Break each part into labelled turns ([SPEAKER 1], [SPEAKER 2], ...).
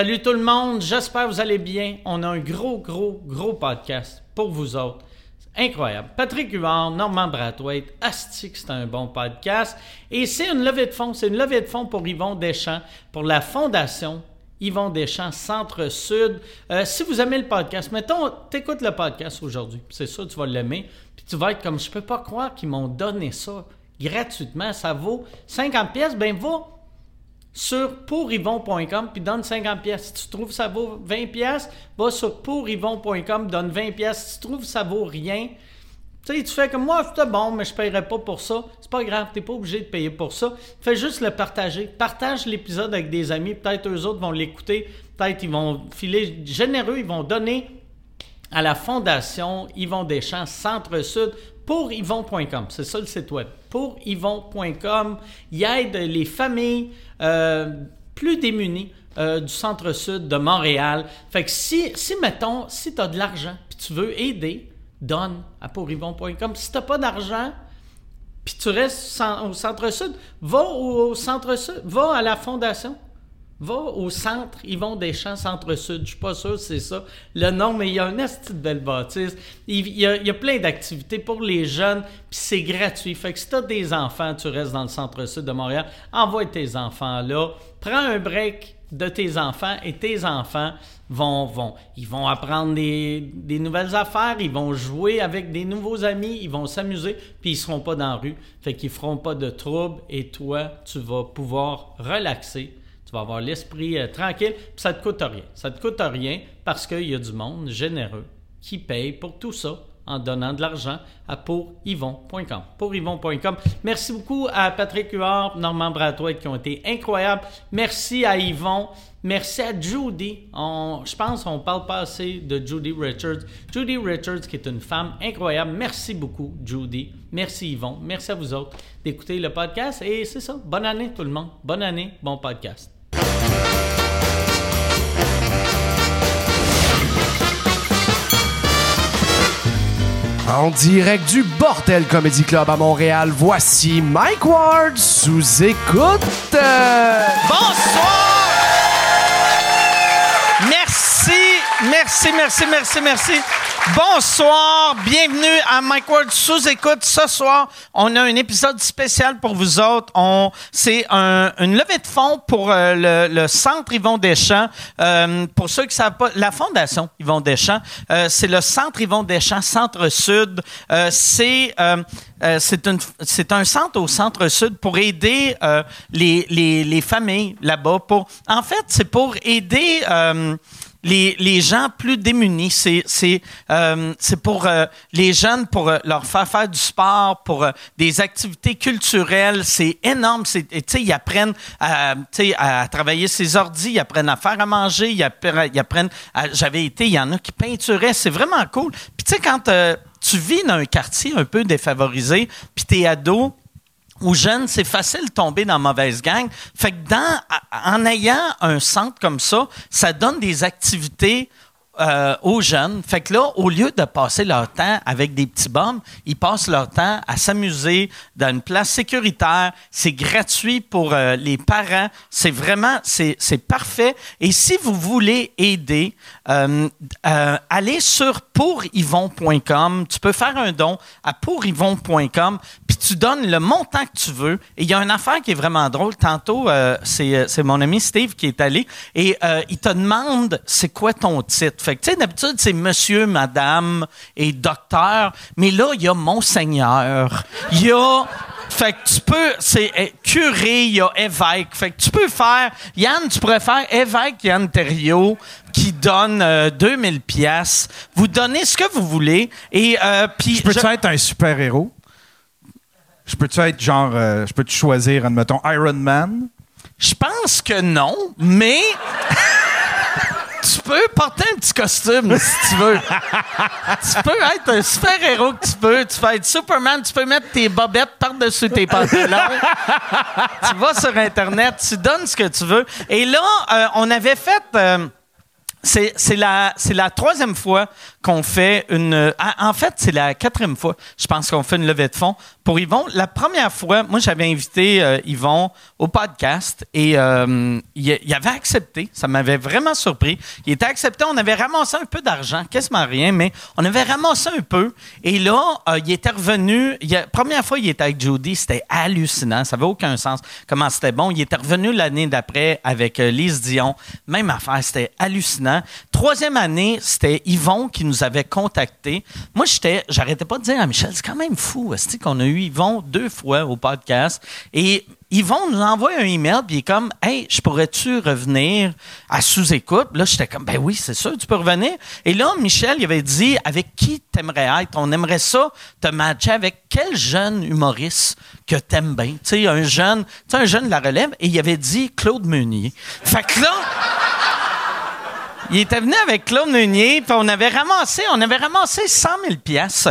[SPEAKER 1] Salut tout le monde, j'espère que vous allez bien. On a un gros, gros, gros podcast pour vous autres. Incroyable. Patrick Huard, Normand Brathwaite, Astic, c'est un bon podcast. Et c'est une levée de fonds. C'est une levée de fonds pour Yvon Deschamps, pour la Fondation Yvon Deschamps Centre-Sud. Euh, si vous aimez le podcast, mettons, t'écoutes le podcast aujourd'hui. C'est ça, tu vas l'aimer. Puis tu vas être comme, je peux pas croire qu'ils m'ont donné ça gratuitement. Ça vaut 50 pièces. Ben, va sur pouryvon.com puis donne 50 pièces. Si tu trouves que ça vaut 20 pièces, va sur pouryvon.com, donne 20 pièces. Si tu trouves que ça vaut rien, tu sais, tu fais comme moi, c'est bon, mais je ne paierai pas pour ça. C'est pas grave, tu n'es pas obligé de payer pour ça. Fais juste le partager. Partage l'épisode avec des amis. Peut-être eux autres vont l'écouter. Peut-être ils vont filer généreux. Ils vont donner à la Fondation Yvon Deschamps Centre-Sud pour yvon.com. C'est ça le site web. Pour yvon.com. Il aide les familles euh, plus démunies euh, du centre-sud de Montréal. Fait que si, si mettons, si tu as de l'argent puis tu veux aider, donne à pourrivon.com. Si tu pas d'argent, puis tu restes au centre-sud, va au centre-sud, va à la fondation. Va au centre Yvon Deschamps, Centre-Sud. Je suis pas sûr c'est ça le nom, mais il y a un esti belle bâtisse. Il y a, plein d'activités pour les jeunes, puis c'est gratuit. Fait que si tu as des enfants, tu restes dans le Centre-Sud de Montréal, envoie tes enfants là. Prends un break de tes enfants et tes enfants vont, vont, ils vont apprendre des, des, nouvelles affaires, ils vont jouer avec des nouveaux amis, ils vont s'amuser, puis ils seront pas dans la rue, fait qu'ils feront pas de troubles et toi, tu vas pouvoir relaxer, tu vas avoir l'esprit euh, tranquille, puis ça te coûte rien. Ça te coûte rien parce qu'il y a du monde généreux qui paye pour tout ça en donnant de l'argent à pouryvon.com. Pouryvon.com. Merci beaucoup à Patrick Huard, Normand Bratois qui ont été incroyables. Merci à Yvon. Merci à Judy. je pense qu'on parle pas assez de Judy Richards. Judy Richards, qui est une femme incroyable. Merci beaucoup, Judy. Merci, Yvon. Merci à vous autres d'écouter le podcast. Et c'est ça. Bonne année, tout le monde. Bonne année. Bon podcast.
[SPEAKER 2] En direct du Bordel Comedy Club à Montréal, voici Mike Ward sous écoute.
[SPEAKER 1] Bonsoir! Merci, merci, merci, merci, merci. Bonsoir, bienvenue à Mike Ward sous écoute. Ce soir, on a un épisode spécial pour vous autres. On, c'est un, une levée de fonds pour euh, le, le, Centre Yvon Deschamps. Euh, pour ceux qui savent pas, la Fondation Yvon Deschamps, euh, c'est le Centre Yvon Deschamps Centre-Sud. Euh, c'est euh, c'est, c'est un centre au centre-sud pour aider les, les, les familles là-bas. Pour, en fait, c'est pour aider les, les gens plus démunis. C'est euh, pour euh, les jeunes pour euh, leur faire faire du sport, pour euh, des activités culturelles. C'est énorme. Sais ils apprennent à à travailler ses ordis, ils apprennent à faire à manger, ils apprennent, J'avais été, il y en a qui peinturaient. C'est vraiment cool. Puis tu sais quand tu vis dans un quartier un peu défavorisé, puis t'es ado, ou jeunes, c'est facile de tomber dans mauvaise gang. Fait que dans, en ayant un centre comme ça, ça donne des activités euh, aux jeunes. Fait que là, au lieu de passer leur temps avec des petits bombes, ils passent leur temps à s'amuser dans une place sécuritaire. C'est gratuit pour euh, les parents. C'est vraiment, c'est, parfait. Et si vous voulez aider, euh, allez sur pouryvon.com. Tu peux faire un don à pouryvon.com, puis tu donnes le montant que tu veux. Et il y a une affaire qui est vraiment drôle. Tantôt, c'est, mon ami Steve qui est allé et il te demande c'est quoi ton titre. Que, tu sais, d'habitude, c'est monsieur, madame et docteur. Mais là, il y a monseigneur. Il y a... Fait que tu peux, c'est eh, curé, il y a évêque. Fait que tu peux faire, Yann, tu pourrais faire évêque Yann Terrio qui donne 2000 euh, pièces. Vous donnez ce que vous voulez et euh, puis.
[SPEAKER 3] Je peux-tu être un super héros? Je peux-tu être genre, euh, je peux-tu choisir, admettons, Iron Man?
[SPEAKER 1] Je pense que non, mais. tu peux porter un petit costume si tu veux. tu peux être un super héros que tu peux. Tu peux être Superman, tu peux mettre tes bobettes par-dessus tes pantalons. tu vas sur Internet, tu donnes ce que tu veux. Et là, euh, on avait fait. Euh, c'est la, la troisième fois qu'on fait une. Ah, En fait, c'est la quatrième fois, je pense qu'on fait une levée de fonds pour Yvon. La première fois, moi, j'avais invité euh, Yvon au podcast et euh, il, avait accepté. Ça m'avait vraiment surpris. Il était accepté. On avait ramassé un peu d'argent, quasiment rien, mais on avait ramassé un peu. Et là, euh, il était revenu. Il première fois, il était avec Jody. C'était hallucinant. Ça n'avait aucun sens. Comment c'était bon. Il était revenu l'année d'après avec Lise Dion. Même affaire. C'était hallucinant. Troisième année, c'était Yvon qui nous avait contactés. Moi, j'étais, j'arrêtais pas de dire à Michel, c'est quand même fou, est qu'on a eu Yvon deux fois au podcast. Et Yvon nous envoie un email, puis il est comme, hey, je pourrais-tu revenir à sous-écoute? Là, j'étais comme, ben oui, c'est sûr, tu peux revenir. Et là, Michel, il avait dit, avec qui t'aimerais être? On aimerait ça te matcher avec quel jeune humoriste que t'aimes bien? Tu sais, un jeune, tu sais, un jeune de la relève. Et il avait dit Claude Meunier. Fait que là, il était venu avec Claude Meunier, puis on avait ramassé, on avait ramassé 100 000 pièces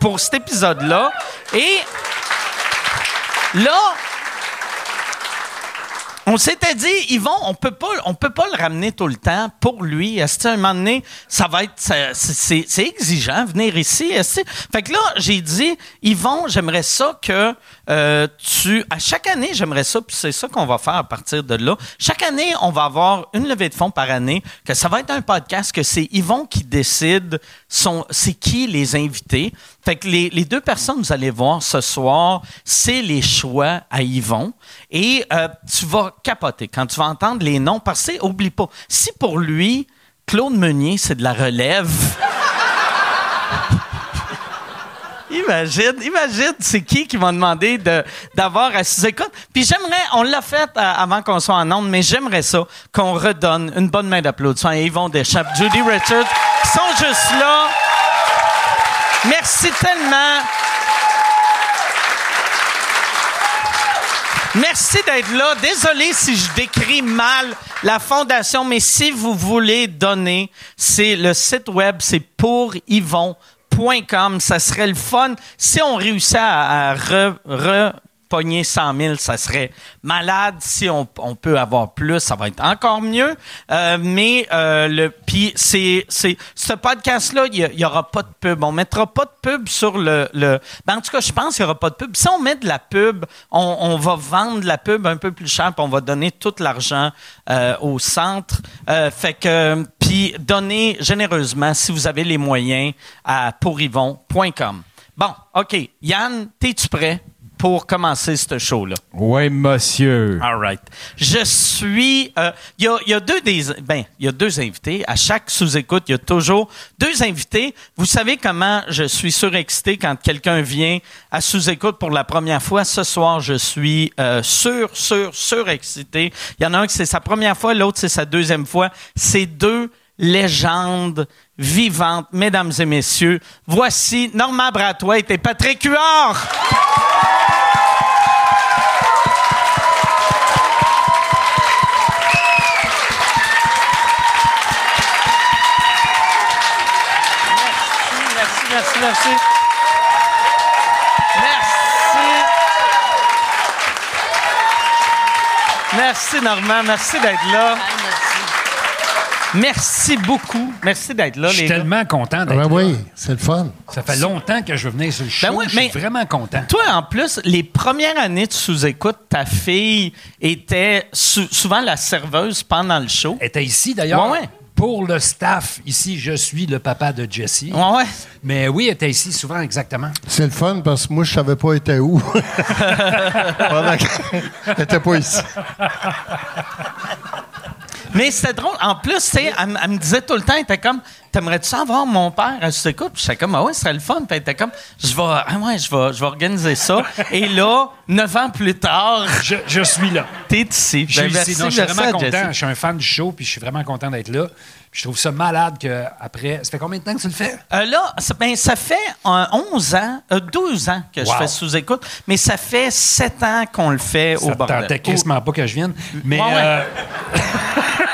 [SPEAKER 1] pour cet épisode-là. Et là, on s'était dit, Yvon, on peut pas, on peut pas le ramener tout le temps pour lui. Est-ce que, un moment donné, ça va être, c'est- exigeant venir ici? Est-ce fait que là, j'ai dit, Yvon, j'aimerais ça que euh, tu, à chaque année, j'aimerais ça, puis c'est ça qu'on va faire à partir de là. Chaque année, on va avoir une levée de fonds par année, que ça va être un podcast, que c'est Yvon qui décide, son, c'est qui les invités. Fait que les, les deux personnes que vous allez voir ce soir, c'est les choix à Yvon. Et euh, tu vas capoter quand tu vas entendre les noms, parce que, oublie pas, si pour lui, Claude Meunier, c'est de la relève. Imagine, imagine, c'est qui qui m'a demandé de, d'avoir à sous écoute. Puis j'aimerais, on l'a fait euh, avant qu'on soit en onde, mais j'aimerais ça qu'on redonne une bonne main d'applaudissements à Yvon Deschamps, Judy Richards, qui sont juste là. Merci tellement. Merci d'être là. Désolé si je décris mal la fondation, mais si vous voulez donner, c'est le site web, c'est pour yvon.com. Ça serait le fun. Si on réussit à, à re- repogner 100 000, ça serait malade. Si on, peut avoir plus, ça va être encore mieux. Euh, mais euh, le puis c'est c'est ce podcast là, il y aura pas de pub. On mettra pas de pub sur le le. Ben, en tout cas, je pense qu'il y aura pas de pub. Si on met de la pub, on, va vendre la pub un peu plus cher, puis on va donner tout l'argent euh, au centre. Fait que puis donnez généreusement si vous avez les moyens à pourrivon.com. Bon, ok, Yann, t'es-tu prêt? Pour commencer ce show là?
[SPEAKER 3] Oui, monsieur.
[SPEAKER 1] All right. Je suis. euh, Il y, a, il y a deux des. Ben, il y a deux invités. À chaque sous-écoute, il y a toujours deux invités. Vous savez comment je suis surexcité quand quelqu'un vient à sous-écoute pour la première fois. Ce soir, je suis euh, sur, sur, surexcité. Il y en a un qui c'est sa première fois, l'autre c'est sa deuxième fois. C'est deux légendes vivantes, mesdames et messieurs. Voici Normand Brathwaite et Patrick Huard. Merci, merci, merci. Merci. Merci, Normand. Merci d'être là. Merci beaucoup. Merci d'être là,
[SPEAKER 4] Je suis tellement content d'être
[SPEAKER 5] Ben
[SPEAKER 4] là.
[SPEAKER 5] oui, c'est le fun.
[SPEAKER 4] Ça fait longtemps que je veux venir sur le show.
[SPEAKER 1] Ben oui,
[SPEAKER 4] je suis vraiment content.
[SPEAKER 1] Toi, en plus, les premières années de sous-écoute, ta fille était sou- souvent la serveuse pendant le show.
[SPEAKER 4] Elle était ici, d'ailleurs.
[SPEAKER 1] Ouais.
[SPEAKER 4] Pour le staff, ici, je suis le papa de Jessie.
[SPEAKER 1] Ouais, ouais.
[SPEAKER 4] Mais oui, elle était ici souvent, exactement.
[SPEAKER 5] C'est le fun parce que moi, je savais pas était où. Pendant qu'elle était pas ici.
[SPEAKER 1] Mais c'était drôle. En plus, tu sais, elle, elle me disait tout le temps, elle était comme, t'aimerais-tu ça avoir mon père à écoute? Puis j'étais comme, ah ouais, ce serait le fun. Puis elle était comme, je vais, ah ouais, je vais, je vais organiser ça. Et là, neuf ans plus tard,
[SPEAKER 4] Je, je suis là.
[SPEAKER 1] t'es ici.
[SPEAKER 4] Je
[SPEAKER 1] Ben, merci.
[SPEAKER 4] Non, je suis vraiment
[SPEAKER 1] Jessie.
[SPEAKER 4] content. Je suis un fan du show, puis je suis vraiment content d'être là. Puis je trouve ça malade que après. Ça fait combien de temps que tu le fais?
[SPEAKER 1] Euh, là, ça, ben, ça fait euh, 11 ans, euh, 12 ans que je fais sous-écoute, mais ça fait 7 ans qu'on le fait au
[SPEAKER 4] Ça te
[SPEAKER 1] bordel.
[SPEAKER 4] pas que je vienne. Mais
[SPEAKER 1] Ouais, ouais.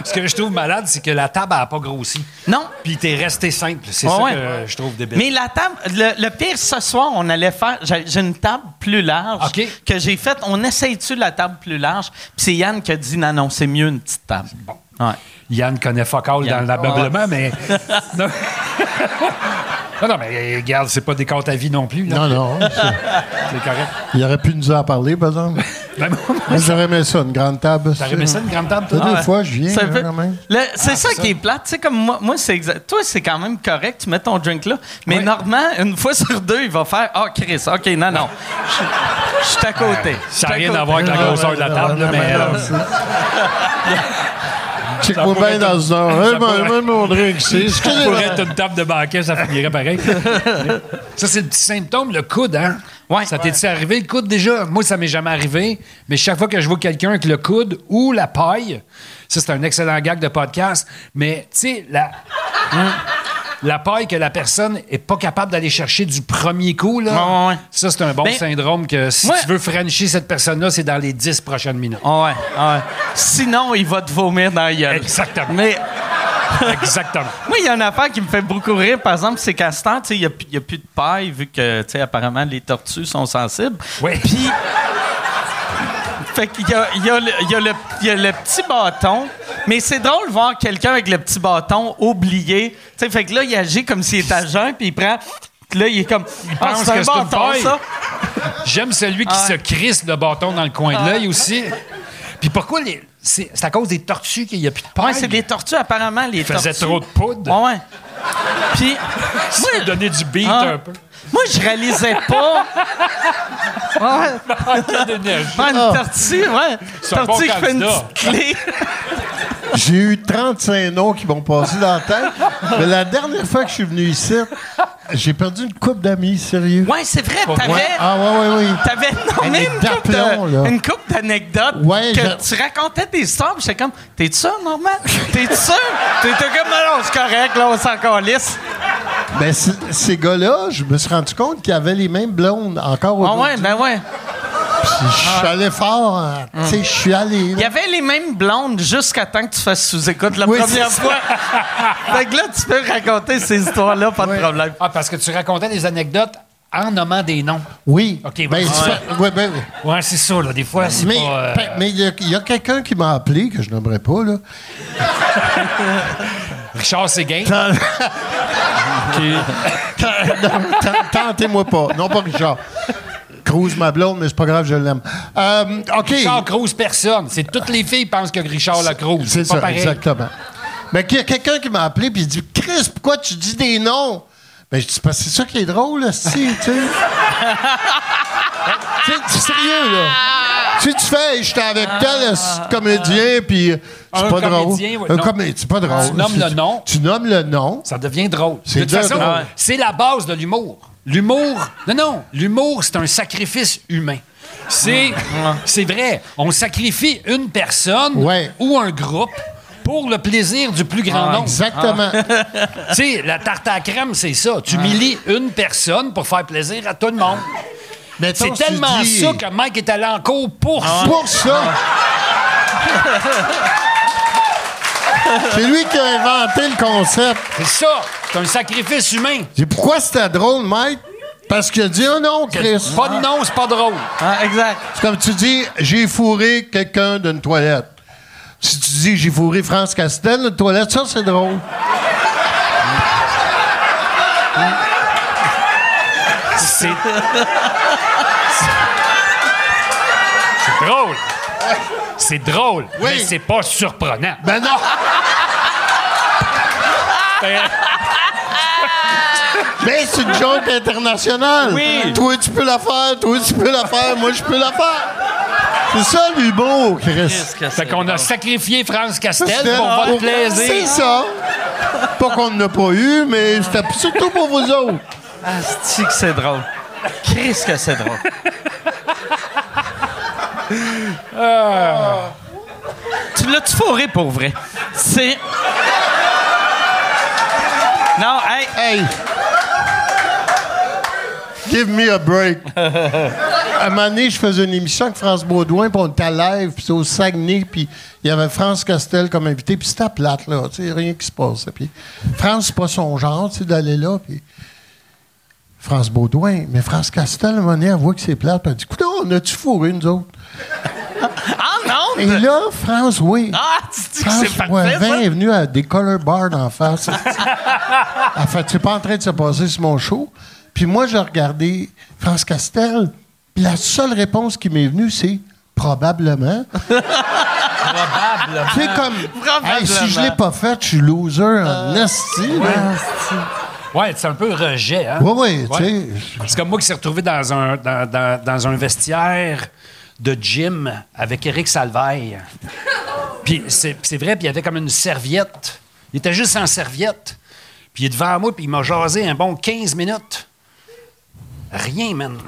[SPEAKER 4] euh, ce que je trouve malade, c'est que la table n'a pas grossi.
[SPEAKER 1] Non.
[SPEAKER 4] Puis t'es resté simple. C'est
[SPEAKER 1] Ouais,
[SPEAKER 4] ça
[SPEAKER 1] ouais.
[SPEAKER 4] que je trouve débile.
[SPEAKER 1] Mais la table, le, le pire, ce soir, on allait faire. J'ai une table plus large que j'ai faite. On essaye-tu la table plus large? Puis c'est Yann qui a dit non, non, c'est mieux une petite table.
[SPEAKER 4] Bon.
[SPEAKER 1] Ouais.
[SPEAKER 4] Yann connaît fuck all dans
[SPEAKER 1] Yann.
[SPEAKER 4] l'ameublement, mais. Non. Non, non, mais euh, regarde, c'est pas des comptes à vie non plus. Là.
[SPEAKER 5] Non, non. c'est-
[SPEAKER 4] C'est correct.
[SPEAKER 5] Il aurait pu nous en parler, par exemple.
[SPEAKER 4] Ben, moi,
[SPEAKER 5] j'aurais aimé ça, une grande table.
[SPEAKER 4] T'aurais aimé ça, une grande table,
[SPEAKER 5] Toutes
[SPEAKER 4] toi?
[SPEAKER 5] les fois, je viens,
[SPEAKER 1] Ça
[SPEAKER 5] hein,
[SPEAKER 1] fait-
[SPEAKER 5] quand même.
[SPEAKER 1] Le- c'est
[SPEAKER 4] Ah,
[SPEAKER 1] ça,
[SPEAKER 4] ça.
[SPEAKER 1] qui est plate. Tu sais, comme moi, moi c'est exact. Toi, c'est quand même correct. Tu mets ton drink là. Mais
[SPEAKER 4] Ouais.
[SPEAKER 1] Normand, une fois sur deux, il va faire Ah, Chris, OK, non, non. Je suis à côté.
[SPEAKER 4] Ça n'a rien
[SPEAKER 1] à
[SPEAKER 4] voir avec la
[SPEAKER 5] Ah,
[SPEAKER 4] grosseur de la table, mais. euh,
[SPEAKER 5] Check-moi bien
[SPEAKER 4] être-
[SPEAKER 5] dans ce heure. Hey,
[SPEAKER 4] ça pourrait-
[SPEAKER 5] moi, mon drink, c'est.
[SPEAKER 4] Pourrait être une table de banquet, ça finirait pareil. ça, c'est le petit symptôme, le coude, hein?
[SPEAKER 1] Ouais.
[SPEAKER 4] Ça t'est arrivé, le coude, déjà? Moi, ça m'est jamais arrivé, mais chaque fois que je vois quelqu'un avec le coude ou la paille, ça, c'est un excellent gag de podcast, mais, tu sais, la... La paille que la personne est pas capable d'aller chercher du premier coup, là,
[SPEAKER 1] Ouais, ouais, ouais.
[SPEAKER 4] ça, c'est un bon
[SPEAKER 1] Ben,
[SPEAKER 4] syndrome que si tu veux franchir cette personne-là, c'est dans les 10 prochaines minutes.
[SPEAKER 1] Ouais, ouais. Sinon, il va te vomir dans la gueule.
[SPEAKER 4] Exactement.
[SPEAKER 1] Mais
[SPEAKER 4] Exactement.
[SPEAKER 1] moi, il y a une affaire qui me fait beaucoup rire, par exemple, c'est qu'à ce temps, il n'y a, plus de paille, vu que, tu sais, apparemment, les tortues sont sensibles.
[SPEAKER 4] Oui.
[SPEAKER 1] Puis. Fait qu'il y a, il y, a le- il y a le- il y a le petit bâton, mais c'est drôle de voir quelqu'un avec le petit bâton oublié. Tu sais, fait que là, il agit comme s'il était à jeun, puis il prend. Là, il est comme. Ah,
[SPEAKER 4] pense
[SPEAKER 1] c'est un
[SPEAKER 4] que
[SPEAKER 1] bâton, ça.
[SPEAKER 4] J'aime celui qui
[SPEAKER 1] Ah
[SPEAKER 4] se crisse le bâton dans le coin de l'œil aussi. Puis pourquoi les. C'est à cause des tortues qu'il n'y a plus de paille.
[SPEAKER 1] Ouais, c'est des tortues, apparemment, les
[SPEAKER 4] Ils faisaient
[SPEAKER 1] tortues.
[SPEAKER 4] trop de poudre.
[SPEAKER 1] Ouais, ouais. Puis.
[SPEAKER 4] Ça a donné du beat
[SPEAKER 1] Ah.
[SPEAKER 4] un peu.
[SPEAKER 1] Moi, je réalisais pas. Ouais. Ouais, une tortue, ouais. Tortue
[SPEAKER 4] bon
[SPEAKER 1] qui fait une petite clé.
[SPEAKER 5] J'ai eu 35 noms qui m'ont passé dans la tête. Mais la dernière fois que je suis venu ici, j'ai perdu une coupe d'amis, sérieux.
[SPEAKER 1] Ouais, c'est vrai, t'avais.
[SPEAKER 5] Ouais. Ah, ouais, ouais, ouais.
[SPEAKER 1] T'avais nommé une une coupe d'anecdotes
[SPEAKER 5] Ouais,
[SPEAKER 1] que
[SPEAKER 5] je-
[SPEAKER 1] tu racontais des histoires, puis j'étais comme, t'es sûr, Normand? T'es sûr? T'étais comme, non, non, c'est correct, là, on s'en calisse.
[SPEAKER 5] Ben, ces gars-là, je me suis rendu compte qu'ils avaient les mêmes blondes encore
[SPEAKER 1] Ah
[SPEAKER 5] aujourd'hui.
[SPEAKER 1] ouais, ben ouais.
[SPEAKER 5] Puis Je suis allé fort. hein. Tu sais, je suis allé.
[SPEAKER 1] Il y avait les mêmes blondes jusqu'à temps que tu fasses sous-écoute la
[SPEAKER 5] Oui,
[SPEAKER 1] première fois. fait que là, tu peux raconter ces histoires-là, pas de problème.
[SPEAKER 4] Ah, parce que tu racontais des anecdotes en nommant des noms.
[SPEAKER 5] Oui.
[SPEAKER 4] OK,
[SPEAKER 5] ben, ouais, ben,
[SPEAKER 4] Ouais, c'est ça, là. Des fois, c'est
[SPEAKER 5] mais
[SPEAKER 4] pas. euh,
[SPEAKER 5] mais il y a, a quelqu'un qui m'a appelé, que je n'aimerais pas, là.
[SPEAKER 4] Richard Séguin.
[SPEAKER 5] Tentez-moi pas. Non, pas Richard. Cruz, ma blonde, mais c'est pas grave, je l'aime. Euh, OK.
[SPEAKER 4] Richard Cruz, personne. C'est toutes les filles pensent que Richard la Cruz.
[SPEAKER 5] C'est ça,
[SPEAKER 4] pareil.
[SPEAKER 5] exactement. Mais qu'il y a quelqu'un qui m'a appelé puis il dit Chris, pourquoi tu dis des noms? Ben, je dis, parce que c'est ça qui est drôle, si, tu sais. Tu sérieux, là. Si tu fais, j'étais avec tel esti de comédien, puis c'est pas drôle. Un comédien, c'est pas drôle.
[SPEAKER 4] Tu nommes le nom.
[SPEAKER 5] Tu nommes le nom.
[SPEAKER 4] Ça devient drôle.
[SPEAKER 5] C'est
[SPEAKER 4] De toute façon, c'est la base de l'humour. L'humour, non, non, l'humour, c'est un sacrifice humain. C'est, c'est vrai. On sacrifie une personne
[SPEAKER 5] Ouais.
[SPEAKER 4] ou un groupe pour le plaisir du plus grand nombre.
[SPEAKER 5] Exactement.
[SPEAKER 4] Tu sais, la tarte à crème, c'est ça. Tu humilies une personne pour faire plaisir à tout le monde.
[SPEAKER 5] Mettons,
[SPEAKER 4] C'est
[SPEAKER 5] tu
[SPEAKER 4] tellement
[SPEAKER 5] dis-
[SPEAKER 4] ça que Mike est allé en cours pour ça.
[SPEAKER 5] Pour ça? c'est lui qui a inventé le concept.
[SPEAKER 4] C'est ça. C'est un sacrifice humain.
[SPEAKER 5] J'ai dit, pourquoi c'était drôle, Mike? Parce qu'il a dit, oh non, Chris.
[SPEAKER 4] Pas de nom, c'est pas drôle.
[SPEAKER 1] Ah, exact.
[SPEAKER 5] C'est comme tu dis, j'ai fourré quelqu'un d'une toilette. Si tu dis, j'ai fourré France Castel d'une toilette, ça, c'est drôle.
[SPEAKER 4] C'est. C'est drôle. C'est drôle,
[SPEAKER 5] Oui.
[SPEAKER 4] mais c'est pas surprenant.
[SPEAKER 5] Ben non! Mais c'est une joke internationale.
[SPEAKER 1] Oui.
[SPEAKER 5] Toi, tu peux la faire, toi, tu peux la faire, moi, je peux la faire. C'est ça, l'humour, Chris.
[SPEAKER 1] Que
[SPEAKER 4] Fait
[SPEAKER 1] c'est
[SPEAKER 4] qu'on a sacrifié France Castel pour votre
[SPEAKER 5] pour-
[SPEAKER 4] plaisir.
[SPEAKER 5] C'est ça. Pas qu'on n'a pas eu, mais c'était surtout pour vous autres.
[SPEAKER 1] Ah, c'est que c'est drôle? Qu'est-ce que c'est drôle. Tu l'as-tu fourré pour vrai? C'est. Non, hey,
[SPEAKER 5] Hey! Give me a break. À un moment donné, je faisais une émission avec France Baudouin, puis on était live, puis c'était au Saguenay, puis il y avait France Castel comme invité, puis c'était plate, là, tu sais, rien qui se passait. Puis France, c'est pas son genre, tu sais, d'aller là, puis France Baudouin, mais France Castel, à un moment donné, elle voit que c'est plate, puis elle dit, écoute, on a-tu fourré, nous autres?
[SPEAKER 1] en
[SPEAKER 5] Et
[SPEAKER 1] ondes?
[SPEAKER 5] là, France, oui.
[SPEAKER 1] Ah, tu dis que
[SPEAKER 5] France
[SPEAKER 1] c'est parfait, ça?
[SPEAKER 5] est venu à des color bars en face. en fait, c'est pas en train de se passer sur mon show? Puis moi, j'ai regardé France Castel. Puis la seule réponse qui m'est venue, c'est probablement.
[SPEAKER 4] Probable.
[SPEAKER 5] Tu sais, comme.
[SPEAKER 1] Probablement.
[SPEAKER 5] Hey, si je l'ai pas fait, je suis loser en esti. là.
[SPEAKER 4] Ouais, c'est un peu rejet, hein?
[SPEAKER 5] Oui, oui, tu
[SPEAKER 4] Ouais.
[SPEAKER 5] sais.
[SPEAKER 4] C'est comme moi qui s'est retrouvé dans un, dans, dans- dans un vestiaire de gym avec Eric Salvaille. Puis c'est c'est vrai, puis il y avait comme une serviette. Il était juste en serviette. Puis il est devant moi, puis il m'a jasé un bon 15 minutes. Rien, man.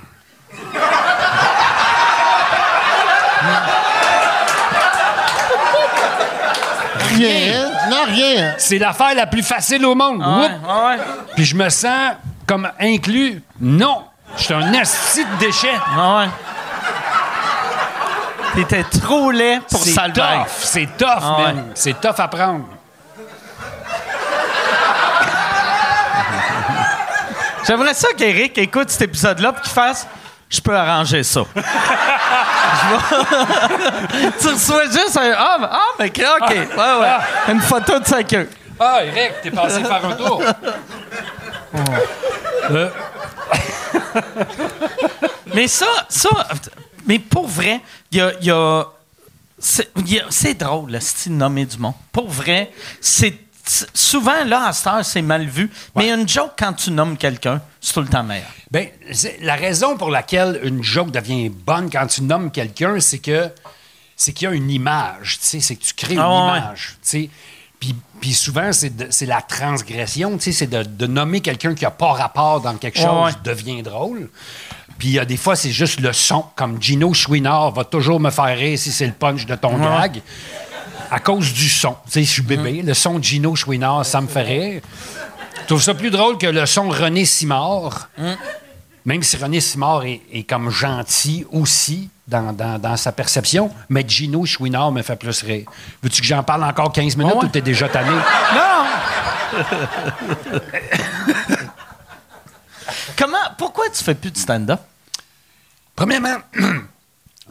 [SPEAKER 5] Rien? Non, rien.
[SPEAKER 4] C'est l'affaire la plus facile au monde.
[SPEAKER 1] Ah ouais,
[SPEAKER 4] Oups.
[SPEAKER 1] ah ouais.
[SPEAKER 4] Puis je me sens comme inclus. Non, je suis un asti de déchet.
[SPEAKER 1] Ah ouais. T'étais trop laid pour
[SPEAKER 4] C'est
[SPEAKER 1] Salvaire.
[SPEAKER 4] tough. C'est tough,
[SPEAKER 1] Ah ouais.
[SPEAKER 4] man. C'est tough à prendre.
[SPEAKER 1] J'aimerais ça qu'Éric écoute cet épisode-là et qu'il fasse Je peux arranger ça. Tu reçois juste un Ah, ah mais OK. Ouais, ouais. Une photo de sa queue.
[SPEAKER 4] Ah, Eric, t'es passé faire un tour. Euh,
[SPEAKER 1] Mais ça, ça, mais pour vrai, il y a. a- c'est drôle, le style nommé du monde. Pour vrai, c'est. Souvent, là, à cette heure, c'est mal vu. Mais une joke, quand tu nommes quelqu'un, c'est tout le temps meilleur.
[SPEAKER 4] Ben, c'est- la raison pour laquelle une joke devient bonne quand tu nommes quelqu'un, c'est que c'est qu'il y a une image, tu sais, c'est que tu crées une
[SPEAKER 1] Ah ouais.
[SPEAKER 4] image, tu sais. Puis, puis souvent, c'est la transgression, tu sais, c'est de, de nommer quelqu'un qui n'a pas rapport dans quelque chose
[SPEAKER 1] ouais.
[SPEAKER 4] devient drôle. Puis il y a des fois, c'est juste le son, comme Gino Chouinard va toujours me faire rire si c'est le punch de ton
[SPEAKER 1] Ouais.
[SPEAKER 4] gag. À cause du son. Tu sais, je suis bébé. Le son de Gino Chouinard, ça me fait rire. Je trouve ça plus drôle que le son René Simard. Même si René Simard est, est comme gentil aussi dans, dans- dans sa perception, mais Gino Chouinard me fait plus rire. Veux-tu que j'en parle encore 15 minutes
[SPEAKER 1] Ouais,
[SPEAKER 4] ou t'es déjà tanné?
[SPEAKER 1] Non! Comment, pourquoi tu fais plus de stand-up?
[SPEAKER 4] Premièrement,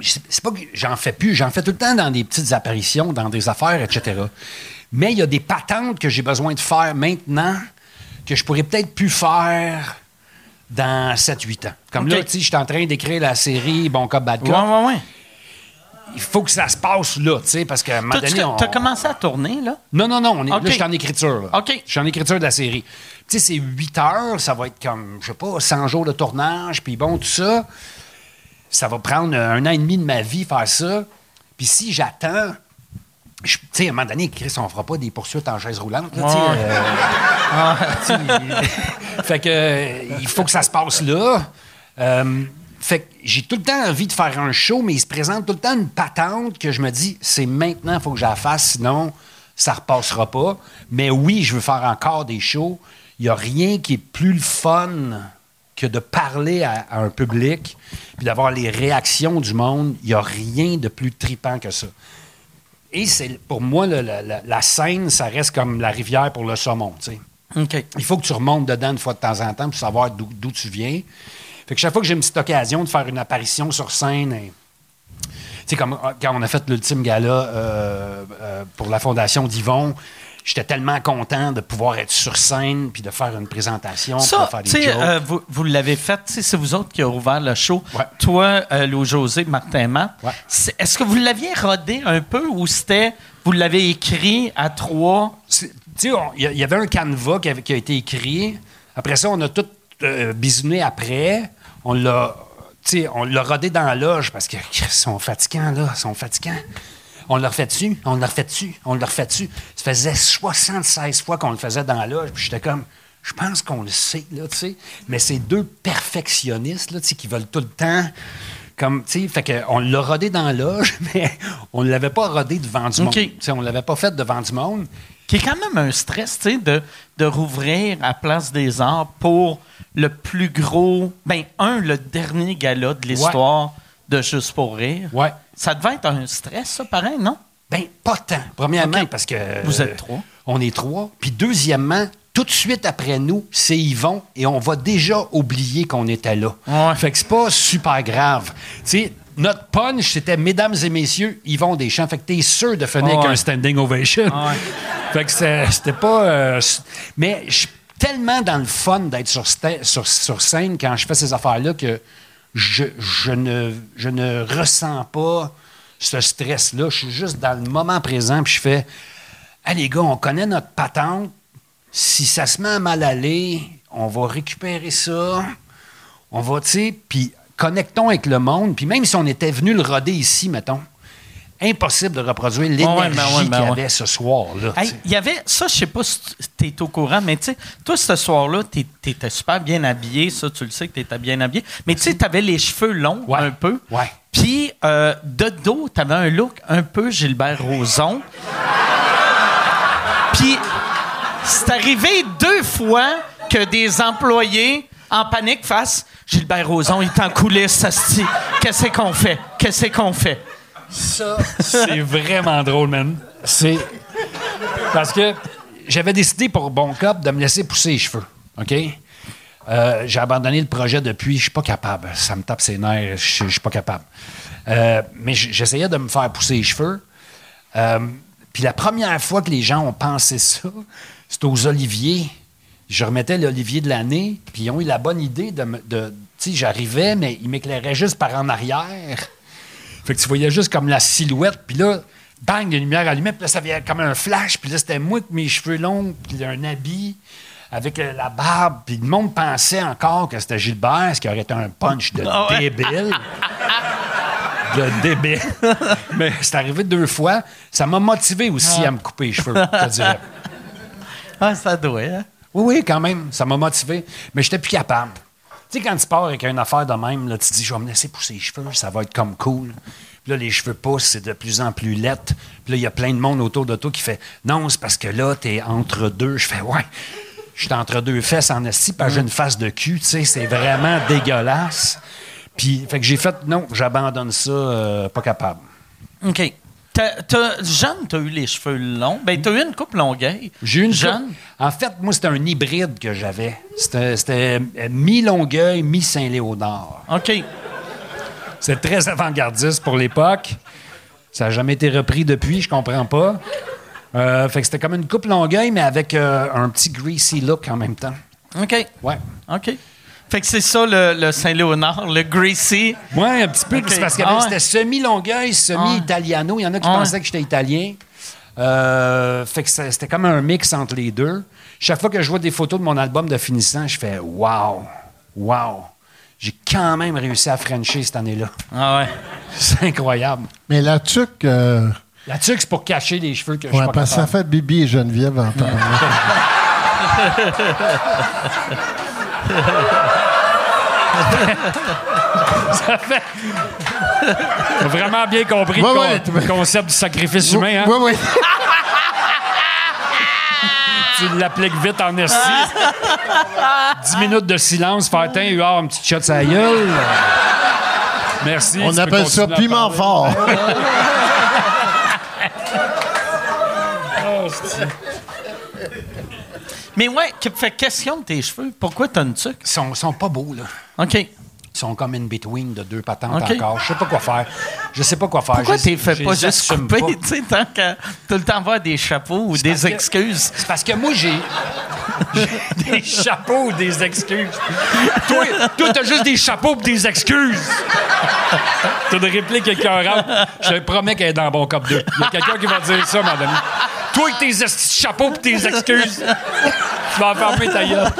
[SPEAKER 4] c'est pas que j'en fais plus, j'en fais tout le temps dans des petites apparitions, dans des affaires, etc. Mais il y a des patentes que j'ai besoin de faire maintenant que je pourrais peut-être plus faire dans 7-8 ans. Comme là, tu sais, je suis en train d'écrire la série Bon Cop, Bad Cop.
[SPEAKER 1] Ouais, ouais, ouais.
[SPEAKER 4] Il faut que ça se passe là, tu sais, parce qu'à un moment donné, on...
[SPEAKER 1] T'as commencé à tourner, là?
[SPEAKER 4] Non, non, non. On est. Là, je suis en écriture. là.
[SPEAKER 1] OK.
[SPEAKER 4] Je suis en écriture de la série. Tu sais, c'est 8 heures. Ça va être comme, je sais pas, 100 jours de tournage. Puis bon, tout ça. Ça va prendre un an et demi de ma vie faire ça. Puis si j'attends. Tu sais, à un moment donné, Chris, on fera pas des poursuites en chaise roulante. là,
[SPEAKER 1] Ouais.
[SPEAKER 4] euh, fait que il faut que ça se passe là. Euh, fait que j'ai tout le temps envie de faire un show, mais il se présente tout le temps une patente que je me dis, c'est maintenant, il faut que je la fasse, sinon ça repassera pas. Mais oui, je veux faire encore des shows. Il n'y a rien qui est plus le fun que de parler à, à un public puis d'avoir les réactions du monde. Il n'y a rien de plus tripant que ça. Et c'est pour moi, le- la, la- scène, ça reste comme la rivière pour le saumon. Il faut que tu remontes dedans une fois de temps en temps pour savoir d'où tu viens. Fait que chaque fois que j'ai une petite occasion de faire une apparition sur scène, et- sais, comme euh, quand on a fait l'ultime gala euh, euh, pour la Fondation d'Yvon, j'étais tellement content de pouvoir être sur scène puis de faire une présentation,
[SPEAKER 1] Ça,
[SPEAKER 4] faire des jokes.
[SPEAKER 1] euh, vous, vous l'avez fait, c'est vous autres qui avez ouvert le show.
[SPEAKER 4] Ouais.
[SPEAKER 1] Toi, euh, Lou-José, Martin Matt.
[SPEAKER 4] Ouais.
[SPEAKER 1] Est-ce que vous l'aviez rodé un peu ou c'était, vous l'avez écrit à trois?
[SPEAKER 4] Il y, avait un canevas qui, avait- qui a été écrit. Après ça, on a tout euh, bisouné après. On l'a, on l'a rodé dans la loge parce qu'ils sont fatigants, là. Ils sont fatigants. On l'a refait dessus, on l'a refait dessus, on l'a refait dessus. Ça faisait 76 fois qu'on le faisait dans la loge. Puis j'étais comme, je pense qu'on le sait, là, tu sais. Mais c'est deux perfectionnistes, là, tu sais, qui veulent tout le temps. Comme, tu sais, fait qu'on l'a rodé dans la loge, mais on ne l'avait pas rodé devant du monde. On ne l'avait pas fait devant du monde.
[SPEAKER 1] Qui est quand même un stress, tu sais, de, de rouvrir à Place des Arts pour le plus gros, ben, un, le dernier gala de l'histoire de Juste pour rire.
[SPEAKER 4] Ouais.
[SPEAKER 1] Ça devait être un stress, ça, pareil, non?
[SPEAKER 4] Ben, pas tant. Premièrement, parce que.
[SPEAKER 1] Vous
[SPEAKER 4] euh,
[SPEAKER 1] êtes trois.
[SPEAKER 4] On est trois. Puis deuxièmement, tout de suite après nous, c'est Yvon et on va déjà oublier qu'on était là.
[SPEAKER 1] Ouais.
[SPEAKER 4] Fait que c'est pas super grave. Tu sais, notre punch, c'était Mesdames et messieurs, Yvon Deschamps. Fait que t'es sûr de finir avec un standing ovation.
[SPEAKER 1] Ouais.
[SPEAKER 4] fait que c'était pas. euh, mais je suis tellement dans le fun d'être sur, sur scène quand je fais ces affaires-là que je, ne, je ne ressens pas ce stress-là. Je suis juste dans le moment présent, puis je fais Ah, les gars, on connaît notre patente. Si ça se met à mal aller, on va récupérer ça. On va, tu sais, puis connectons avec le monde. Puis même si on était venu le roder ici, mettons, impossible de reproduire l'énergie
[SPEAKER 1] ouais, ben ouais, ben
[SPEAKER 4] qu'il y avait ce soir-là.
[SPEAKER 1] Hey, il y avait, ça, je sais pas si tu es au courant, mais tu sais, toi, ce soir-là, tu étais super bien habillé, ça, tu le sais que tu étais bien habillé, mais tu sais, tu avais les cheveux longs un peu.
[SPEAKER 4] Ouais.
[SPEAKER 1] Puis, euh, de dos, tu avais un look un peu Gilbert Rozon. Puis, c'est arrivé deux fois que des employés en panique fassent Gilbert Rozon, il est en coulisses, asti. Qu'est-ce qu'on fait? Qu'est-ce qu'on fait?
[SPEAKER 4] Ça, c'est vraiment drôle, man. C'est. Parce que j'avais décidé pour Bon Cop de me laisser pousser les cheveux. OK? Euh, j'ai abandonné le projet depuis. Je suis pas capable. Ça me tape ses nerfs. Je suis pas capable. Euh, mais j'essayais de me faire pousser les cheveux. Euh, Puis la première fois que les gens ont pensé ça, c'était aux Oliviers. Je remettais l'Olivier de l'année, puis ils ont eu la bonne idée de. de tu sais, j'arrivais, mais ils m'éclairaient juste par en arrière. Fait que tu voyais juste comme la silhouette, puis là, bang, les lumières allumées, puis là, ça avait comme un flash, puis là, c'était moi avec mes cheveux longs, puis un habit, avec la barbe, puis le monde pensait encore que c'était Gilbert, ce qui aurait été un punch de
[SPEAKER 1] Ah ouais.
[SPEAKER 4] débile. de débile. Mais c'est arrivé deux fois. Ça m'a motivé aussi à me couper les cheveux, je te dirais.
[SPEAKER 1] Ah, ça doit, hein?
[SPEAKER 4] Oui, oui, quand même. Ça m'a motivé. Mais j'étais plus capable. Tu sais, quand tu pars avec une affaire de même, là, tu te dis, je vais me laisser pousser les cheveux, ça va être comme cool. Puis là, les cheveux poussent, c'est de plus en plus lettre. Puis là, il y a plein de monde autour de toi qui fait, non, c'est parce que là, t'es entre deux. Je fais, ouais, je suis entre deux fesses en esti, parce que j'ai une face de cul, tu sais, c'est vraiment dégueulasse. Puis, fait que j'ai fait, non, j'abandonne ça, euh, pas capable.
[SPEAKER 1] OK. T'as- t'as- jeune, t'as eu les cheveux longs. Ben, t'as eu une coupe longueuil.
[SPEAKER 4] J'ai eu une
[SPEAKER 1] Jeune.
[SPEAKER 4] coupe- En fait, moi, c'était un hybride que j'avais. C'était c'était, euh, mi-Longueuil, mi-Saint-Léonard.
[SPEAKER 1] OK.
[SPEAKER 4] C'est très avant-gardiste pour l'époque. Ça n'a jamais été repris depuis, je comprends pas. Euh, fait que c'était comme une coupe Longueuil, mais avec euh, un petit greasy look en même temps.
[SPEAKER 1] OK.
[SPEAKER 4] Ouais.
[SPEAKER 1] OK. Fait que c'est ça, le, le Saint-Léonard, le Greasy.
[SPEAKER 4] Ouais, un petit peu.
[SPEAKER 1] Ok.
[SPEAKER 4] C'est parce que
[SPEAKER 1] Ah ouais.
[SPEAKER 4] c'était semi-Longueuil, semi-Italiano. Il y en a qui
[SPEAKER 1] Ah ouais.
[SPEAKER 4] pensaient que j'étais italien. Euh, fait que c'était comme un mix entre les deux. Chaque fois que je vois des photos de mon album de finissant, je fais Wow! Wow! J'ai quand même réussi à Frencher cette année-là.
[SPEAKER 1] Ah ouais.
[SPEAKER 4] C'est incroyable.
[SPEAKER 5] Mais la tuque, euh,
[SPEAKER 4] La tuque, c'est pour cacher les cheveux que je suis
[SPEAKER 5] ouais,
[SPEAKER 4] pas
[SPEAKER 5] parce que ça fait Bibi et Geneviève en temps.
[SPEAKER 4] T'as vraiment bien compris
[SPEAKER 5] Ouais,
[SPEAKER 4] le,
[SPEAKER 5] ouais,
[SPEAKER 4] con- le concept du sacrifice humain. Hein?
[SPEAKER 5] Oui, oui.
[SPEAKER 4] Tu l'appliques vite en esti. 10 minutes de silence, faire eu un petit shot sa gueule. Merci.
[SPEAKER 5] On appelle ça piment fort.
[SPEAKER 1] Mais ouais, que- fait question de tes cheveux. Pourquoi t'as une tuque?
[SPEAKER 4] Ils sont, sont pas beaux, là.
[SPEAKER 1] OK.
[SPEAKER 4] Sont comme in between de deux patentes encore. Je sais pas quoi faire. Je sais pas quoi faire.
[SPEAKER 1] Pourquoi
[SPEAKER 4] Je-
[SPEAKER 1] t'es fait pas juste couper, tu sais, tant qu'à tout le temps avoir des chapeaux ou des
[SPEAKER 4] que-
[SPEAKER 1] excuses?
[SPEAKER 4] C'est parce que moi, j'ai des chapeaux ou des excuses. toi, toi, t'as juste des chapeaux ou des excuses. T'as une réplique écœurante. Je te promets qu'elle est dans Bon Cop 2. Il y a quelqu'un qui va dire ça, madame. Toi, avec tes chapeaux et tes excuses, tu vas enfermer ta gueule.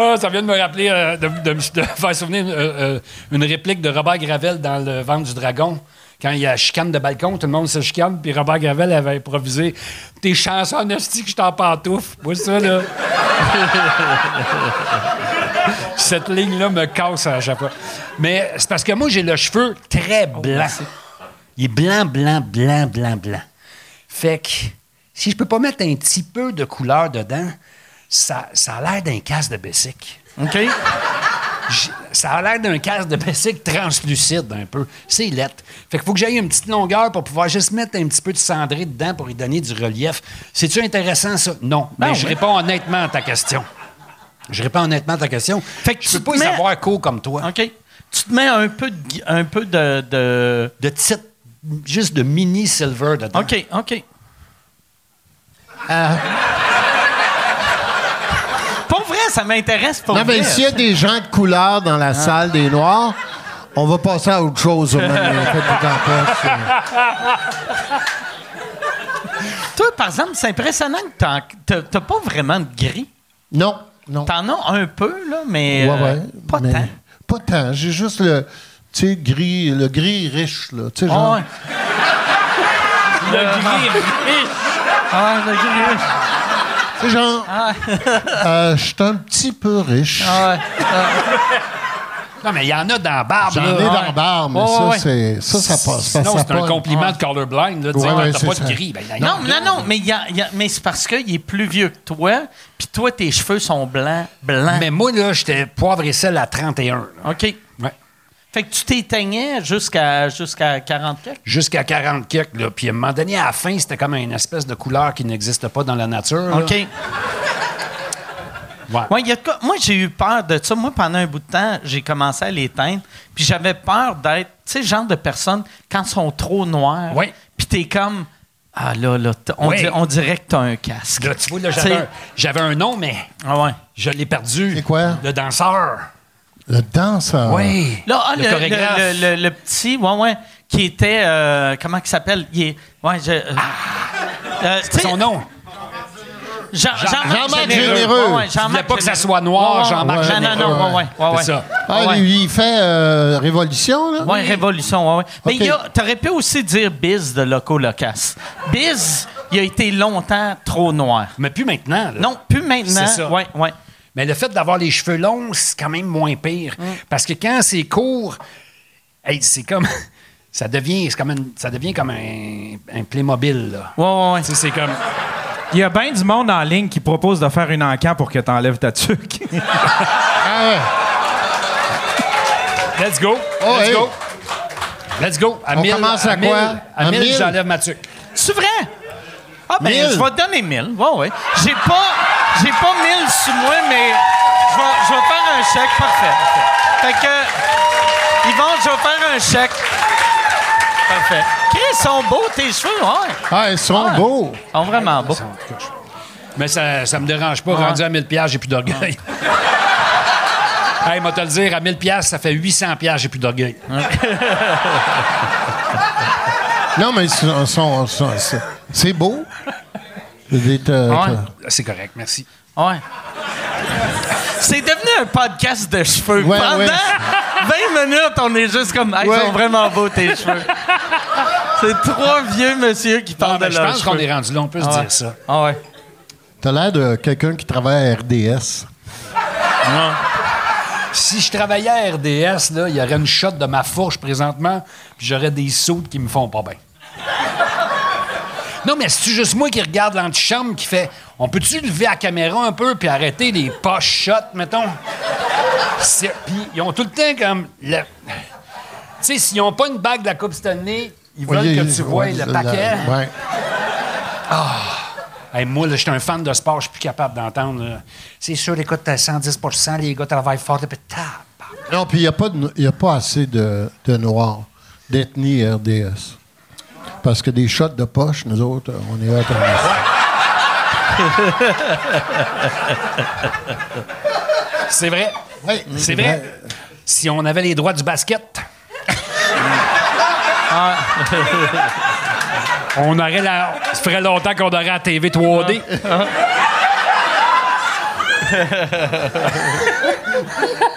[SPEAKER 4] Ah, ça vient de me rappeler, euh, de, de me de faire souvenir euh, euh, une réplique de Robert Gravel dans Le Ventre du Dragon. Quand il y a chicane de balcon, tout le monde se chicane, puis Robert Gravel avait improvisé Tes chansons en hostie que je t'en pantoufle. Moi, ça, là? Cette ligne-là me casse à chaque fois. Mais c'est parce que moi, j'ai le cheveu très blanc. Il est blanc, blanc, blanc, blanc, blanc. Fait que si je peux pas mettre un petit peu de couleur dedans, ça, ça a l'air d'un casque de Bessic.
[SPEAKER 1] OK.
[SPEAKER 4] Ça a l'air d'un casque de Bessic translucide un peu. C'est lettre. Fait qu'il faut que j'aille une petite longueur pour pouvoir juste mettre un petit peu de cendré dedans pour y donner du relief. C'est-tu intéressant, ça? Non.
[SPEAKER 1] Ben
[SPEAKER 4] Mais je réponds honnêtement à ta question. Je réponds honnêtement à ta question.
[SPEAKER 1] Fait que
[SPEAKER 4] je peux pas y savoir court comme toi.
[SPEAKER 1] OK. Tu te mets un peu de. Un peu de, de-
[SPEAKER 4] De titre, juste de mini silver dedans.
[SPEAKER 1] OK, OK.
[SPEAKER 5] Euh,
[SPEAKER 1] ça m'intéresse pour
[SPEAKER 5] non, mais s'il y a des gens de couleur dans la salle des Noirs, on va passer à autre chose. au euh.
[SPEAKER 1] Toi, par exemple, c'est impressionnant que t'as t'as pas vraiment de gris.
[SPEAKER 5] Non, non.
[SPEAKER 1] T'en as un peu, là, mais
[SPEAKER 5] Ouais,
[SPEAKER 1] euh,
[SPEAKER 5] ouais,
[SPEAKER 1] pas
[SPEAKER 5] mais
[SPEAKER 1] tant.
[SPEAKER 5] Pas tant. J'ai juste le, tu sais, gris, le gris riche, là. Tu sais, genre.
[SPEAKER 1] Ah ouais. Le gris riche. Ah, le gris riche.
[SPEAKER 5] Sais, genre. euh, Je suis un petit peu riche.
[SPEAKER 1] Ah ouais.
[SPEAKER 4] Non, mais il y en a dans la barbe.
[SPEAKER 5] J'en ai dans la barbe, mais ça,
[SPEAKER 1] ouais.
[SPEAKER 5] c'est, ça, ça passe.
[SPEAKER 4] Sinon,
[SPEAKER 5] ça
[SPEAKER 4] c'est un compliment de colorblind. Là, de
[SPEAKER 5] Ouais,
[SPEAKER 4] dire,
[SPEAKER 5] ouais,
[SPEAKER 4] t'as
[SPEAKER 5] c'est
[SPEAKER 4] pas
[SPEAKER 5] ça.
[SPEAKER 4] de gris. Ben, il y en a.
[SPEAKER 1] Non, non, non, mais, a- y a- mais c'est parce qu'il est plus vieux que toi, puis toi, tes cheveux sont blancs, blancs.
[SPEAKER 4] Mais moi, là, j'étais poivre et sel à 31. là.
[SPEAKER 1] OK. Fait que tu t'éteignais jusqu'à jusqu'à 40 quelques?
[SPEAKER 4] Jusqu'à 40 quelques. Là. Puis à un moment donné, à la fin, c'était comme une espèce de couleur qui n'existe pas dans la nature. là.
[SPEAKER 1] OK.
[SPEAKER 4] Ouais.
[SPEAKER 1] Ouais, il y a de quoi- Moi, j'ai eu peur de ça. Moi, pendant un bout de temps, j'ai commencé à l'éteindre. Puis j'avais peur d'être, tu sais, le genre de personnes, quand ils sont trop noirs,
[SPEAKER 4] Ouais.
[SPEAKER 1] puis t'es comme, ah là, là, on,
[SPEAKER 4] Ouais.
[SPEAKER 1] on dirait que t'as un casque.
[SPEAKER 4] Là, tu vois, là,
[SPEAKER 1] Tu
[SPEAKER 4] j'avais
[SPEAKER 1] sais-
[SPEAKER 4] un, j'avais un nom, mais
[SPEAKER 1] Ah ouais.
[SPEAKER 4] je l'ai perdu.
[SPEAKER 5] C'est quoi?
[SPEAKER 4] Le danseur.
[SPEAKER 5] Le danseur.
[SPEAKER 4] Oui.
[SPEAKER 1] Là, ah,
[SPEAKER 4] le,
[SPEAKER 1] le,
[SPEAKER 4] chorégraphe.
[SPEAKER 1] le- le- le- le petit, ouais, ouais, qui était, euh, comment il s'appelle? Il est, ouais, je, euh, euh, sais,
[SPEAKER 4] Son nom.
[SPEAKER 1] Jean, Jean-Marc
[SPEAKER 5] Jean-Marc
[SPEAKER 1] Généreux.
[SPEAKER 5] Généreux.
[SPEAKER 1] Ouais, ouais,
[SPEAKER 4] Je voulais
[SPEAKER 1] Jean-Marc
[SPEAKER 4] pas que ça soit noir,
[SPEAKER 1] Ouais,
[SPEAKER 4] Jean-Marc
[SPEAKER 1] ouais.
[SPEAKER 4] Généreux.
[SPEAKER 1] Non, non, non, ouais, ouais, ouais.
[SPEAKER 4] C'est ça.
[SPEAKER 5] Ah, lui, il fait euh, Révolution, là?
[SPEAKER 1] Ouais, Révolution, ouais, ouais. Mais
[SPEAKER 5] Ok.
[SPEAKER 1] il y a- t'aurais pu aussi dire Biz de Loco Locas. Biz, il a été longtemps trop noir.
[SPEAKER 4] Mais plus maintenant. là.
[SPEAKER 1] Non, plus maintenant.
[SPEAKER 4] C'est ça.
[SPEAKER 1] Ouais, ouais.
[SPEAKER 4] Mais le fait d'avoir les cheveux longs, c'est quand même moins pire.
[SPEAKER 1] Mm.
[SPEAKER 4] Parce que quand c'est court, hey, c'est comme. Ça devient, c'est comme une- ça devient comme un, un Playmobil. Là.
[SPEAKER 1] Ouais, ouais, ouais.
[SPEAKER 4] C'est comme.
[SPEAKER 3] Il y a bien du monde en ligne qui propose de faire une encan pour que tu enlèves ta tuque.
[SPEAKER 5] Ah ouais.
[SPEAKER 4] Let's go.
[SPEAKER 5] Oh,
[SPEAKER 4] Let's
[SPEAKER 5] hey.
[SPEAKER 4] go. Let's go. À
[SPEAKER 5] On
[SPEAKER 4] 1000,
[SPEAKER 5] commence à
[SPEAKER 4] mille-
[SPEAKER 5] quoi?
[SPEAKER 4] À
[SPEAKER 5] À
[SPEAKER 4] 1000,
[SPEAKER 5] 1000?
[SPEAKER 4] j'enlève ma tuque.
[SPEAKER 1] C'est vrai? Ah, ben,
[SPEAKER 5] Mille?
[SPEAKER 1] je vais te donner 1000. Ouais, ouais. J'ai pas, j'ai pas 1000 sur moi, mais je vais, je vais faire un chèque. Parfait. Fait que, Yvon, je vais faire un chèque. Parfait. Chris, ils sont beaux, tes cheveux, ouais.
[SPEAKER 5] Ah, ils sont
[SPEAKER 1] Ouais.
[SPEAKER 5] beaux.
[SPEAKER 1] Ils sont vraiment beaux.
[SPEAKER 4] Mais ça, ça me dérange pas.
[SPEAKER 1] Ouais.
[SPEAKER 4] Rendu à 1000 pièces, j'ai plus d'orgueil. hey, moi te le dire, à 1000 pièces, ça fait 800 pièces, j'ai plus d'orgueil.
[SPEAKER 5] Non, mais ils sont, sont- sont- c'est beau. Je
[SPEAKER 1] Ouais?
[SPEAKER 5] t'as-
[SPEAKER 4] C'est correct, merci.
[SPEAKER 1] Ouais. C'est devenu un podcast de cheveux.
[SPEAKER 5] Ouais,
[SPEAKER 1] Pendant
[SPEAKER 5] ouais.
[SPEAKER 1] 20 minutes, on est juste comme, hey, ils sont vraiment beaux tes cheveux. C'est trois vieux monsieur qui
[SPEAKER 4] Non,
[SPEAKER 1] parlent
[SPEAKER 4] mais
[SPEAKER 1] de
[SPEAKER 4] je
[SPEAKER 1] leurs
[SPEAKER 4] pense qu'on
[SPEAKER 1] cheveux.
[SPEAKER 4] est rendu là, on peut se
[SPEAKER 1] Ah ouais.
[SPEAKER 4] dire ça.
[SPEAKER 1] Ah ouais.
[SPEAKER 5] T'as l'air de quelqu'un qui travaille à RDS.
[SPEAKER 4] Si je travaillais à RDS, là, il y aurait une shot de ma fourche présentement, puis j'aurais des sautes qui me font pas bien. Non, mais c'est juste moi qui regarde l'antichambre qui fait On peut-tu lever la caméra un peu puis arrêter les poches shots, mettons? Puis ils ont tout le temps comme. le- Tu sais, s'ils n'ont pas une bague de la Coupe Stanley, ils veulent
[SPEAKER 5] Oui,
[SPEAKER 4] que tu vois le
[SPEAKER 5] la-
[SPEAKER 4] paquet.
[SPEAKER 5] ouais.
[SPEAKER 4] Hey, moi, là, je suis un fan de sport, je suis plus capable d'entendre. C'est sûr, écoute, t'as 10 les gars travaillent fort, puis.
[SPEAKER 5] Non, puis il n'y a, pas de- il y a pas assez de, de noirs, d'ethnie RDS. Parce que des shots de poche, nous autres, on est là.
[SPEAKER 4] C'est vrai.
[SPEAKER 5] Ouais,
[SPEAKER 4] C'est vrai. Si on avait les droits du basket. on aurait la. Ça ferait longtemps qu'on aurait la TV 3D.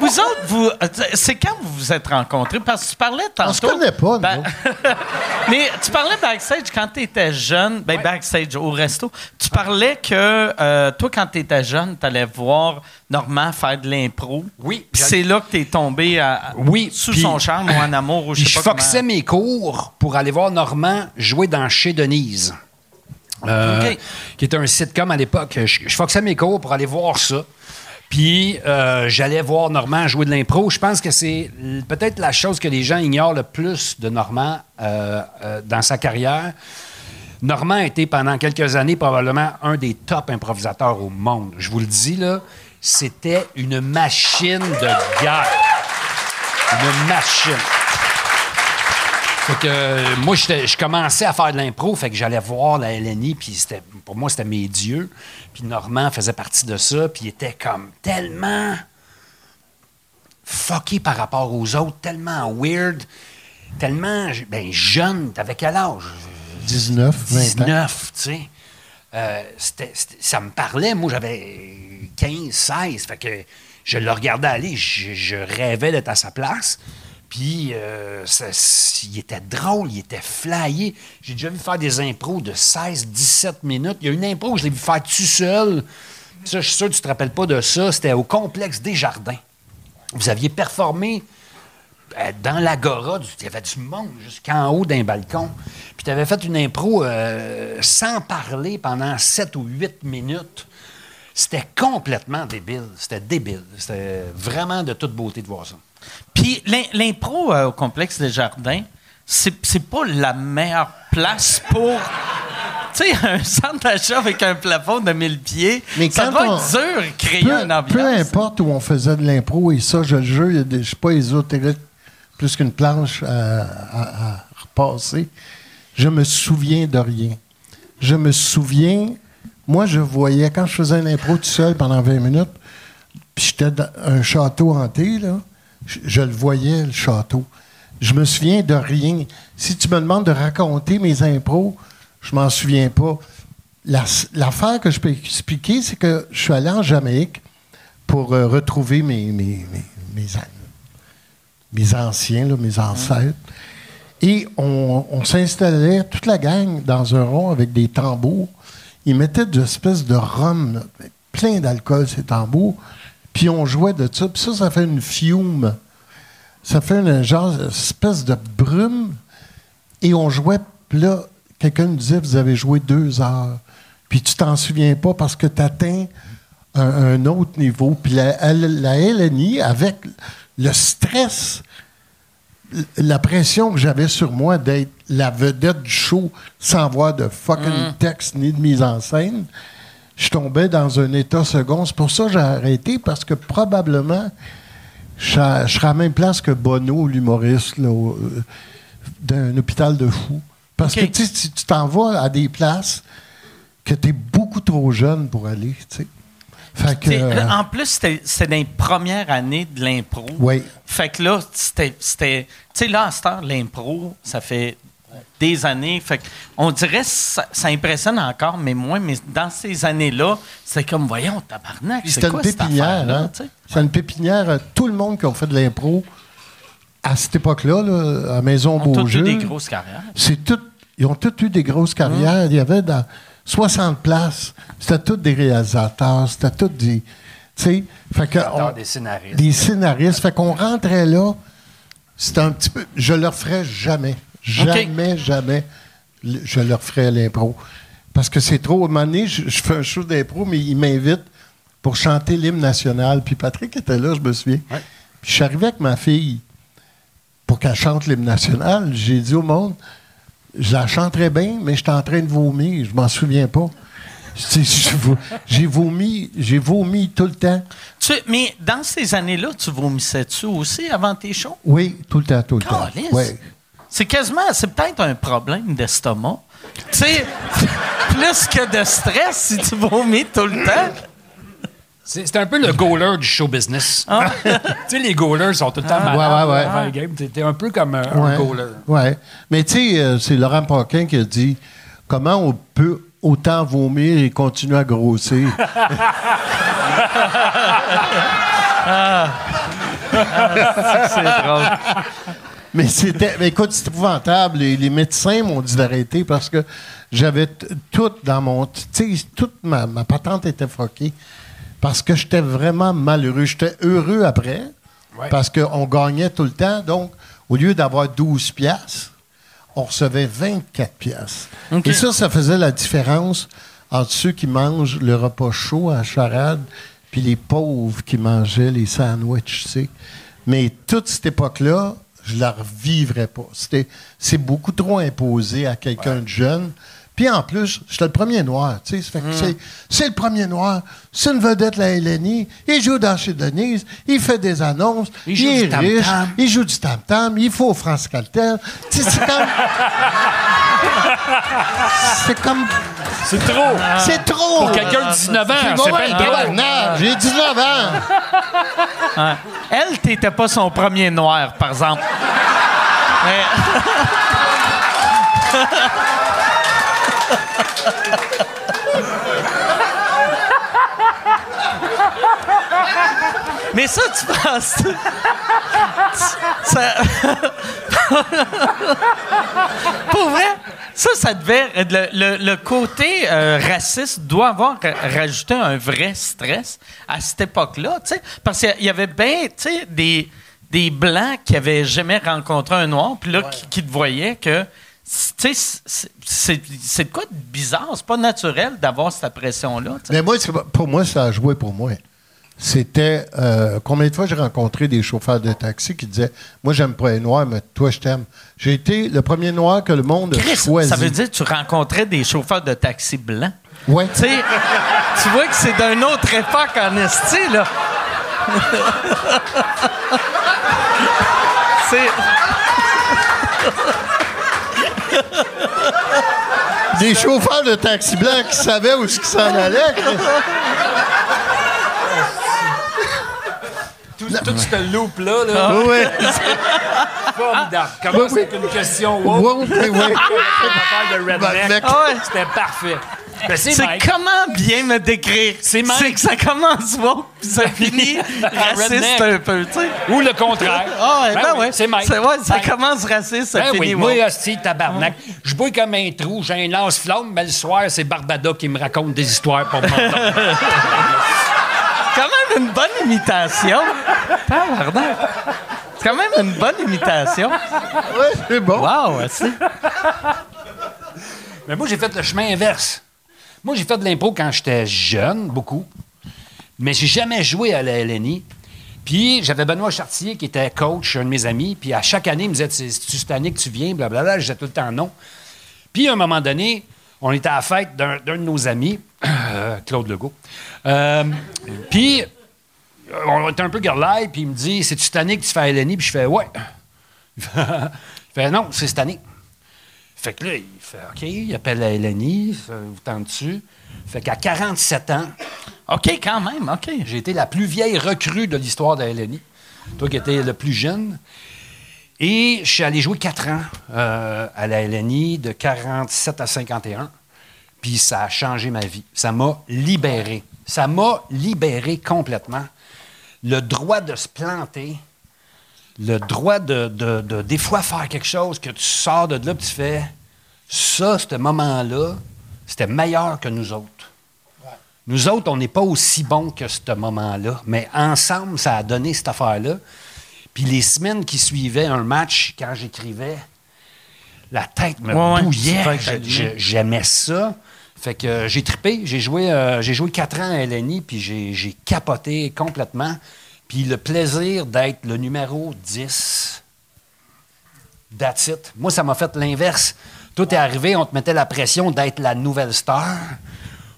[SPEAKER 1] Vous autres, vous, c'est quand vous vous êtes rencontrés? Parce que tu parlais tantôt...
[SPEAKER 5] On se connaît pas, nous
[SPEAKER 1] Ben- Mais tu parlais backstage quand tu étais jeune, ben backstage au resto, tu parlais que euh, toi, quand tu étais jeune, tu allais voir Normand faire de l'impro.
[SPEAKER 4] Oui,
[SPEAKER 1] c'est là que tu es tombé à-
[SPEAKER 4] Oui,
[SPEAKER 1] sous son charme ou en amour ou je
[SPEAKER 4] je foxais
[SPEAKER 1] comment.
[SPEAKER 4] mes cours pour aller voir Normand jouer dans Chez Denise. Euh. Qui était un sitcom à l'époque. Je, je foxais mes cours pour aller voir ça. Puis euh, j'allais voir Normand jouer de l'impro. Je pense que c'est peut-être la chose que les gens ignorent le plus de Normand euh, euh, dans sa carrière. Normand a été pendant quelques années probablement un des top improvisateurs au monde. Je vous le dis, là. C'était une machine de guerre. Une machine. Fait que euh, moi, je commençais à faire de l'impro, fait que j'allais voir la LNI, puis pour moi, c'était mes dieux. Puis Normand faisait partie de ça, puis il était comme tellement fucké par rapport aux autres, tellement weird, tellement ben, jeune. T'avais quel âge?
[SPEAKER 5] 19, 20 ans.
[SPEAKER 4] 19, tu sais. Euh, ça me parlait. Moi, j'avais 15, 16. Fait que je le regardais aller. Je, je rêvais d'être à sa place. Puis, euh, il était drôle, il était flyé. J'ai déjà vu faire des impros de 16, 17 minutes. Il y a une impro je l'ai vu faire tout seul. Ça, je suis sûr que tu te rappelles pas de ça. C'était au complexe des Jardins. Vous aviez performé euh, dans l'agora, il y avait du monde jusqu'en haut d'un balcon. Puis tu avais fait une impro euh, sans parler pendant 7 ou 8 minutes. C'était complètement débile. C'était débile. C'était vraiment de toute beauté de voir ça.
[SPEAKER 1] Puis l'im- l'impro euh, au complexe des jardins, c'est pas la meilleure place pour. Tu sais, un centre d'achat avec un plafond de 1000 pieds,
[SPEAKER 5] Mais
[SPEAKER 1] ça doit
[SPEAKER 5] on-
[SPEAKER 1] être dur de créer
[SPEAKER 5] peu,
[SPEAKER 1] une ambiance.
[SPEAKER 5] peu importe où on faisait de l'impro, et ça, je le jure, je suis pas ésotérique plus qu'une planche à, à- à repasser. Je me souviens de rien. Je me souviens, moi, je voyais, quand je faisais une impro tout seul pendant 20 minutes, puis j'étais dans un château hanté, là, je, le voyais, le château. Je me souviens de rien. Si tu me demandes de raconter mes impros, je m'en souviens pas. La- L'affaire que je peux expliquer, c'est que je suis allé en Jamaïque pour euh, retrouver mes, mes, mes, mes an- mes anciens, mes ancêtres. Et on, s'installait, toute la gang, dans un rond avec des tambours. Ils mettaient de espèces de rhum, plein d'alcool, ces tambours. Puis on jouait de ça. Puis ça, ça fait une fiume. Ça fait une genre, espèce de brume. Et on jouait, puis là, quelqu'un nous disait, vous avez joué deux heures. Puis tu t'en souviens pas parce que tu atteins un, un autre niveau. Puis la, la LNI, avec le stress, la pression que j'avais sur moi d'être la vedette du show sans voir de fucking texte ni de mise en scène, je tombais dans un état second. C'est pour ça que j'ai arrêté, parce que probablement, je serais je serais à la même place que Bono, l'humoriste, euh, d'un hôpital de fous. Parce que tu t'en vas à des places que tu es beaucoup trop jeune pour aller. Fait que. Euh,
[SPEAKER 1] En plus, c'était dans les premières années de l'impro.
[SPEAKER 5] Oui.
[SPEAKER 1] Fait que là, c'était. c'était- Tu sais, là, à cette heure, l'impro, ça fait des années. Fait on dirait que ça, ça impressionne encore, mais moins. Mais dans ces années-là, c'est comme, voyons, tabarnak,
[SPEAKER 5] Puis
[SPEAKER 1] c'est quoi
[SPEAKER 5] une
[SPEAKER 1] cette
[SPEAKER 5] pépinière. Hein? C'était une pépinière. Tout le monde qui a fait de l'impro à cette époque-là, là, à Maison
[SPEAKER 1] Ils ont tous
[SPEAKER 5] Beaujeu.
[SPEAKER 1] eu des grosses carrières.
[SPEAKER 5] C'est tout, ils ont tous eu des grosses carrières. Il y avait dans 60 places. C'était tous des réalisateurs. C'était tous des. Tu sais, fait que. on-
[SPEAKER 4] des scénaristes.
[SPEAKER 5] des scénaristes. Fait qu'on rentrait là. C'était un petit peu. Je le referais jamais. Jamais, jamais. Je le referais à l'impro. Parce que c'est trop. À un moment donné, je, je fais un show d'impro, mais il m'invite pour chanter l'hymne national. Puis Patrick était là, je me souviens. Puis je suis arrivé avec ma fille pour qu'elle chante l'hymne national. J'ai dit au monde, je la chanterais bien, mais j'étais en train de vomir. Je m'en souviens pas. J'ai vomi, j'ai vomi tout le temps.
[SPEAKER 1] Tu- mais dans ces années-là, tu vomissais-tu aussi avant tes shows?
[SPEAKER 5] Oui, tout le temps, tout le temps. Oui.
[SPEAKER 1] C'est quasiment, c'est peut-être un problème d'estomac. Tu sais, plus que de stress si tu vomis tout le temps.
[SPEAKER 4] C'est un peu le goaler du show business. tu sais, les goalers sont tout le temps malades
[SPEAKER 5] Ah. Ouais, ouais, ouais.
[SPEAKER 4] avant le game. T'es un peu comme un, un
[SPEAKER 5] Ouais.
[SPEAKER 4] goaler.
[SPEAKER 5] Ouais. Mais tu sais, euh, c'est Laurent Paquin qui a dit comment on peut autant vomir et continuer à grossir?
[SPEAKER 1] C'est drôle.
[SPEAKER 5] Mais c'était. mais écoute, c'est épouvantable. Les, les médecins m'ont dit d'arrêter parce que j'avais tout dans mon. Tu sais, toute ma, ma patente était foquée. Parce que j'étais vraiment malheureux. J'étais heureux après.
[SPEAKER 4] Ouais.
[SPEAKER 5] Parce qu'on gagnait tout le temps. Donc, au lieu d'avoir 12 piastres, on recevait 24 piastres. Et ça, ça faisait la différence entre ceux qui mangent le repas chaud à charade puis les pauvres qui mangeaient les sandwichs, tu sais. Mais toute cette époque-là, je la revivrais pas. C'était, c'est beaucoup trop imposé à quelqu'un de jeune Puis en plus, j'étais le premier noir. tu sais. Que c'est- C'est le premier noir. C'est une vedette, la LNI. Il joue dans chez Denise. Il fait des annonces.
[SPEAKER 4] Il
[SPEAKER 5] Il,
[SPEAKER 4] joue du
[SPEAKER 5] est
[SPEAKER 4] tam-tam.
[SPEAKER 5] riche. Il joue du tam-tam. Il faut France Caltel. Tu sais, C'est comme. c'est comme.
[SPEAKER 4] C'est trop.
[SPEAKER 5] C'est trop.
[SPEAKER 4] Pour quelqu'un de 19 ans,
[SPEAKER 5] C'est
[SPEAKER 4] drôle.
[SPEAKER 5] tabarnak, J'ai 19 ans.
[SPEAKER 1] Elle, t'étais pas son premier noir, par exemple. Mais- Mais ça, tu penses. ça... Pour vrai, ça, ça devait. Le, le- le côté euh, raciste doit avoir ra- rajouté un vrai stress à cette époque-là, tu sais. Parce qu'il y avait bien, tu sais, des, des Blancs qui avaient jamais rencontré un Noir, puis là, qui, qui te voyaient que. Tu sais, c'est- de quoi de bizarre, c'est pas naturel d'avoir cette pression-là.
[SPEAKER 5] Mais moi, pour moi, ça a joué pour moi. C'était. euh, combien de fois j'ai rencontré des chauffeurs de taxi qui disaient Moi, j'aime pas les noirs, mais toi, je t'aime. J'ai été le premier noir que le monde a
[SPEAKER 1] Chris,
[SPEAKER 5] choisi.
[SPEAKER 1] ça veut dire que tu rencontrais des chauffeurs de taxi blancs.
[SPEAKER 5] Ouais.
[SPEAKER 1] Tu vois que c'est d'une autre époque en esti, là. c'est.
[SPEAKER 5] Des chauffeurs de taxi blancs qui savaient où ce qu'ils s'en allaient.
[SPEAKER 4] Tout, tout ce loop-là, là,
[SPEAKER 5] Oui, oui.
[SPEAKER 4] formidable. Commence avec une question wow.
[SPEAKER 5] Oui, oui, oui.
[SPEAKER 4] De redneck.
[SPEAKER 1] Ah.
[SPEAKER 4] C'était parfait. Ben, c'est
[SPEAKER 1] comment bien me décrire?
[SPEAKER 4] C'est Mike.
[SPEAKER 1] C'est que ça commence woke, puis ça finit raciste un peu, tu sais.
[SPEAKER 4] Ou le contraire.
[SPEAKER 1] Ah ouais, ben,
[SPEAKER 4] oui,
[SPEAKER 1] ouais.
[SPEAKER 4] C'est Mike.
[SPEAKER 1] C'est- ouais, ça commence raciste, ça
[SPEAKER 4] Ben
[SPEAKER 1] finit
[SPEAKER 4] oui,
[SPEAKER 1] woke.
[SPEAKER 4] moi, hostie, tabarnak. Je bois comme un trou, j'ai un lance-flamme, mais le soir, c'est Barbada qui me raconte des histoires pour m'entendre.
[SPEAKER 1] quand même une bonne imitation. Tabarnak. C'est quand même une bonne imitation.
[SPEAKER 5] Oui, c'est bon.
[SPEAKER 1] Wow, c'est...
[SPEAKER 4] Mais moi, j'ai fait le chemin inverse. Moi, j'ai fait de l'impro quand j'étais jeune, beaucoup. Mais j'ai jamais joué à la LNI. Puis j'avais Benoît Chartier qui était coach, un de mes amis. Puis à chaque année, il me disait C'est-tu cette année que tu viens? Blablabla. Je disais tout le temps non. Puis à un moment donné, on était à la fête d'un de nos amis, Claude Legault. Euh, puis euh, on était un peu girlaille, puis il me dit C'est-tu cette année que tu fais à LNI Puis je fais Ouais. il fait Non, c'est cette année. Fait que là, fait OK, il appelle LNI, ça vous tente dessus. Fait qu'à 47 ans,
[SPEAKER 1] OK, quand même, OK.
[SPEAKER 4] j'ai été la plus vieille recrue de l'histoire de LNI. Toi qui étais le plus jeune. Et je suis allé jouer 4 ans euh, à la LNI de 47 à 51. Puis ça a changé ma vie. Ça m'a libéré. Ça m'a libéré complètement. Le droit de se planter, le droit de, de- de, des fois faire quelque chose que tu sors de là et tu fais ça, ce moment-là, c'était meilleur que nous autres. Nous autres, on n'est pas aussi bons que ce moment-là, mais ensemble, ça a donné cette affaire-là. Puis les semaines qui suivaient un match, quand j'écrivais, la tête me
[SPEAKER 1] Ouais,
[SPEAKER 4] bouillait. J'aimais ça. Fait que euh, j'ai trippé. J'ai joué, euh, j'ai joué quatre ans à LNI, puis j'ai j'ai capoté complètement. Puis le plaisir d'être le numéro 10, that's it. Moi, ça m'a fait l'inverse. Tout est arrivé, on te mettait la pression d'être la nouvelle star.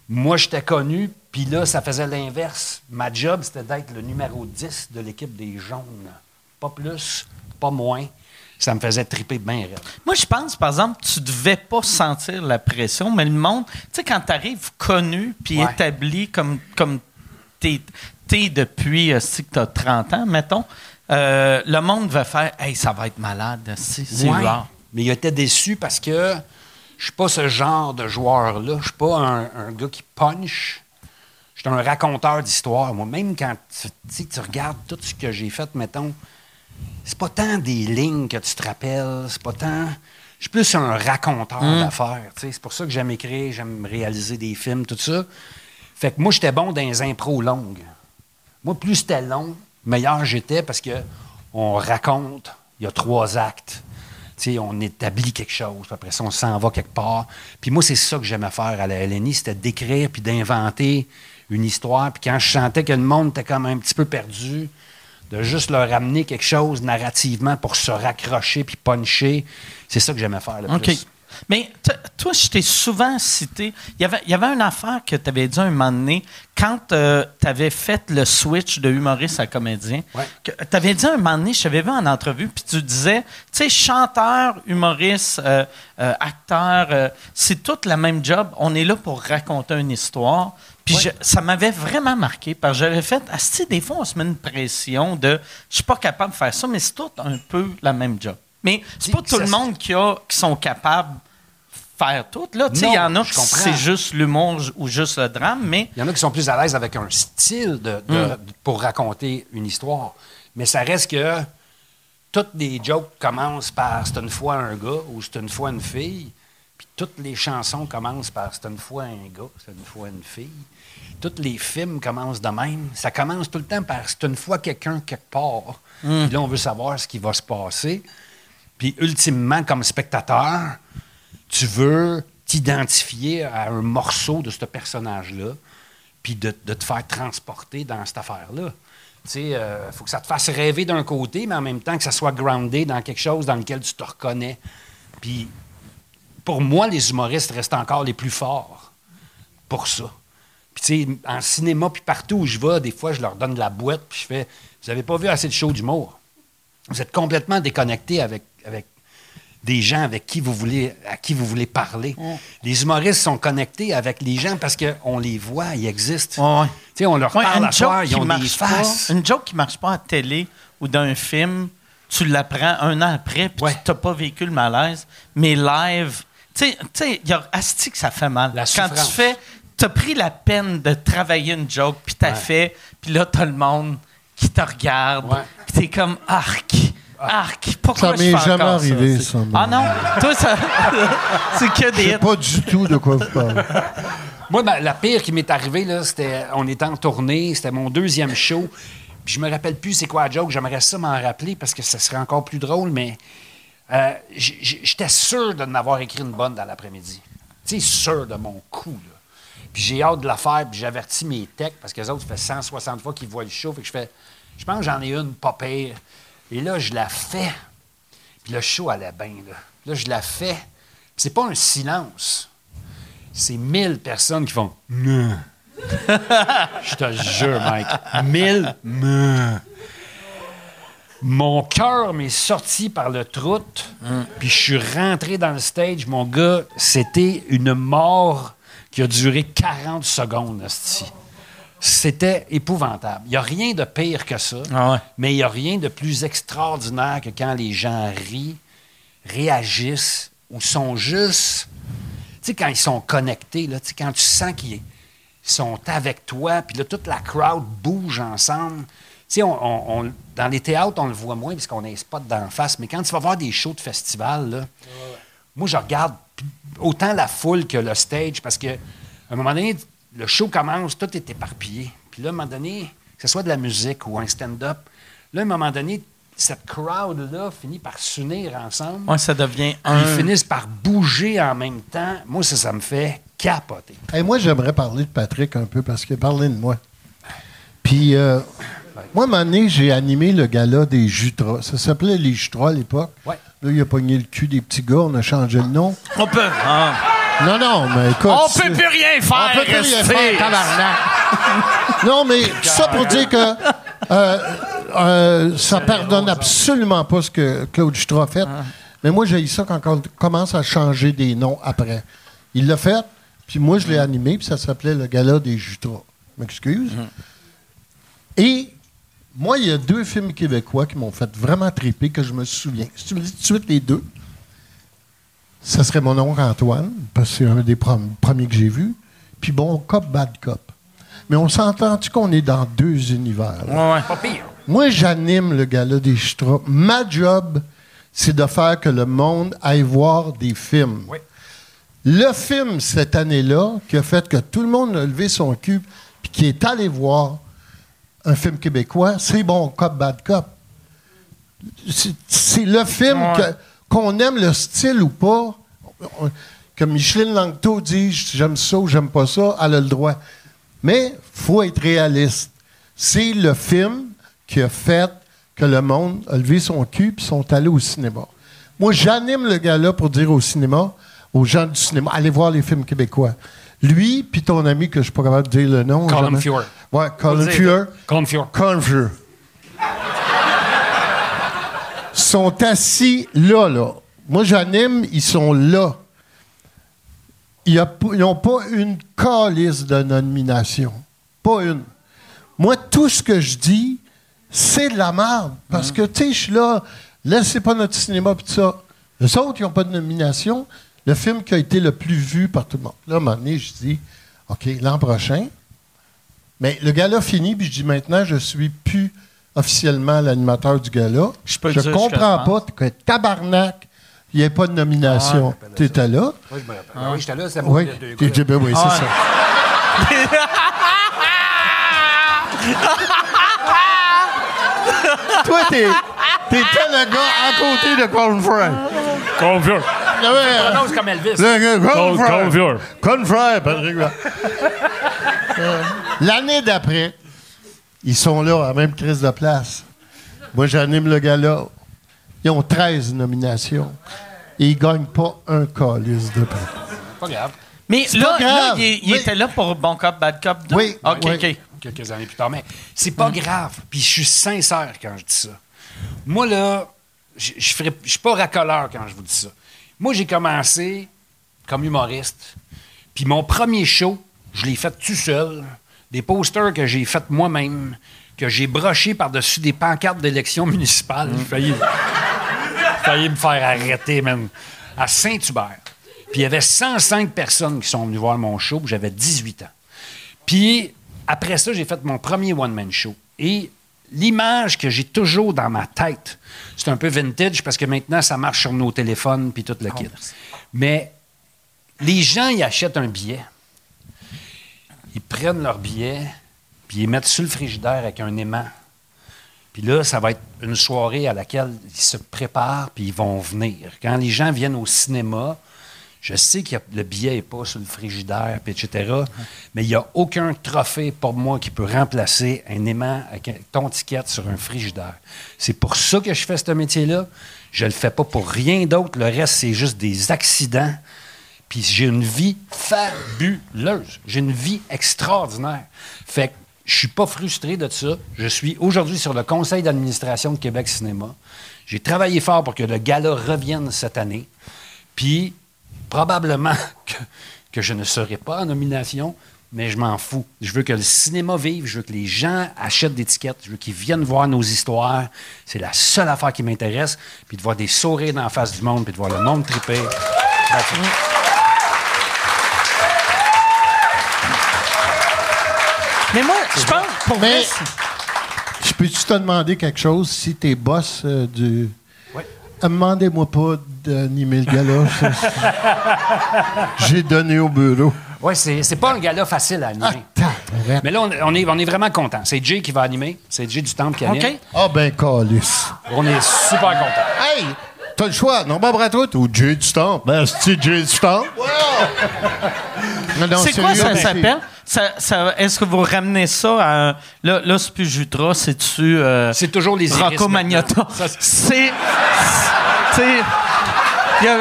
[SPEAKER 4] Moi, j'étais connu, puis là, ça faisait l'inverse. Ma job, c'était d'être le numéro 10 de l'équipe des jaunes. Pas plus, pas moins. Ça me faisait triper bien raide.
[SPEAKER 1] Moi, je pense, par exemple, tu devais pas sentir la pression, mais le monde, tu sais, quand tu arrives connu puis
[SPEAKER 4] Ouais.
[SPEAKER 1] établi comme, comme t'es es depuis euh, si que tu as 30 ans, mettons, euh, le monde va faire Hey, ça va être malade, si, c'est
[SPEAKER 4] Ouais. Mais il était déçu parce que je suis pas ce genre de joueur-là. Je suis pas un, un gars qui punch. Je suis un raconteur d'histoire. Moi, même quand tu, tu regardes tout ce que j'ai fait, mettons, c'est pas tant des lignes que tu te rappelles, c'est pas tant. Je suis plus un raconteur d'affaires. tu sais. C'est pour ça que j'aime écrire, j'aime réaliser des films, tout ça. Fait que moi, j'étais bon dans les impros longues. Moi, plus c'était long, meilleur j'étais parce que on raconte, il y a trois actes. Sais, on établit quelque chose, puis après ça, on s'en va quelque part. Puis moi, c'est ça que j'aimais faire à la LNI, c'était d'écrire puis d'inventer une histoire. Puis quand je sentais que le monde était comme un petit peu perdu, de juste leur amener quelque chose narrativement pour se raccrocher puis puncher, c'est ça que j'aimais faire le plus.
[SPEAKER 1] Mais toi, je t'ai souvent cité. Il y avait, il y avait une affaire que tu avais dit un moment donné, quand tu avais fait le switch de humoriste à comédien.
[SPEAKER 4] Ouais.
[SPEAKER 1] Tu avais dit un moment donné, je t'avais vu en entrevue, puis tu disais, tu sais, chanteur, humoriste, euh, euh, acteur, euh, c'est tout le même job. On est là pour raconter une histoire. Puis ça m'avait vraiment marqué, parce que j'avais fait, Asti, des fois, on se met une pression de, je suis pas capable de faire ça, mais c'est tout un peu la même job. Mais c'est pas tout le monde qui, a, qui sont capables faire tout. Là, il y en a qui c'est juste l'humour ou juste le drame, mais
[SPEAKER 4] Il y en a qui sont plus à l'aise avec un style de, de- pour raconter une histoire. Mais ça reste que toutes les jokes commencent par c'est une fois un gars ou c'est une fois une fille. Puis toutes les chansons commencent par c'est une fois un gars, c'est une fois une fille. Tous les films commencent de même. Ça commence tout le temps par c'est une fois quelqu'un quelque part. Puis là, on veut savoir ce qui va se passer. Puis ultimement, comme spectateur, tu veux t'identifier à un morceau de ce personnage-là, puis de, te faire transporter dans cette affaire-là. Tu sais, il faut que ça te fasse rêver d'un côté, mais en même temps que ça soit groundé dans quelque chose dans lequel tu te reconnais. Puis, pour moi, les humoristes restent encore les plus forts pour ça. Puis, tu sais, en cinéma, puis partout où je vais, des fois, je leur donne de la boîte, puis je fais Vous n'avez pas vu assez de shows d'humour? Vous êtes complètement déconnecté avec, avec des gens avec qui vous voulez, à qui vous voulez parler. Les humoristes sont connectés avec les gens parce qu'on les voit, ils existent.
[SPEAKER 1] Ouais,
[SPEAKER 4] on leur
[SPEAKER 1] Ouais,
[SPEAKER 4] parle
[SPEAKER 1] une
[SPEAKER 4] à soir,
[SPEAKER 1] joke
[SPEAKER 4] ils
[SPEAKER 1] qui
[SPEAKER 4] ont des
[SPEAKER 1] pas, une joke qui marche pas à télé ou dans un film, tu l'apprends un an après, puis
[SPEAKER 4] Ouais.
[SPEAKER 1] tu n'as pas vécu le malaise. Mais live, tu sais- tu sais, il y a asti que ça fait mal.
[SPEAKER 4] La
[SPEAKER 1] Quand tu fais, tu as pris la peine de travailler une joke, puis tu as
[SPEAKER 4] Ouais.
[SPEAKER 1] fait, puis là, tu as le monde qui te regarde,
[SPEAKER 4] Ouais.
[SPEAKER 1] puis tu es comme arc. Arc, pourquoi
[SPEAKER 5] Ça
[SPEAKER 1] je
[SPEAKER 5] m'est jamais arrivé, ça?
[SPEAKER 1] Ah non? Toi, ça. c'est que
[SPEAKER 5] Je
[SPEAKER 1] des.
[SPEAKER 5] sais pas du tout de quoi vous parlez.
[SPEAKER 4] Moi, ben, la pire qui m'est arrivée, là, c'était, on était en tournée, c'était mon deuxième show. Puis je me rappelle plus c'est quoi la joke. J'aimerais ça m'en rappeler parce que ça serait encore plus drôle, mais euh, j'étais sûr de n'avoir écrit une bonne dans l'après-midi. Tu sais, sûr de mon coup, là. Puis j'ai hâte de la faire, puis j'avertis mes techs parce que les autres, ça fait 160 fois qu'ils voient le show. Fait que je fais, je pense que j'en ai une pas pire. Et là, je la fais. Puis le show allait bien, là. Là, je la fais. Puis c'est pas un silence c'est 1000 personnes qui font. Je te jure, Mike. 1000 Non. Mon cœur m'est sorti par le troute, puis je suis rentré dans le stage. Mon gars, c'était une mort qui a duré 40 secondes, esti. C'était épouvantable. Il n'y a rien de pire que ça,
[SPEAKER 1] Ah ouais.
[SPEAKER 4] mais il n'y a rien de plus extraordinaire que quand les gens rient, réagissent ou sont juste tu sais, quand ils sont connectés, là, tu sais, quand tu sens qu'ils sont avec toi, puis là, toute la crowd bouge ensemble. Tu sais, on, on- on- dans les théâtres, on le voit moins parce qu'on a les spots d'en face, mais quand tu vas voir des shows de festival, là, moi, je regarde autant la foule que le stage parce que à un moment donné, le show commence, tout est éparpillé. Puis là, à un moment donné, que ce soit de la musique ou un stand-up, là, à un moment donné, cette crowd-là finit par s'unir ensemble.
[SPEAKER 1] Ouais, ça devient
[SPEAKER 4] Ils
[SPEAKER 1] un.
[SPEAKER 4] finissent par bouger en même temps. Moi, ça, ça me fait capoter.
[SPEAKER 5] Hey, moi, j'aimerais parler de Patrick un peu parce qu'il a parlé de moi. Puis, euh, moi, à un moment donné, j'ai animé le gala des Jutras. Ça s'appelait les Jutras à l'époque.
[SPEAKER 4] Ouais.
[SPEAKER 5] Là, il a pogné le cul des petits gars. On a changé le nom.
[SPEAKER 1] On peut. ah.
[SPEAKER 5] Non, non, mais écoute.
[SPEAKER 1] On peut plus rien faire.
[SPEAKER 5] On peut plus rien faire, tabarnak. non, mais tout ça pour dire que euh, euh, ça pardonne absolument pas ce que Claude Jutras a fait. Mais moi, j'ai eu ça quand on commence à changer des noms après. Il l'a fait, puis moi, je l'ai animé, puis ça s'appelait le Gala des Jutras. M'excuse. Et moi, il y a deux films québécois qui m'ont fait vraiment triper, que je me souviens. Si tu me dis tout de suite les deux, ça serait mon oncle Antoine, parce que c'est un des premiers que j'ai vus. Puis bon cop, bad cop. Mais on s'entend-tu qu'on est dans deux univers? là?
[SPEAKER 1] Ouais, ouais.
[SPEAKER 4] Pas pire.
[SPEAKER 5] Moi, j'anime le gala des Chutras. Ma job, c'est de faire que le monde aille voir des films.
[SPEAKER 4] Oui.
[SPEAKER 5] Le film cette année-là qui a fait que tout le monde a levé son cul puis qui est allé voir un film québécois, c'est Bon Cop, Bad Cop. C'est- C'est le film
[SPEAKER 1] Ouais.
[SPEAKER 5] que- qu'on aime le style ou pas. Comme Micheline Langto dit, j'aime ça ou j'aime pas ça, elle a le droit. Mais faut être réaliste. C'est le film qui a fait que le monde a levé son cul et sont allés au cinéma. Moi, j'anime le gars-là pour dire au cinéma, aux gens du cinéma, allez voir les films québécois. Lui, puis ton ami, que je suis pas capable de dire le nom.
[SPEAKER 4] Colin
[SPEAKER 5] jamais.
[SPEAKER 4] Fuhr.
[SPEAKER 5] Ouais, Colin
[SPEAKER 1] dire.
[SPEAKER 5] Fuhr.
[SPEAKER 4] Colin Fuhr.
[SPEAKER 5] Colin. Sont assis là, là. Moi, j'anime, ils sont là. Ils n'ont pas une calice de nomination. Pas une. Moi, tout ce que je dis, c'est de la merde. Parce que, tu sais, je suis là, laissez pas notre cinéma pis tout ça. Les autres, ils n'ont pas de nomination. Le film qui a été le plus vu par tout le monde. Là, à un moment donné, je dis, OK, l'an prochain. Mais le gala finit, puis je dis maintenant, je suis plus officiellement l'animateur du gala.
[SPEAKER 1] Je peux le dire ce que
[SPEAKER 5] comprends
[SPEAKER 1] je
[SPEAKER 5] pas que tabarnak, il n'y ait pas de nomination. tu étais là.
[SPEAKER 4] Oui, je me rappelle. Oui, j'étais là, c'est moi
[SPEAKER 5] Oui,
[SPEAKER 4] deux
[SPEAKER 5] ben c'est
[SPEAKER 1] Ah,
[SPEAKER 5] ça. Toi, t'es, t'étais le gars à côté de. Il y avait, euh,
[SPEAKER 4] Non, c'est comme Elvis.
[SPEAKER 5] le gars, Patrick. Euh, L'année d'après, ils sont là, à la même crise de place. Moi, j'anime le gala. Ils ont 13 nominations. Et ils gagnent pas un calice de prix.
[SPEAKER 4] Pas grave.
[SPEAKER 1] Mais là,
[SPEAKER 5] pas
[SPEAKER 1] là, il, il
[SPEAKER 5] Oui.
[SPEAKER 1] était là pour Bon Cop, Bad Cop 2?
[SPEAKER 5] Oui,
[SPEAKER 1] OK,
[SPEAKER 5] oui.
[SPEAKER 1] OK.
[SPEAKER 4] quelques années plus tard. Mais c'est pas grave. Puis je suis sincère quand je dis ça. Moi, là, je je suis pas racoleur quand je vous dis ça. Moi, j'ai commencé comme humoriste. Puis mon premier show, je l'ai fait tout seul. Des posters que j'ai fait moi-même, que j'ai brochés par-dessus des pancartes d'élection municipale. J'ai failli, failli me faire arrêter, même. À Saint-Hubert. Puis il y avait 105 personnes qui sont venues voir mon show, puis j'avais 18 ans. Puis après ça, j'ai fait mon premier one-man show. Et l'image que j'ai toujours dans ma tête, c'est un peu vintage parce que maintenant, ça marche sur nos téléphones puis tout le kit. Mais les gens, ils achètent un billet. Ils prennent leur billet, puis ils mettent sur le frigidaire avec un aimant. Puis là, ça va être une soirée à laquelle ils se préparent, puis ils vont venir. Quand les gens viennent au cinéma, je sais que le billet n'est pas sur le frigidaire, etc., mais il n'y a aucun trophée pour moi qui peut remplacer un aimant avec ton ticket sur un frigidaire. C'est pour ça que je fais ce métier-là. Je le fais pas pour rien d'autre. Le reste, c'est juste des accidents. Puis j'ai une vie fabuleuse. J'ai une vie extraordinaire. Fait que je suis pas frustré de ça. Je suis aujourd'hui sur le conseil d'administration de Québec Cinéma. J'ai travaillé fort pour que le gala revienne cette année. Puis probablement que, je ne serai pas en nomination, mais je m'en fous. Je veux que le cinéma vive, je veux que les gens achètent des tickets, je veux qu'ils viennent voir nos histoires. C'est la seule affaire qui m'intéresse. Puis de voir des sourires dans la face du monde, puis de voir le monde triper. That's
[SPEAKER 1] pour
[SPEAKER 5] Mais- Je peux-tu te demander quelque chose? Si t'es boss euh, du.
[SPEAKER 4] Oui.
[SPEAKER 5] Demandez-moi pas d'animer le gala. J'ai donné au bureau.
[SPEAKER 4] Oui, c'est, c'est pas un gala facile à animer.
[SPEAKER 5] Tabarnak.
[SPEAKER 4] Mais là, on, on est, on est vraiment content. C'est Jay qui va animer. C'est Jay du Temple qui anime.
[SPEAKER 1] OK.
[SPEAKER 5] Ah ben, calice.
[SPEAKER 4] On est super content.
[SPEAKER 5] Hey, t'as le choix. Non, Bob Ratout ou Jay du Temple? Ben, c'est Jay du Temple? Non,
[SPEAKER 1] C'est quoi ça s'appelle? Ça, ça- Est-ce que vous ramenez ça à. Là, là c'est plus c'est-tu. euh,
[SPEAKER 4] C'est toujours les
[SPEAKER 1] Rocco. Magnotta?
[SPEAKER 4] C'est-
[SPEAKER 1] C'est. Tu sais. Il a,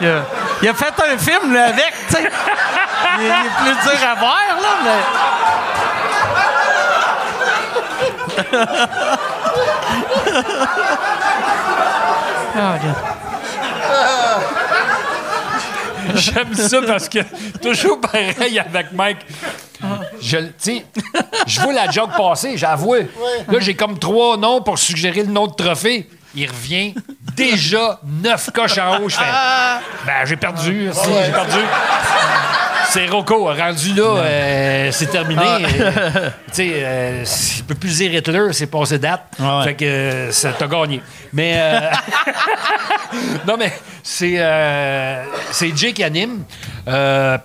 [SPEAKER 1] il a- il a fait un film là, avec, tu sais. Il, il est plus dur à voir, là, mais. Regarde.
[SPEAKER 4] J'aime ça parce que toujours pareil avec Mike. Je, je vois la joke passer, j'avoue. Là, j'ai comme trois noms pour suggérer le nom de trophée. Il revient déjà neuf coches en haut. Je fais, ben, j'ai perdu. si, J'ai perdu. C'est Rocco. Rendu là, euh, c'est terminé. Euh, tu sais, euh, il peut plus dire Hitler, c'est passé date.
[SPEAKER 1] Ouais.
[SPEAKER 4] Fait que euh, ça t'a gagné. Mais. euh, non, mais c'est c'est Jay qui anime.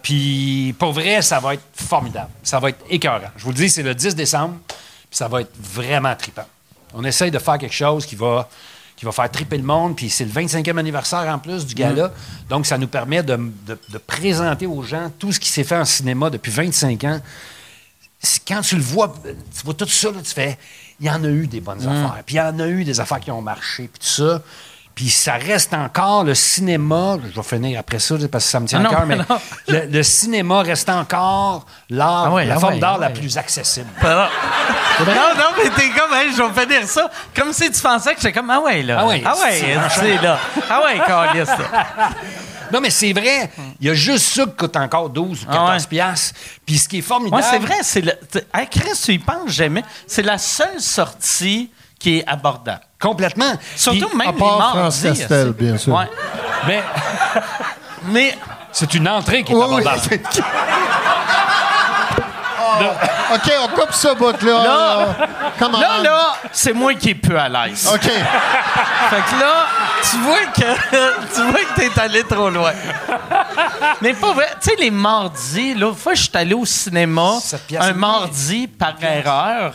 [SPEAKER 4] Puis pour vrai, ça va être formidable. Ça va être écœurant. Je vous le dis, c'est le 10 décembre. Puis ça va être vraiment trippant. On essaye de faire quelque chose qui va, qui va faire tripper le monde. Puis c'est le 25e anniversaire en plus du gala. Donc ça nous permet de, de- de présenter aux gens tout ce qui s'est fait en cinéma depuis 25 ans quand tu le vois, tu vois tout ça, là, tu fais, il y en a eu des bonnes affaires, puis il y en a eu des affaires qui ont marché, puis tout ça. Puis ça reste encore le cinéma. Je vais finir après ça parce que ça me tient
[SPEAKER 1] Ah
[SPEAKER 4] à cœur, mais le, le cinéma reste encore l'art,
[SPEAKER 1] Ah ouais,
[SPEAKER 4] la
[SPEAKER 1] ah
[SPEAKER 4] forme
[SPEAKER 1] ouais,
[SPEAKER 4] d'art la plus accessible.
[SPEAKER 1] Non, non, mais t'es comme, hey, je vais finir ça. Comme si tu pensais que j'étais comme, ah ouais, là.
[SPEAKER 4] Ah ouais,
[SPEAKER 1] ah ouais,
[SPEAKER 4] c'est-
[SPEAKER 1] là. Ah ouais, câlisse, là.
[SPEAKER 4] Non, mais c'est vrai. Il y a juste ça qui coûte encore 12 ou 14
[SPEAKER 1] Ah ouais.
[SPEAKER 4] piastres. Puis ce qui est formidable...
[SPEAKER 1] Ouais, c'est vrai, c'est le. Hey, Chris, tu y penses jamais. C'est la seule sortie qui est abordable.
[SPEAKER 4] Complètement.
[SPEAKER 1] Surtout
[SPEAKER 4] Puis-
[SPEAKER 1] même
[SPEAKER 5] à
[SPEAKER 1] les mardis.
[SPEAKER 5] France Castel, bien sûr.
[SPEAKER 1] Ouais.
[SPEAKER 4] Mais
[SPEAKER 1] Mais
[SPEAKER 4] c'est une entrée qui est
[SPEAKER 5] Oui, oui,
[SPEAKER 4] abordable.
[SPEAKER 5] c'est- OK, on coupe ce bout-là.
[SPEAKER 1] Là-
[SPEAKER 5] Comment?
[SPEAKER 1] là, là, c'est moi qui est peu à l'aise.
[SPEAKER 5] OK.
[SPEAKER 1] Fait que là, tu vois que tu vois que t'es allé trop loin. Mais pas vrai. Tu sais, les mardis, l'autre fois, je suis allé au cinéma un mardi par erreur.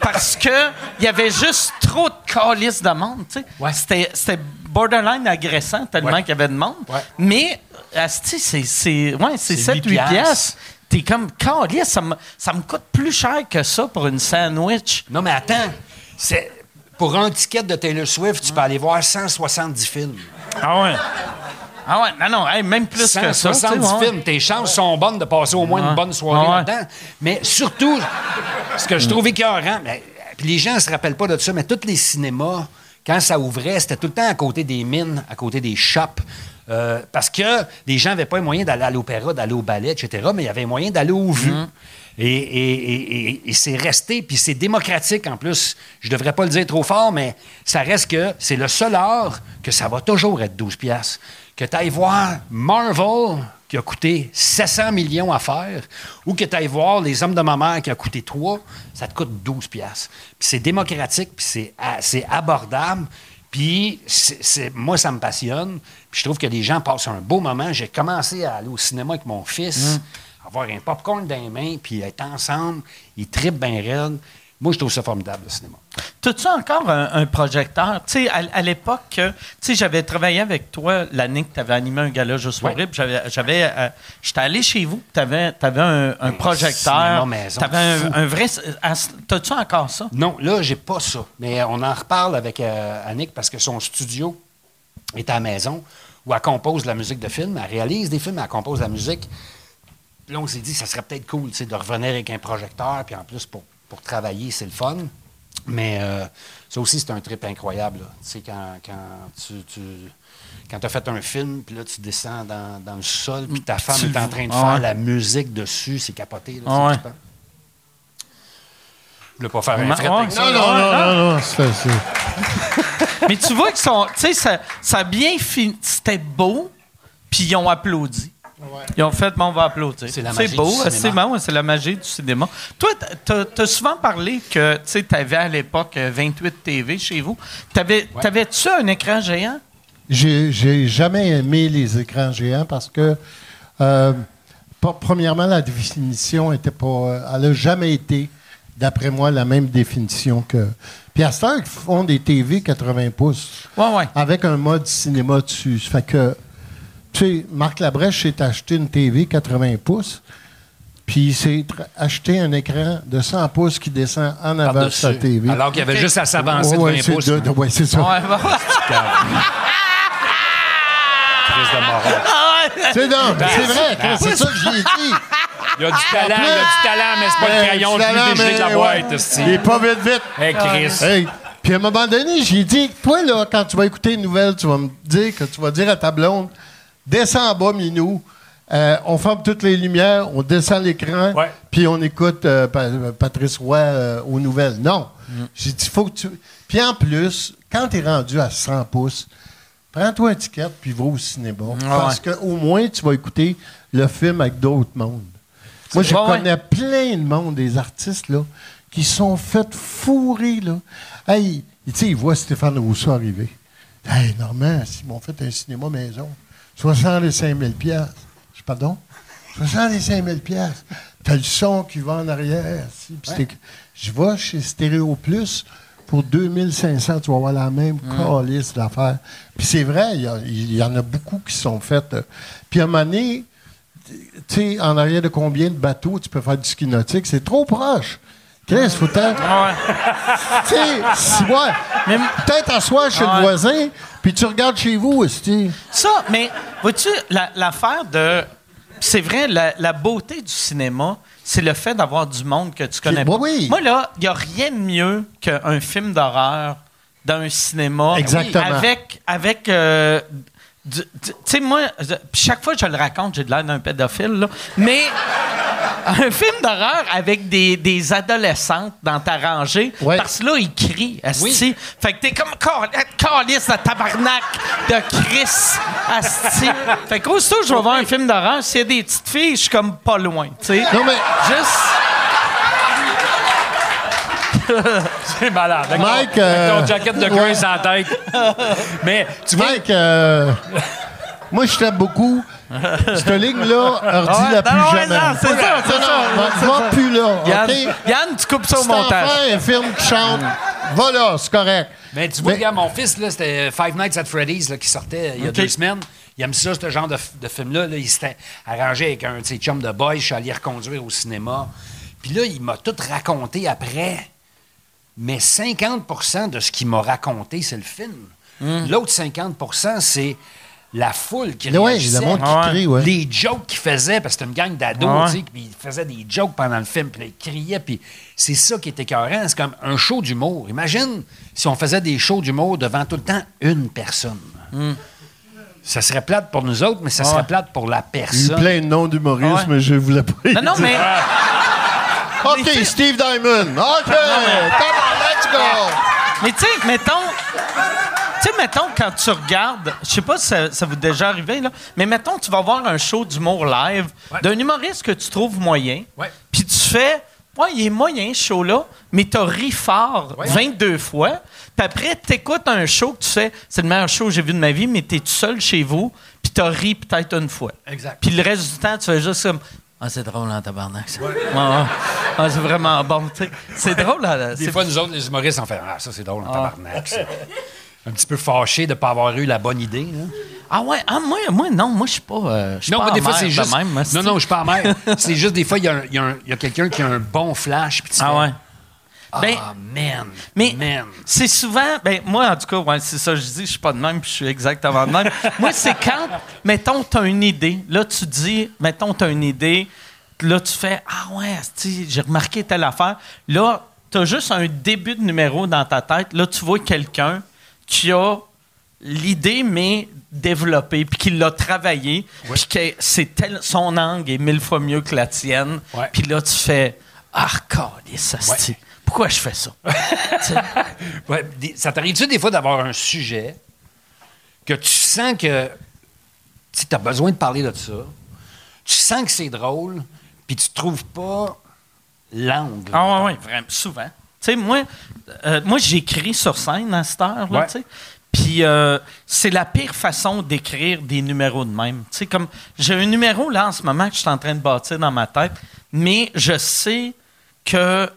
[SPEAKER 1] Parce que il y avait juste trop de calices de monde, tu sais.
[SPEAKER 4] Ouais.
[SPEAKER 1] C'était, c'était borderline agressant tellement
[SPEAKER 4] Ouais.
[SPEAKER 1] qu'il y avait de monde.
[SPEAKER 4] Ouais.
[SPEAKER 1] Mais, asti, c'est, c'est, ouais, c'est
[SPEAKER 4] C'est
[SPEAKER 1] 7-8
[SPEAKER 4] huit piastres.
[SPEAKER 1] piastres. T'es comme, calice, ça me, ça me coûte plus cher que ça pour une sandwich.
[SPEAKER 4] Non, mais attends. C'est... Pour un ticket de Taylor Swift, tu peux aller voir 170 films.
[SPEAKER 1] Ah ouais. Ah ouais, non, non, hey, même plus que ça. tu sais,
[SPEAKER 4] 170
[SPEAKER 1] ouais.
[SPEAKER 4] films. Tes chances sont bonnes de passer au moins une bonne soirée
[SPEAKER 1] Ouais.
[SPEAKER 4] là-dedans. Mais surtout, ce que je trouve écœurant, mais, puis les gens ne se rappellent pas de ça, mais tous les cinémas, quand ça ouvrait, c'était tout le temps à côté des mines, à côté des shops. Euh, parce que les gens n'avaient pas les moyens d'aller à l'opéra, d'aller au ballet, etc., mais il y avait moyen d'aller aux vues. Et, et- et- et- et c'est resté, puis c'est démocratique en plus. Je devrais pas le dire trop fort, mais ça reste que c'est le seul art que ça va toujours être 12 piastres. Que tu ailles voir Marvel, qui a coûté 700 millions à faire, ou que tu ailles voir Les Hommes de ma mère, qui a coûté 3, ça te coûte 12 piastres. Puis c'est démocratique, puis c'est abordable. Puis c'est- moi, ça me passionne. Puis je trouve que les gens passent un beau moment. J'ai commencé à aller au cinéma avec mon fils, avoir un popcorn dans les mains, puis être ensemble. Ils trippent bien raide. Moi, je trouve ça formidable, le cinéma.
[SPEAKER 1] T'as-tu encore un, un projecteur? Tu sais, à, à l'époque, euh, tu sais, j'avais travaillé avec toi l'année que tu avais animé un gala juste
[SPEAKER 4] Ouais.
[SPEAKER 1] horrible. J'avais, j'avais, euh, j'étais allé chez vous, tu avais, un, un projecteur.
[SPEAKER 4] maison,
[SPEAKER 1] T'avais un, un vrai. T'as-tu encore ça?
[SPEAKER 4] Non, là, j'ai pas ça. Mais on en reparle avec euh, Annick parce que son studio est à la maison où elle compose de la musique de film. Elle réalise des films, elle compose de la musique. Puis là, on s'est dit, ça serait peut-être cool tu sais, de revenir avec un projecteur. Puis en plus, pour, pour travailler, c'est le fun. Mais euh, ça aussi, c'est un trip incroyable. là. Tu sais, quand, quand tu. tu quand as fait un film, puis là, tu descends dans, dans le sol, puis ta femme
[SPEAKER 1] Tu
[SPEAKER 4] est en train de faire
[SPEAKER 1] ouais.
[SPEAKER 4] la musique dessus, c'est capoté. Là,
[SPEAKER 1] Ah
[SPEAKER 4] c'est
[SPEAKER 1] ouais.
[SPEAKER 4] Je voulais pas faire un
[SPEAKER 1] Ouais,
[SPEAKER 4] fret
[SPEAKER 1] ouais.
[SPEAKER 4] avec ça.
[SPEAKER 5] Non, non, non, non, non. c'est- c'est-
[SPEAKER 1] Mais tu vois qu'ils sont. Tu sais, ça, ça a bien fini. C'était beau, puis ils ont applaudi. Ils ont fait, bon, on va applaudir.
[SPEAKER 4] C'est la magie
[SPEAKER 1] beau,
[SPEAKER 4] cinéma.
[SPEAKER 1] c'est bon, c'est la magie du cinéma. Toi, t'as- t'as souvent parlé que tu avais à l'époque euh, 28 TV chez vous. T'avais- T'avais-tu un écran géant?
[SPEAKER 5] J'ai jamais aimé les écrans géants parce que, euh, pas- premièrement, la définition était pas. euh, Elle n'a jamais été, d'après moi, la même définition que. Puis à ce temps, ils font des TV 80 pouces
[SPEAKER 1] Ouais, ouais.
[SPEAKER 5] avec un mode cinéma dessus. Ça fait que, tu sais, Marc Labrèche s'est acheté une TV 80 pouces, puis il s'est acheté un écran de 100 pouces qui descend en avant de sa TV.
[SPEAKER 4] Alors qu'il y avait juste à s'avancer
[SPEAKER 5] Ouais,
[SPEAKER 4] de 20
[SPEAKER 5] c'est
[SPEAKER 4] pouces.
[SPEAKER 5] de- ouais, c'est ça.
[SPEAKER 1] Ouais, bon.
[SPEAKER 4] Crise de moron.
[SPEAKER 5] C'est non, mais c'est vrai, c'est ça que j'ai dit.
[SPEAKER 4] Il y a du talent, il y a du talent, mais c'est pas le crayon le plus de la boîte. esti.
[SPEAKER 5] Il est pas vite, vite.
[SPEAKER 4] Hey, Chris.
[SPEAKER 5] Hey. Puis à un moment donné, j'ai dit, toi, là, quand tu vas écouter une nouvelle, tu vas me dire que tu vas dire à ta blonde, descends en bas, Minou. Euh, on ferme toutes les lumières, on descend l'écran, puis on écoute euh, Pa- Patrice Roy euh, aux nouvelles. Non. J'ai dit, faut que tu. Puis en plus, quand tu es rendu à 100 pouces, prends-toi un ticket puis va au cinéma. Parce qu'au moins, tu vas écouter le film avec d'autres mondes. Moi, je
[SPEAKER 1] ouais.
[SPEAKER 5] connais plein de monde, des artistes, là, qui sont fait fourrer, là. Hey, tu sais, ils voient Stéphane Rousseau arriver. Hey, Normand, ils m'ont fait un cinéma maison. 65 000 piastres. Pardon? 65 000 piastres. T'as le son qui va en arrière. si, Je vais chez Stéréo Plus pour 2500, tu vas avoir la même calice d'affaires. Puis c'est vrai, il y en a beaucoup qui sont faites. euh. Puis à un moment donné, tu sais, en arrière de combien de bateaux tu peux faire du ski nautique? C'est trop proche. Chris, faut peut-être.
[SPEAKER 1] Ouais.
[SPEAKER 5] Tu sais, si- ouais. Peut-être asseoir chez
[SPEAKER 1] Ouais.
[SPEAKER 5] le voisin, puis tu regardes chez vous, aussi.
[SPEAKER 1] Ça, mais vois-tu, la- l'affaire de. C'est vrai, la, la beauté du cinéma, c'est le fait d'avoir du monde que tu connais pas.
[SPEAKER 5] oui.
[SPEAKER 1] Moi, là, il n'y a rien de mieux qu'un film d'horreur dans un cinéma.
[SPEAKER 5] Exactement.
[SPEAKER 1] Avec. avec euh, tu sais, moi, chaque fois que je le raconte, j'ai de l'air d'un pédophile, là. Mais. Un film d'horreur avec des, des adolescentes dans ta rangée,
[SPEAKER 5] Ouais.
[SPEAKER 1] parce que là, ils crient, asti. Fait que t'es comme cal- calice de tabarnak de Chris, asti. Fait que je vais voir un film d'horreur, s'il y a des petites filles, je suis comme pas loin, tu sais.
[SPEAKER 5] Non, mais
[SPEAKER 1] Juste...
[SPEAKER 4] C'est malade. Avec,
[SPEAKER 5] Mike,
[SPEAKER 4] ton, avec
[SPEAKER 5] euh,
[SPEAKER 4] ton jacket de sur la tête. Mais tu vois,
[SPEAKER 5] Mike, euh, moi, je t'aime beaucoup. Cette ligne-là, ordi
[SPEAKER 1] Ouais,
[SPEAKER 5] la plus
[SPEAKER 1] non, ouais,
[SPEAKER 5] jamais.
[SPEAKER 1] non, c'est ça, c'est
[SPEAKER 5] Non,
[SPEAKER 1] ça,
[SPEAKER 5] non,
[SPEAKER 1] c'est
[SPEAKER 5] va, va plus là,
[SPEAKER 1] Yann, tu coupes ça au montage.
[SPEAKER 5] enfant, un film qui chante, va là, c'est correct.
[SPEAKER 4] Mais tu vois,
[SPEAKER 5] Mais-
[SPEAKER 4] regarde, mon fils, là, c'était Five Nights at Freddy's là, qui sortait il y a deux semaines. Il aime ça, ce genre de film-là. là. Il s'était arrangé avec un de ses chums de boy. Je suis allé reconduire au cinéma. Puis là, il m'a tout raconté après. Mais 50% de ce qu'il m'a raconté, c'est le film.
[SPEAKER 5] Hmm.
[SPEAKER 4] L'autre 50% c'est la foule qui
[SPEAKER 5] Ouais,
[SPEAKER 4] réagissait.
[SPEAKER 5] le monde qui
[SPEAKER 1] Ouais.
[SPEAKER 5] crie, ouais.
[SPEAKER 4] Les jokes qu'il faisait, parce que c'était une gang d'ados,
[SPEAKER 1] Ouais.
[SPEAKER 4] puis ils faisaient des jokes pendant le film, puis là, ils criaient, puis c'est ça qui était écœurant. C'est comme un show d'humour. Imagine si on faisait des shows d'humour devant tout le temps une personne. Ça serait plate pour nous autres, mais ça serait plate pour la
[SPEAKER 5] Il y a eu
[SPEAKER 4] personne.
[SPEAKER 5] plein de noms d'humoristes,
[SPEAKER 1] Ouais.
[SPEAKER 5] mais je voulais pas y
[SPEAKER 1] Non, non, mais...
[SPEAKER 5] OK, Steve Diamond. OK, let's go.
[SPEAKER 1] Mais tu sais, mettons. Tu sais, mettons, quand tu regardes, je sais pas si ça, ça vous est déjà arrivé, là, mais mettons, tu vas voir un show d'humour live
[SPEAKER 4] Ouais.
[SPEAKER 1] d'un humoriste que tu trouves moyen,
[SPEAKER 4] Ouais.
[SPEAKER 1] puis tu fais, ouais, il est moyen ce show-là, mais t'as ri fort
[SPEAKER 4] Ouais.
[SPEAKER 1] 22 fois, puis après, t'écoutes un show que tu fais, c'est le meilleur show que j'ai vu de ma vie, mais t'es tout seul chez vous, puis t'as ri peut-être une fois.
[SPEAKER 4] Exact.
[SPEAKER 1] Puis le reste du temps, tu fais juste comme. Ah, c'est drôle en tabarnak, ça. Ouais. Ah, c'est vraiment bon, tu sais. C'est drôle, là.
[SPEAKER 4] Des
[SPEAKER 1] c'est-
[SPEAKER 4] fois, nous autres, les humoristes, on fait Ah, ça, c'est drôle en tabarnak. ça. Un petit peu fâché de ne pas avoir eu la bonne idée. là.
[SPEAKER 1] Ah ouais, ah, moi, moi non, moi je suis pas. euh,
[SPEAKER 4] Non,
[SPEAKER 1] pas
[SPEAKER 4] mais des fois, c'est juste.
[SPEAKER 1] Même, moi,
[SPEAKER 4] non, non, je suis pas amer. c'est juste des fois, il y a, quelqu'un qui a un bon flash. Puis tu
[SPEAKER 1] Ah ouais. Ben,
[SPEAKER 4] Ah, man.
[SPEAKER 1] mais
[SPEAKER 4] Man.
[SPEAKER 1] c'est souvent, ben moi en tout cas, ouais, c'est ça, je dis, je suis pas de même, puis je suis exactement de même. moi, c'est quand, mettons, tu as une idée, là tu dis, mettons, tu as une idée, là tu fais, ah ouais, j'ai remarqué telle affaire. Là, tu as juste un début de numéro dans ta tête, là tu vois quelqu'un qui a l'idée, mais développée, puis qui l'a travaillé, puis que c'est tel, son angle est mille fois mieux que la tienne.
[SPEAKER 4] Ouais.
[SPEAKER 1] Puis là, tu fais Ah, câlisse, asti. Pourquoi je fais ça?
[SPEAKER 4] Ouais, des- ça t'arrive-tu des fois d'avoir un sujet que tu sens que tu as besoin de parler de ça, tu sens que c'est drôle, puis tu trouves pas l'angle.
[SPEAKER 1] Ah ouais, vraiment, souvent. Tu sais, moi, euh, moi j'écris sur scène à cette heure, là,
[SPEAKER 4] Ouais.
[SPEAKER 1] tu sais. Puis euh, c'est la pire façon d'écrire des numéros de même. Tu sais, comme j'ai un numéro là en ce moment que je suis en train de bâtir dans ma tête, mais je sais que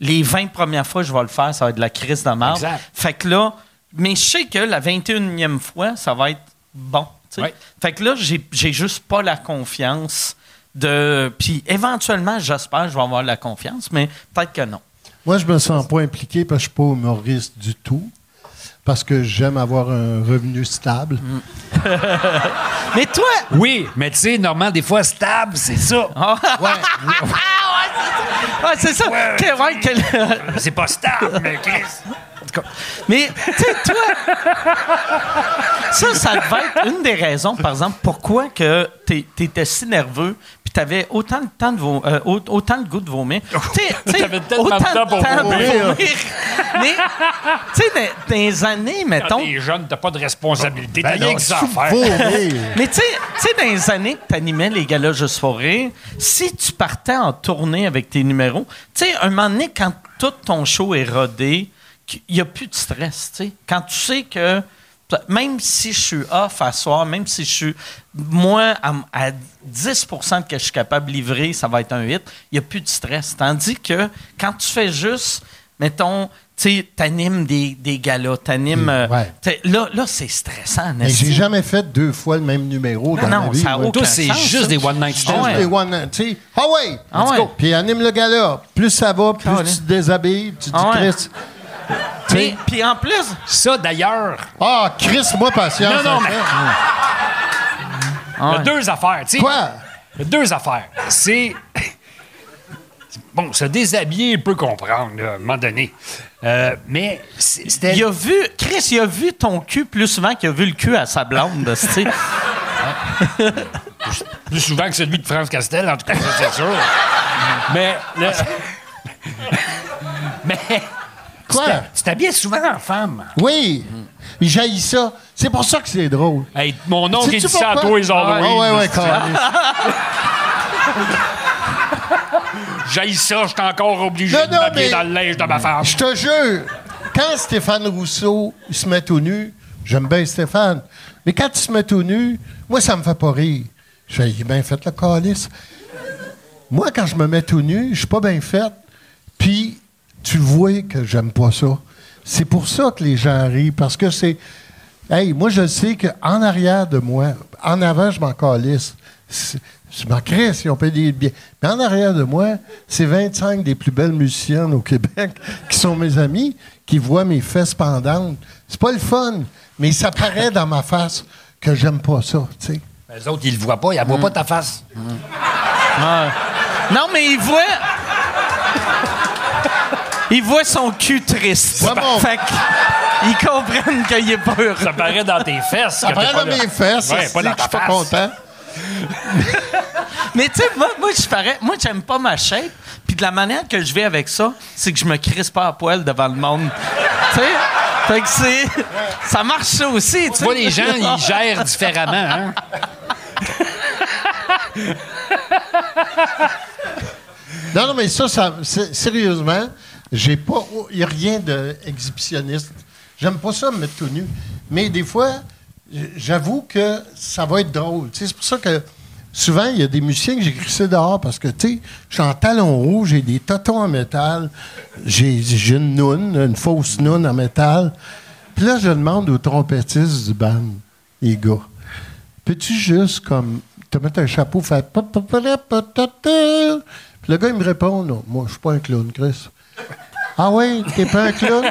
[SPEAKER 1] les 20 premières fois que je vais le faire, ça va être de la crise de merde.
[SPEAKER 4] Exact.
[SPEAKER 1] Fait que là, mais je sais que la 21e fois, ça va être bon.
[SPEAKER 4] Ouais.
[SPEAKER 1] Fait que là, j'ai juste pas la confiance de. Puis éventuellement, j'espère que je vais avoir la confiance, mais peut-être que non.
[SPEAKER 5] Moi, je me sens pas impliqué parce que je suis pas humoriste du tout. Parce que j'aime avoir un revenu stable.
[SPEAKER 1] Mais toi!
[SPEAKER 4] Oui, mais tu sais, normalement, des fois, stable, c'est ça.
[SPEAKER 1] Ah,
[SPEAKER 5] Ouais.
[SPEAKER 1] ouais, c'est ça! Ouais,
[SPEAKER 4] C'est pas stable, Chris.
[SPEAKER 1] Mais, tu sais, toi, ça, ça devait être une des raisons, par exemple, pourquoi que t'es- t'étais si nerveux puis t'avais autant le temps de vo- euh, au- autant le goût de vomir. Sais,
[SPEAKER 4] T'avais tellement de
[SPEAKER 1] autant
[SPEAKER 4] temps pour
[SPEAKER 1] de
[SPEAKER 5] vomir.
[SPEAKER 1] Mais, tu sais, dans, les années, mettons...
[SPEAKER 4] T'es jeune, t'as pas de responsabilité,
[SPEAKER 5] Ben
[SPEAKER 4] t'as rien que
[SPEAKER 5] tu
[SPEAKER 4] ça à faire.
[SPEAKER 1] Mais tu sais, tu sais, dans les années que tu animais les galas Juste pour rire, si tu partais en tournée avec tes numéros, tu sais, un moment donné, quand tout ton show est rodé, il n'y a plus de stress, tu sais. Quand tu sais que, même si je suis off à soir, même si je suis, moi, à, à 10% que je suis capable de livrer, ça va être un hit, il n'y a plus de stress. Tandis que quand tu fais juste, mettons, sais, t'animes des, des galas, t'animes. euh,
[SPEAKER 5] Ouais.
[SPEAKER 1] Là, là c'est stressant,
[SPEAKER 5] Mais j'ai jamais fait deux fois le même numéro dans
[SPEAKER 1] Non,
[SPEAKER 5] ma vie.
[SPEAKER 1] ça
[SPEAKER 4] c'est juste des one night
[SPEAKER 5] Juste des one, tu sais, ah ouais,
[SPEAKER 1] Ah
[SPEAKER 5] let's
[SPEAKER 1] ouais.
[SPEAKER 5] go. Puis anime le gars-là. Plus ça va, plus
[SPEAKER 1] Ah ouais.
[SPEAKER 5] tu te déshabilles, tu dis
[SPEAKER 1] Ah. Puis, puis en plus,
[SPEAKER 4] Ça, d'ailleurs,
[SPEAKER 5] Ah, Chris, moi, patience.
[SPEAKER 4] Non, non, mais- il y a deux affaires. tu sais.
[SPEAKER 5] Quoi?
[SPEAKER 4] Il y a deux affaires. C'est. Bon, se déshabiller, il peut comprendre, là, à un moment donné. Euh, mais c'était.
[SPEAKER 1] il a vu, Chris, il a vu ton cul plus souvent qu'il a vu le cul à sa blonde, tu sais.
[SPEAKER 4] Plus souvent que celui de France Castel, en tout cas, ça, c'est sûr. Mais. le- mais.
[SPEAKER 5] Quoi?
[SPEAKER 4] tu t'habillais souvent en femme.
[SPEAKER 5] Oui. Puis j'haïs ça. C'est pour ça que c'est drôle.
[SPEAKER 4] Hey, mon oncle, il dit ça à toi, les
[SPEAKER 5] Ah
[SPEAKER 4] Halloween.
[SPEAKER 5] ouais, ouais.
[SPEAKER 4] J'haïs ça, je suis encore obligé
[SPEAKER 5] Non,
[SPEAKER 4] de
[SPEAKER 5] non,
[SPEAKER 4] m'habiller
[SPEAKER 5] mais-
[SPEAKER 4] dans le linge de ma femme.
[SPEAKER 5] Je te jure, quand Stéphane Rousseau il se met tout nu, j'aime bien Stéphane, mais quand il se met tout nu, moi, ça me fait pas rire. Je fais, il est bien fait le calice. Moi, quand je me mets tout nu, je suis pas bien fait. Puis, tu vois que j'aime pas ça. C'est pour ça que les gens rient, parce que c'est. Hey, moi, je sais qu'en arrière de moi, en avant, je m'en calisse. Je m'en crisse, ils ont payé des billets. Mais en arrière de moi, c'est 25 des plus belles musiciennes au Québec qui sont mes amis, qui voient mes fesses pendantes. C'est pas le fun, mais ça paraît dans ma face que j'aime pas ça, tu sais.
[SPEAKER 4] Les autres, ils le voient pas, ils ne voient pas ta face.
[SPEAKER 1] Non, mais il voit. Il voit son cul triste.
[SPEAKER 5] Ouais, bon.
[SPEAKER 1] Fait qu'ils comprennent qu'il est pas heureux.
[SPEAKER 4] Ça paraît dans tes fesses.
[SPEAKER 5] Ça paraît dans mes fesses,
[SPEAKER 4] Ouais, pas dans
[SPEAKER 5] que je suis pas
[SPEAKER 4] face.
[SPEAKER 5] content.
[SPEAKER 1] Mais tu sais, moi, moi, je parais, moi, j'aime pas ma shape. Puis de la manière que je vais avec ça, c'est que je me crisse pas à poil devant le monde. tu sais? Fait que c'est. Ça marche ça aussi, tu
[SPEAKER 4] vois, les gens, ils gèrent différemment. Hein?
[SPEAKER 5] Non, non, mais ça, ça sérieusement, j'ai pas. Il n'y a rien d'exhibitionniste. J'aime pas ça me mettre tout nu. Mais des fois, j'avoue que ça va être drôle. C'est pour ça que souvent, il y a des musiciens que j'ai crissé dehors parce que, je suis en talon rouge, j'ai des totons en métal, j'ai une noune, une fausse noune en métal. Puis là, je demande au trompettiste du band, les gars, peux-tu juste comme te mettre un chapeau, faire? Puis le gars, il me répond, non, moi, je suis pas un clown, Chris. Ah oui, t'es pas un clown?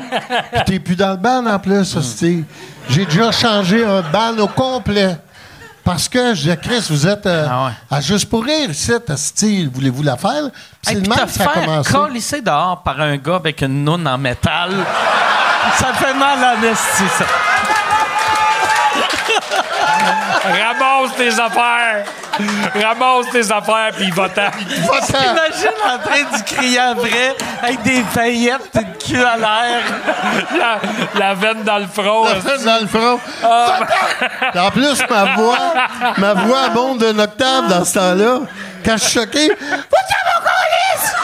[SPEAKER 5] Puis t'es plus dans le ban en plus, hostie. J'ai déjà changé un ban au complet. Parce que je disais, Chris, vous êtes euh,
[SPEAKER 1] Ah ouais.
[SPEAKER 5] à juste pour rire, c'est style, voulez-vous la faire? C'est
[SPEAKER 1] Hey,
[SPEAKER 5] le même ça a commencé.
[SPEAKER 1] câlisser dehors par un gars avec une noune en métal, ça fait mal à l'esti, ça.
[SPEAKER 4] Ramasse tes affaires! Ramasse tes affaires, puis va-t'en.
[SPEAKER 1] Imagine en train de crier après avec des paillettes et le cul à l'air?
[SPEAKER 4] La, la veine dans le front.
[SPEAKER 5] dans le front. Puis En plus, ma voix, ma voix monte d'une octave dans ce temps-là. Quand je suis choqué, va-t'en, mon câlisse!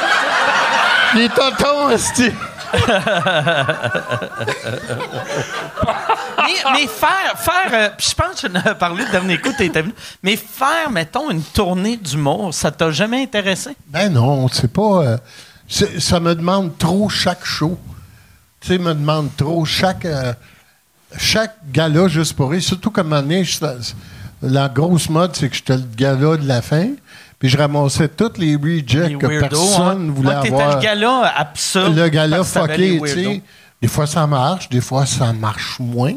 [SPEAKER 5] Les tontons, esti.
[SPEAKER 1] mais, mais faire, faire euh, puis je pense que je n'ai parlé le dernier coup, t'étais venu, mais faire, mettons, une tournée d'humour, ça t'a jamais intéressé?
[SPEAKER 5] Ben non, c'est pas. euh, c'est- ça me demande trop chaque show. Tu sais, me demande trop chaque. euh, chaque gala juste pour rire. Surtout comme année, la grosse mode, c'est que j'étais le gala de la fin. Puis je ramassais tous les rejects
[SPEAKER 1] Les
[SPEAKER 5] que
[SPEAKER 1] weirdos,
[SPEAKER 5] personne
[SPEAKER 1] hein?
[SPEAKER 5] voulait
[SPEAKER 1] Moi,
[SPEAKER 5] avoir.
[SPEAKER 1] le gala absurde.
[SPEAKER 5] le gala fucké, tu sais. Des fois, ça marche, des fois, ça marche moins.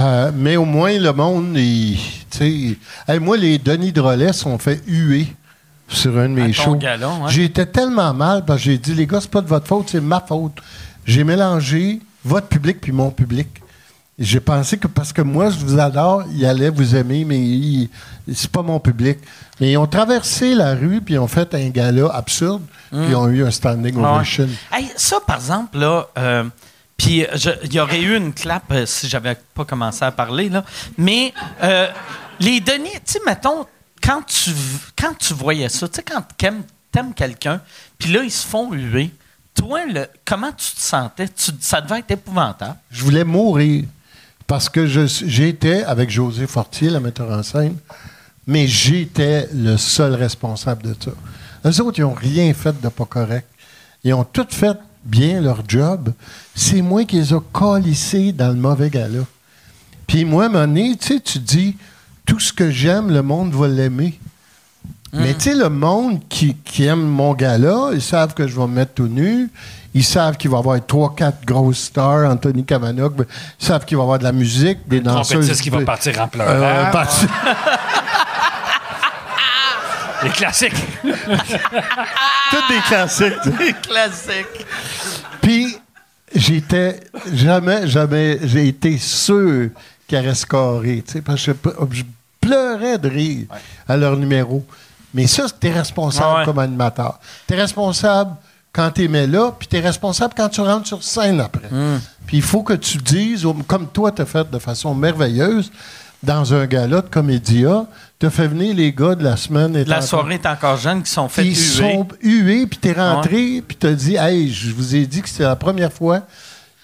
[SPEAKER 5] Euh, mais au moins, le monde, il. Hey, moi, les Denis Drolet sont fait huer sur un de mes shows.
[SPEAKER 1] ouais.
[SPEAKER 5] J'étais tellement mal parce que j'ai dit, les gars, c'est pas de votre faute, c'est ma faute. J'ai mélangé votre public puis mon public. J'ai pensé que parce que moi, je vous adore, il allait vous aimer, mais c'est pas mon public. Mais ils ont traversé la rue, puis ils ont fait un gala absurde, puis ils ont eu un standing.
[SPEAKER 1] Ouais.
[SPEAKER 5] ovation.
[SPEAKER 1] Hey, ça, par exemple, là, euh, puis je- il y aurait eu une clap euh, si j'avais pas commencé à parler, là. Mais euh, les Denis, tu sais, mettons, quand tu, quand tu voyais ça, tu sais, quand t'aimes, t'aimes quelqu'un, puis là, ils se font huer, toi, comment tu te sentais? Ça devait être épouvantable.
[SPEAKER 5] Je voulais mourir parce que j'étais avec José Fortier, le metteur en scène, mais j'étais le seul responsable de ça. Eux autres, ils n'ont rien fait de pas correct. Ils ont tout fait bien leur job, c'est moi qui les ai calissés dans le mauvais gala. Puis moi, à un moment donné, tu sais, tu dis, tout ce que j'aime, le monde va l'aimer. Mais tu sais, le monde qui, qui aime mon gala, ils savent que je vais me mettre tout nu. Ils savent qu'il va y avoir trois, quatre grosses stars, Anthony Kavanagh. Ils savent qu'il va y avoir de la musique, des danseuses.
[SPEAKER 4] Trompettiste qui va partir en pleurant.
[SPEAKER 5] Euh, parti-
[SPEAKER 4] Les classiques.
[SPEAKER 5] Toutes des classiques. tu sais.
[SPEAKER 1] Classique.
[SPEAKER 5] Puis, j'étais jamais, jamais, j'ai été sûr scorer, tu sais, parce que je, je pleurais de rire à leur numéro. Mais ça, t'es responsable
[SPEAKER 1] ouais.
[SPEAKER 5] comme animateur. T'es responsable quand t'es mets là, puis t'es responsable quand tu rentres sur scène après.
[SPEAKER 1] Hmm.
[SPEAKER 5] Puis il faut que tu dises, comme toi t'as fait de façon merveilleuse, dans un gala de comédia, t'as fait venir les gars de la semaine.
[SPEAKER 1] La soirée est encore jeune qui sont fait
[SPEAKER 5] ils sont hués, puis t'es rentré, puis t'as dit, hey, je vous ai dit que c'était la première fois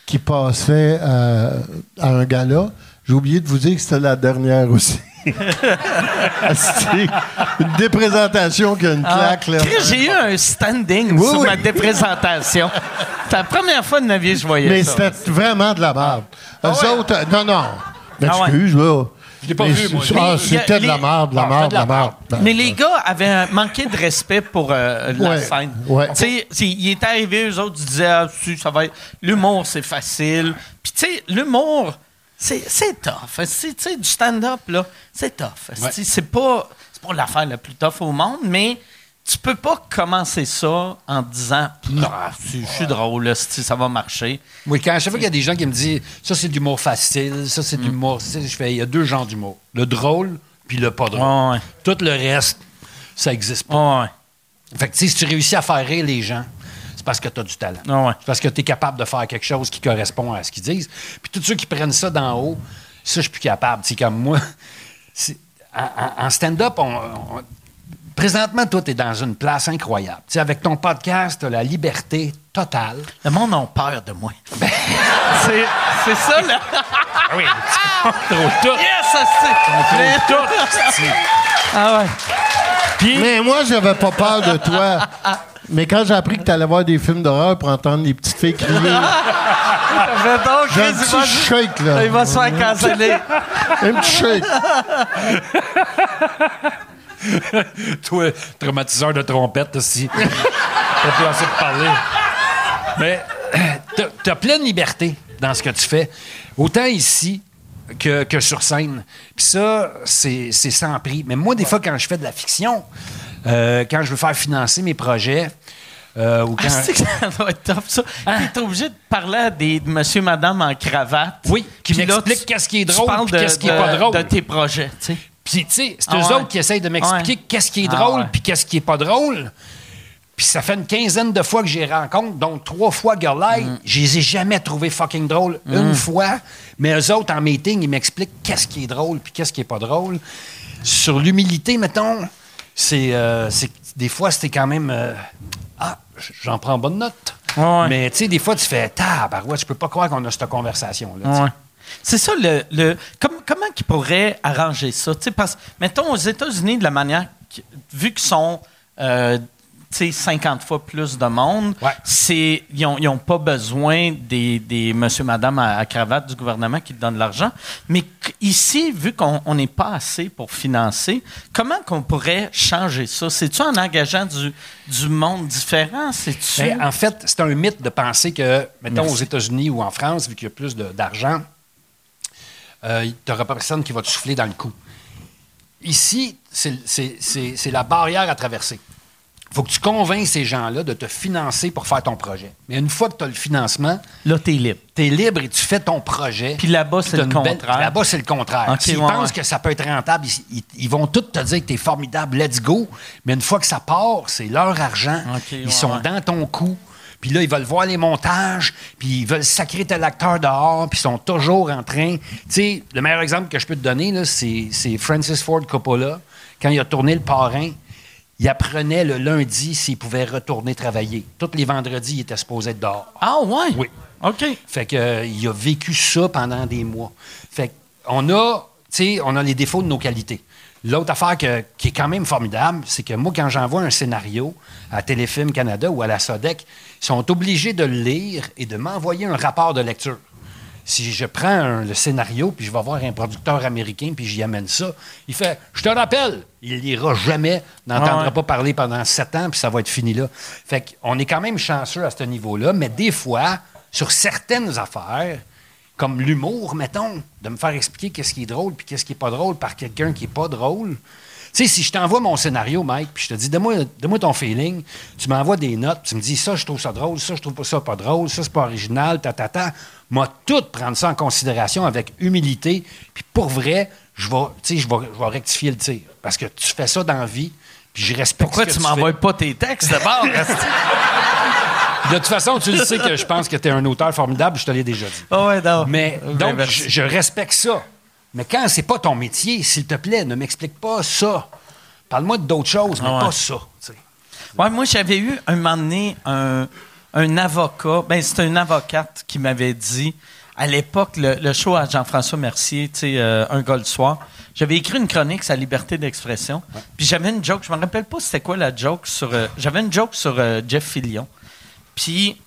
[SPEAKER 5] qu'ils passaient euh, à un gala. J'ai oublié de vous dire que c'était la dernière aussi. C'était une déprésentation qui a une
[SPEAKER 1] Ah,
[SPEAKER 5] claque. là.
[SPEAKER 1] Chris, J'ai eu un standing
[SPEAKER 5] Oui,
[SPEAKER 1] sur
[SPEAKER 5] oui.
[SPEAKER 1] ma déprésentation. C'est la première fois de ma vie que je voyais
[SPEAKER 5] Mais
[SPEAKER 1] ça.
[SPEAKER 5] c'était vraiment de la merde. Eux
[SPEAKER 1] ouais?
[SPEAKER 5] autres, euh, non, non.
[SPEAKER 1] Ah ouais.
[SPEAKER 5] Excuse, là.
[SPEAKER 4] Je l'ai pas
[SPEAKER 5] Mais
[SPEAKER 4] vu, moi.
[SPEAKER 5] c'est- ah, C'était de la merde, de la
[SPEAKER 4] Ah,
[SPEAKER 5] merde, de la merde. Ben,
[SPEAKER 1] Mais les gars avaient manqué de respect pour euh, la
[SPEAKER 5] Ouais,
[SPEAKER 1] scène.
[SPEAKER 5] ouais.
[SPEAKER 1] Tu sais, il est arrivé, eux autres, ils disaient, ah, si, ça va être. L'humour, c'est facile. Puis, tu sais, l'humour, c'est c'est tough. C'est- Tu sais, du stand-up, là, c'est tough.
[SPEAKER 4] Ouais.
[SPEAKER 1] C'est- C'est pas, c'est pas l'affaire la plus tough au monde, mais tu peux pas commencer ça en disant, ah, si, je suis drôle, ça va marcher.
[SPEAKER 4] Oui, quand chaque fois qu'il y a des gens qui me disent ça c'est de l'humour facile, ça c'est de l'humour, tu sais, je fais il y a deux genres d'humour, le drôle puis le pas drôle.
[SPEAKER 1] Ouais.
[SPEAKER 4] Tout le reste, ça existe pas.
[SPEAKER 1] Ouais, ouais.
[SPEAKER 4] Fait que si tu réussis à faire rire les gens, c'est parce que tu as du talent.
[SPEAKER 1] Ah ouais.
[SPEAKER 4] C'est parce que tu es capable de faire quelque chose qui correspond à ce qu'ils disent. Puis tous ceux qui prennent ça d'en haut, ça, je suis plus capable. C'est comme moi. En, en- en stand-up, on, on- présentement, toi, tu es dans une place incroyable. Tu sais, avec ton podcast, tu as la liberté totale.
[SPEAKER 1] Le monde a peur de moi. c'est c'est ça, là.
[SPEAKER 4] Ah oui, tu contrôles tout.
[SPEAKER 1] Yes, ça, c'est.
[SPEAKER 4] tout.
[SPEAKER 1] Ah ouais.
[SPEAKER 5] Mais moi, j'avais pas peur de toi. Mais quand j'ai appris que tu allais voir des films d'horreur pour entendre les petites filles crier,
[SPEAKER 1] Mettons,
[SPEAKER 5] j'ai un
[SPEAKER 1] Chris, il va,
[SPEAKER 5] petit shake, là.
[SPEAKER 1] il va se faire canceller.
[SPEAKER 5] Un petit shake.
[SPEAKER 4] Toi, traumatiseur de trompette aussi. T'as plus assez de parler. Mais t'as- pleine liberté dans ce que tu fais, autant ici que, que sur scène. Puis ça, c'est sans prix. Mais moi, des fois, quand je fais de la fiction, euh, quand je veux faire financer mes projets, euh, ou quand...
[SPEAKER 1] Ah, que ça doit être tough, ça.
[SPEAKER 4] Hein?
[SPEAKER 1] T'es obligé de parler à des monsieur, madame en cravate.
[SPEAKER 4] Oui, qui
[SPEAKER 1] tu-
[SPEAKER 4] qu'est-ce qui est drôle qu'est-ce qui est pas drôle.
[SPEAKER 1] De tes projets, tu sais.
[SPEAKER 4] Puis, tu sais, c'est
[SPEAKER 1] Ah
[SPEAKER 4] eux
[SPEAKER 1] ouais.
[SPEAKER 4] autres qui essayent de m'expliquer
[SPEAKER 1] Ouais.
[SPEAKER 4] qu'est-ce qui est
[SPEAKER 1] Ah
[SPEAKER 4] drôle puis qu'est-ce qui est pas drôle. Puis ça fait une quinzaine de fois que j'y rencontre, donc trois fois Girl Light.
[SPEAKER 1] Mm.
[SPEAKER 4] Je les ai jamais trouvés fucking drôles. Une fois, mais eux autres, en meeting, ils m'expliquent qu'est-ce qui est drôle puis qu'est-ce qui est pas drôle. Sur l'humilité, mettons, c'est... euh, c'est- des fois, c'était quand même... euh, ah, j'en prends bonne note.
[SPEAKER 1] Ouais.
[SPEAKER 4] Mais tu sais, des fois, tu fais... Tabarouette, je peux pas croire qu'on a cette conversation-là.
[SPEAKER 1] Ouais. C'est ça, le, le- comme- comment ils pourraient arranger ça? Tu sais, parce mettons, aux États-Unis, de la manière, que- vu qu'ils sont euh, tu sais, 50 fois plus de monde,
[SPEAKER 4] Ouais.
[SPEAKER 1] c'est, ils n'ont pas besoin des, des monsieur, madame à, à cravate du gouvernement qui donnent de l'argent. Mais ici, vu qu'on on n'est pas assez pour financer, comment qu'on pourrait changer ça? C'est-tu en engageant du, du monde différent? C'est-tu...
[SPEAKER 4] Ben, en fait, c'est un mythe de penser que, mettons,
[SPEAKER 1] Merci.
[SPEAKER 4] aux États-Unis ou en France, vu qu'il y a plus d'argent, euh, tu n'auras pas personne qui va te souffler dans le cou. Ici, c'est- la barrière à traverser. Il faut que tu convainques ces gens-là de te financer pour faire ton projet. Mais une fois que tu as le financement,
[SPEAKER 1] Là, t'es libre.
[SPEAKER 4] tu es libre et tu fais ton projet.
[SPEAKER 1] Puis là-bas, c'est le contraire.
[SPEAKER 4] Là-bas, c'est le contraire. S'ils pensent que ça peut être rentable, ils, ils- ils vont tous te dire que tu es formidable, let's go. Mais une fois que ça part, c'est leur argent. Ils
[SPEAKER 1] ouais,
[SPEAKER 4] sont
[SPEAKER 1] ouais.
[SPEAKER 4] dans ton cou. Puis là, ils veulent voir les montages, puis ils veulent sacrer tel acteur dehors, puis ils sont toujours en train. Tu sais, le meilleur exemple que je peux te donner, là, c'est c'est Francis Ford Coppola. Quand il a tourné Le Parrain, il apprenait le lundi s'il pouvait retourner travailler. Tous les vendredis, il était supposé être dehors.
[SPEAKER 1] Ah ouais?
[SPEAKER 4] Oui.
[SPEAKER 1] OK.
[SPEAKER 4] Fait que, euh, il a vécu ça pendant des mois. Fait que, on a, tu sais, on a les défauts de nos qualités. L'autre affaire que- qui est quand même formidable, c'est que moi, quand j'envoie un scénario à Téléfilm Canada ou à la SODEC, sont obligés de le lire et de m'envoyer un rapport de lecture. Si je prends un- le scénario, puis je vais voir un producteur américain, puis j'y amène ça, il fait « Je te rappelle! » Il lira jamais, n'entendra
[SPEAKER 1] Ah ouais.
[SPEAKER 4] pas parler pendant sept ans, puis ça va être fini là. Fait qu'on est quand même chanceux à ce niveau-là, mais des fois, sur certaines affaires, comme l'humour, mettons, de me faire expliquer qu'est-ce qui est drôle puis qu'est-ce qui est pas drôle par quelqu'un qui est pas drôle. Tu sais, si je t'envoie mon scénario, Mike, puis je te dis, donne-moi ton feeling, tu m'envoies des notes, tu me dis, ça, je trouve ça drôle, ça, je trouve pas ça pas drôle, ça, c'est pas original, ta, ta, ta. Moi, tout prendre ça en considération avec humilité, puis pour vrai, je vais, je vais, je vais rectifier le tir. Parce que tu fais ça dans la vie, puis je respecte
[SPEAKER 1] Pourquoi tu m'envoies pas tes textes d'abord?
[SPEAKER 4] De toute façon, tu le sais que je pense que tu es un auteur formidable, je te l'ai déjà dit.
[SPEAKER 1] Ah ouais, non.
[SPEAKER 4] Mais donc, je respecte ça. Mais quand c'est pas ton métier, s'il te plaît, ne m'explique pas ça. Parle-moi d'autres choses, mais
[SPEAKER 1] Ah ouais.
[SPEAKER 4] pas ça.
[SPEAKER 1] Ouais, moi, j'avais eu un moment donné un, un avocat. Ben, c'était une avocate qui m'avait dit, à l'époque, le, le show à Jean-François Mercier, tu sais, euh, Un gars le soir, j'avais écrit une chronique sur la liberté d'expression. Puis j'avais une joke, je me rappelle pas c'était quoi la joke sur. euh, j'avais une joke sur euh, Jeff Fillion. Puis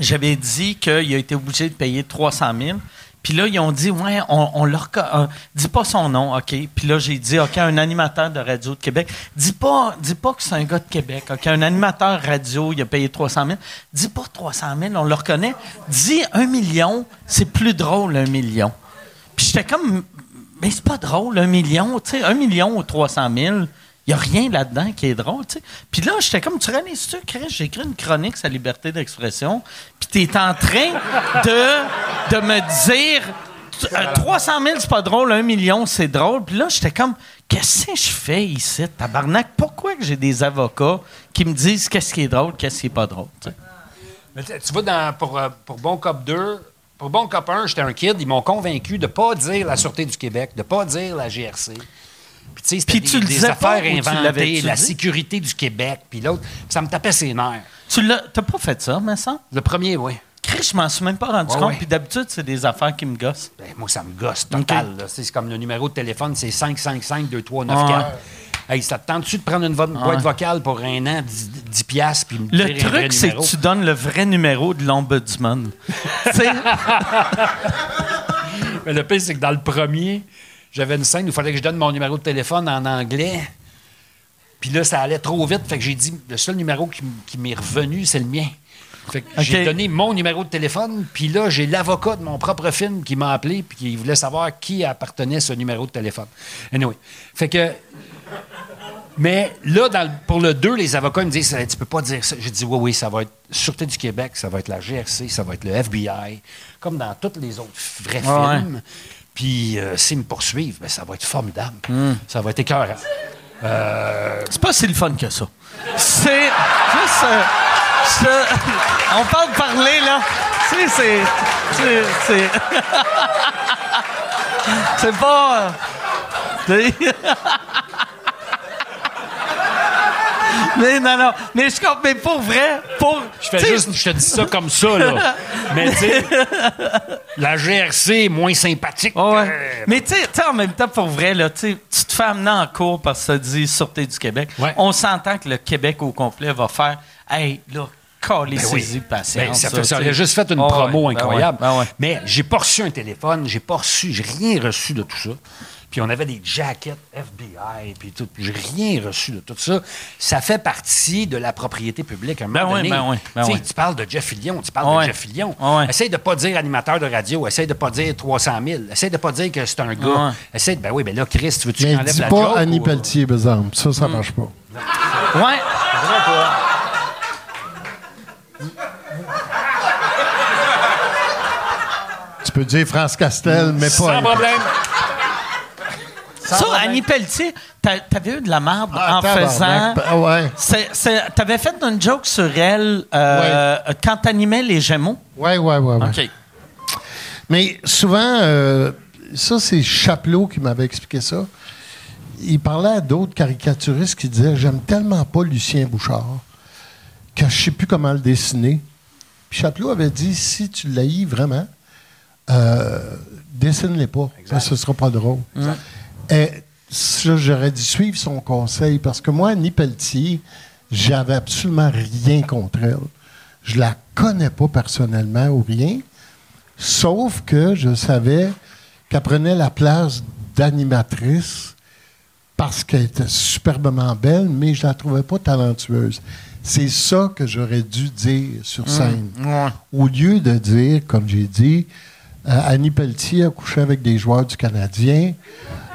[SPEAKER 1] j'avais dit qu'il a été obligé de payer 300 000. Puis là, ils ont dit, ouais, on, on leur. euh, dis pas son nom, OK? Puis là, j'ai dit, OK, un animateur de radio de Québec. Dis pas, dis pas que c'est un gars de Québec, OK? Un animateur radio, il a payé 300 000. Dis pas 300 000, on le reconnaît. Dis un million, c'est plus drôle, un million. Puis j'étais comme, mais c'est pas drôle, un million, tu sais, un million ou 300 000. N'y a rien là-dedans qui est drôle, tu sais. Puis là, j'étais comme, tu réalises-tu, Chris, j'ai écrit une chronique sur la liberté d'expression, puis tu es en train de, me dire, euh, 300 000, c'est pas drôle, un million, c'est drôle. Puis là, j'étais comme, qu'est-ce que je fais ici, tabarnak? Pourquoi j'ai des avocats qui me disent qu'est-ce qui est drôle, qu'est-ce qui est pas drôle, tu?
[SPEAKER 4] Mais tu vois, dans, pour, euh, pour Bon Cop 2, pour Bon Cop 1, j'étais un kid, ils m'ont convaincu de ne pas dire la Sûreté du Québec, de ne pas dire la GRC. Puis, tu des,
[SPEAKER 1] tu le
[SPEAKER 4] des affaires inventées, la
[SPEAKER 1] dit?
[SPEAKER 4] sécurité du Québec, puis l'autre. Ça me tapait ses nerfs.
[SPEAKER 1] Tu l'as, t'as pas fait ça, mais ça?
[SPEAKER 4] Le premier, oui.
[SPEAKER 1] Chris, je m'en suis même pas rendu
[SPEAKER 4] Ouais,
[SPEAKER 1] compte.
[SPEAKER 4] ouais.
[SPEAKER 1] Puis d'habitude, c'est des affaires qui me gossent.
[SPEAKER 4] Ben, moi, ça me gosse total. C'est comme le numéro de téléphone, c'est 555-2394. Hey, ça te tente-tu de prendre une boîte vocale pour un an, 10, 10 piastres, puis me
[SPEAKER 1] Le
[SPEAKER 4] dire
[SPEAKER 1] truc, c'est que tu donnes le vrai numéro de l'ombudsman.
[SPEAKER 4] Mais le pire, c'est que dans le premier, j'avais une scène où il fallait que je donne mon numéro de téléphone en anglais. Puis là, ça allait trop vite. Fait que j'ai dit, le seul numéro qui, m'est revenu, c'est le mien. Fait que j'ai donné mon numéro de téléphone. Puis là, j'ai l'avocat de mon propre film qui m'a appelé. Puis qui voulait savoir qui appartenait ce numéro de téléphone. Anyway. Fait que. Mais là, dans le- pour le 2, les avocats me disent Tu peux pas dire ça. J'ai dit Oui, oui, ça va être Sûreté du Québec, ça va être la GRC, ça va être le FBI, comme dans tous les autres vrais
[SPEAKER 1] Ouais,
[SPEAKER 4] films. Puis euh, s'ils me poursuivent, ben, ça va être formidable.
[SPEAKER 1] Hmm.
[SPEAKER 4] Ça va être écœurant.
[SPEAKER 1] C'est pas si le fun que ça. C'est juste. euh, je- on parle de parler, là. Tu sais, c'est. c'est- C'est. c'est pas. Mais non, non. Mais je comprends. Mais pour vrai, pour.
[SPEAKER 4] Je fais juste, je te dis ça comme ça, là. Mais tu sais, la GRC est moins sympathique.
[SPEAKER 1] Ouais.
[SPEAKER 4] que-
[SPEAKER 1] Mais tu sais- en même temps, pour vrai, là, tu te fais amener en cours parce que ça dit Sûreté du Québec.
[SPEAKER 4] Ouais.
[SPEAKER 1] On s'entend que le Québec au complet va faire Hey, là, calez
[SPEAKER 4] Ben oui.
[SPEAKER 1] patience.
[SPEAKER 4] Ben, ça, aurait juste fait une
[SPEAKER 1] Ah ouais,
[SPEAKER 4] promo
[SPEAKER 1] ben
[SPEAKER 4] incroyable.
[SPEAKER 1] ouais, ben ouais.
[SPEAKER 4] Mais j'ai pas reçu un téléphone, j'ai pas reçu, j'ai rien reçu de tout ça. Puis on avait des jackets FBI, puis tout. J'ai rien reçu de tout ça. Ça fait partie de la propriété publique. À un moment
[SPEAKER 1] Ben oui,
[SPEAKER 4] donné,
[SPEAKER 1] ben oui, ben oui.
[SPEAKER 4] Tu parles de Jeff Fillion, tu parles de Jeff Fillion.
[SPEAKER 1] Ouais.
[SPEAKER 4] Essaye de pas dire animateur de radio, essaye de pas dire 300 000, essaye de pas dire que c'est un gars.
[SPEAKER 1] Ouais.
[SPEAKER 4] Essaye de, ben oui, ben là, Chris, tu veux-tu que
[SPEAKER 5] Mais
[SPEAKER 4] j'enlève
[SPEAKER 5] dis
[SPEAKER 4] la
[SPEAKER 5] pas
[SPEAKER 4] joke
[SPEAKER 5] Annie
[SPEAKER 4] ou-
[SPEAKER 5] Pelletier, par exemple. Ça, ça marche pas.
[SPEAKER 1] Ouais.
[SPEAKER 5] Tu peux dire France Castel, mais
[SPEAKER 4] Sans
[SPEAKER 5] pas.
[SPEAKER 4] problème.
[SPEAKER 1] Ça, Annie Pelletier, t'a- t'avais eu de la merde
[SPEAKER 5] Ah,
[SPEAKER 1] en faisant.
[SPEAKER 5] Ah ouais.
[SPEAKER 1] T'avais fait une joke sur elle euh, quand t'animais les Gémeaux.
[SPEAKER 5] Ouais, ouais, ouais. ouais.
[SPEAKER 1] OK.
[SPEAKER 5] Mais souvent, euh, ça, c'est Chapelot qui m'avait expliqué ça. Il parlait à d'autres caricaturistes qui disaient J'aime tellement pas Lucien Bouchard que je sais plus comment le dessiner. Puis Chapelot avait dit Si tu l'haïs vraiment, euh, dessine-les pas. Ça, ce sera pas drôle. Et ça, j'aurais dû suivre son conseil parce que moi, Annie Pelletier, j'avais absolument rien contre elle. Je la connais pas personnellement ou rien, sauf que je savais qu'elle prenait la place d'animatrice parce qu'elle était superbement belle, mais je la trouvais pas talentueuse. C'est ça que j'aurais dû dire sur scène. Au lieu de dire, comme j'ai dit, Annie Pelletier a couché avec des joueurs du Canadien.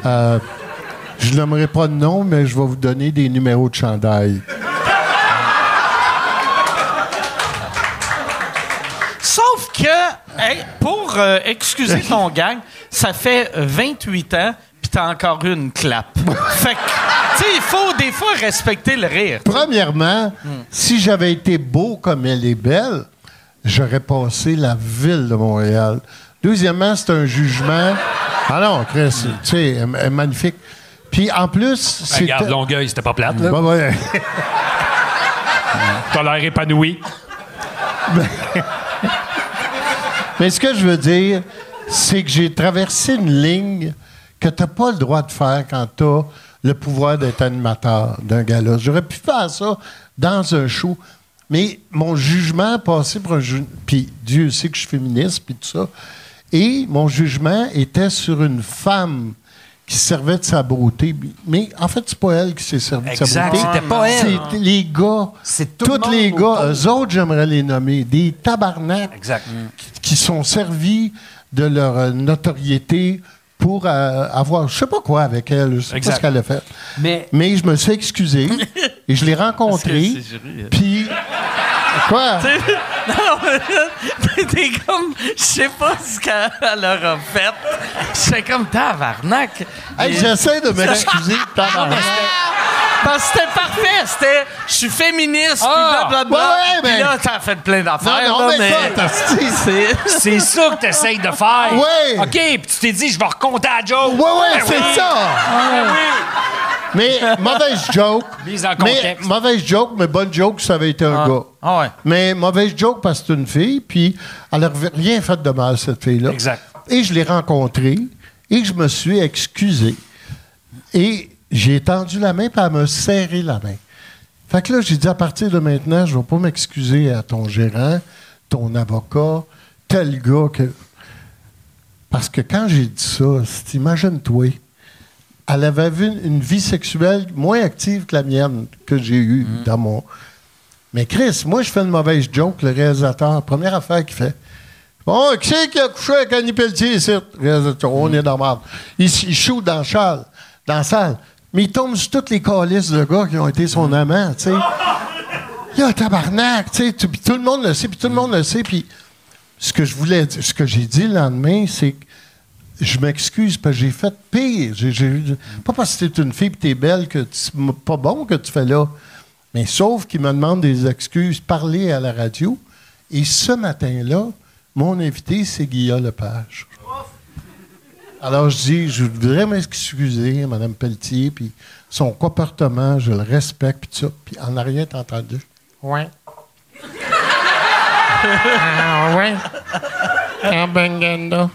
[SPEAKER 5] Euh, je n'aimerais pas de nom, mais je vais vous donner des numéros de chandail.
[SPEAKER 1] Sauf que, hey, pour euh, excuser ton gang, ça fait euh, 28 ans, puis t'as encore eu une clap. fait que, tu sais, il faut des fois respecter le rire.
[SPEAKER 5] Premièrement, si j'avais été beau comme elle est belle, j'aurais passé la ville de Montréal. Deuxièmement, c'est un jugement. Ah non, Chris, tu sais, magnifique. Puis en plus, c'est.
[SPEAKER 4] Regarde, Longueuil, c'était pas plate. Là.
[SPEAKER 5] Ouais, ouais.
[SPEAKER 4] T'as l'air épanoui.
[SPEAKER 5] Mais ce que je veux dire, c'est que j'ai traversé une ligne que tu n'as pas le droit de faire quand tu as le pouvoir d'être animateur d'un gala. J'aurais pu faire ça dans un show, mais mon jugement passé pour un jugement. Puis Dieu sait que je suis féministe, puis tout ça. Et mon jugement était sur une femme qui servait de sa beauté. Mais en fait, c'est pas elle qui s'est servie de sa beauté.
[SPEAKER 4] c'était pas elle.
[SPEAKER 5] C'est les gars.
[SPEAKER 4] C'est tout
[SPEAKER 5] Tous les
[SPEAKER 4] autour.
[SPEAKER 5] gars, eux autres, j'aimerais les nommer. Des tabarnaks
[SPEAKER 4] Exact.
[SPEAKER 5] qui sont servis de leur euh, notoriété pour euh, avoir je sais pas quoi avec elle, je sais
[SPEAKER 4] Exact.
[SPEAKER 5] pas ce qu'elle a fait.
[SPEAKER 4] Mais-
[SPEAKER 5] Mais je me suis excusé et je l'ai rencontré.
[SPEAKER 1] Parce que
[SPEAKER 5] Puis quoi
[SPEAKER 1] T'es comme, je sais pas ce qu'elle leur a fait. C'est comme tabarnak.
[SPEAKER 5] Hey,
[SPEAKER 1] Et-
[SPEAKER 5] J'essaie de m'excuser. tabarnak.
[SPEAKER 1] Parce que c'était parfait. C'était, je suis féministe,
[SPEAKER 4] Ah!
[SPEAKER 1] puis blablabla.
[SPEAKER 5] Ouais, ouais,
[SPEAKER 1] Puis
[SPEAKER 5] mais-
[SPEAKER 1] là, t'as fait plein
[SPEAKER 5] Non,
[SPEAKER 1] d'affaires.
[SPEAKER 5] non,
[SPEAKER 1] là,
[SPEAKER 5] mais ça, t'as-
[SPEAKER 1] c'est...
[SPEAKER 4] C'est ça que tu essayes de faire.
[SPEAKER 5] Ouais.
[SPEAKER 4] OK, puis tu t'es dit, je vais raconter la joke.
[SPEAKER 5] Ouais, ouais,
[SPEAKER 4] Ben
[SPEAKER 5] c'est
[SPEAKER 4] oui.
[SPEAKER 5] Mais mauvaise joke.
[SPEAKER 4] Mise en
[SPEAKER 5] mais mauvaise joke, mais bonne joke, ça avait été un gars.
[SPEAKER 1] Ah ouais.
[SPEAKER 5] Mais mauvaise joke parce que c'est une fille, puis elle n'a rien fait de mal, cette fille-là.
[SPEAKER 4] Exact.
[SPEAKER 5] Et je l'ai rencontrée et je me suis excusé. Et j'ai tendu la main, puis elle m'a serré la main. Fait que là, j'ai dit, à partir de maintenant, je ne vais pas m'excuser à ton gérant, ton avocat, tel gars que... Parce que quand j'ai dit ça, c'est- imagine-toi, elle avait vu une, vie sexuelle moins active que la mienne, que j'ai eue dans mon... Mais Chris, moi, je fais une mauvaise joke, le réalisateur. Première affaire qu'il fait. Bon, qui c'est qui a couché avec Annie Pelletier ici? Réalisateur, on est dans marde. Il, il shoot dans, salle, dans la salle. Mais il tombe sur toutes les calices de gars qui ont été son amant, tu sais. Il y a un tabarnak, tu sais. tout- puis Tout le monde le sait, puis tout le monde le sait. Puis ce que je voulais dire- ce que j'ai dit le lendemain, c'est que je m'excuse parce que j'ai fait pire. Pas parce que t'es une fille et t'es belle que c'est pas bon que tu fais là. Mais sauf qu'il me demande des excuses, parler à la radio. Et ce matin-là, mon invité, c'est Guillaume Lepage. Alors je dis, je voudrais m'excuser, Mme Pelletier, puis son comportement, je le respecte, puis ça. Puis en arrière, t'as entendu. Ouais. ah ouais. Ah ben,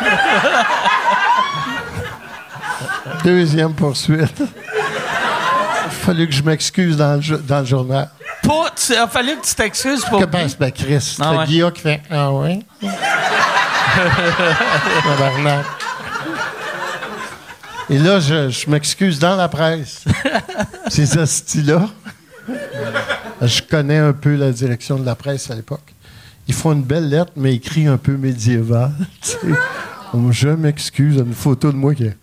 [SPEAKER 5] Deuxième poursuite. Il fallu que je m'excuse dans le, dans le journal.
[SPEAKER 1] Tu- il a fallu que tu t'excuses pour.
[SPEAKER 5] Que pense ben Chris?
[SPEAKER 1] Ah ouais.
[SPEAKER 5] Guillaume qui fait Ah ouais? Tabarnak. Et là, je, je m'excuse dans la presse. Ces hosties-là. Je connais un peu la direction de la presse à l'époque. Ils font une belle lettre, mais écrit un peu médiéval. tu Je m'excuse, une photo de moi qui est.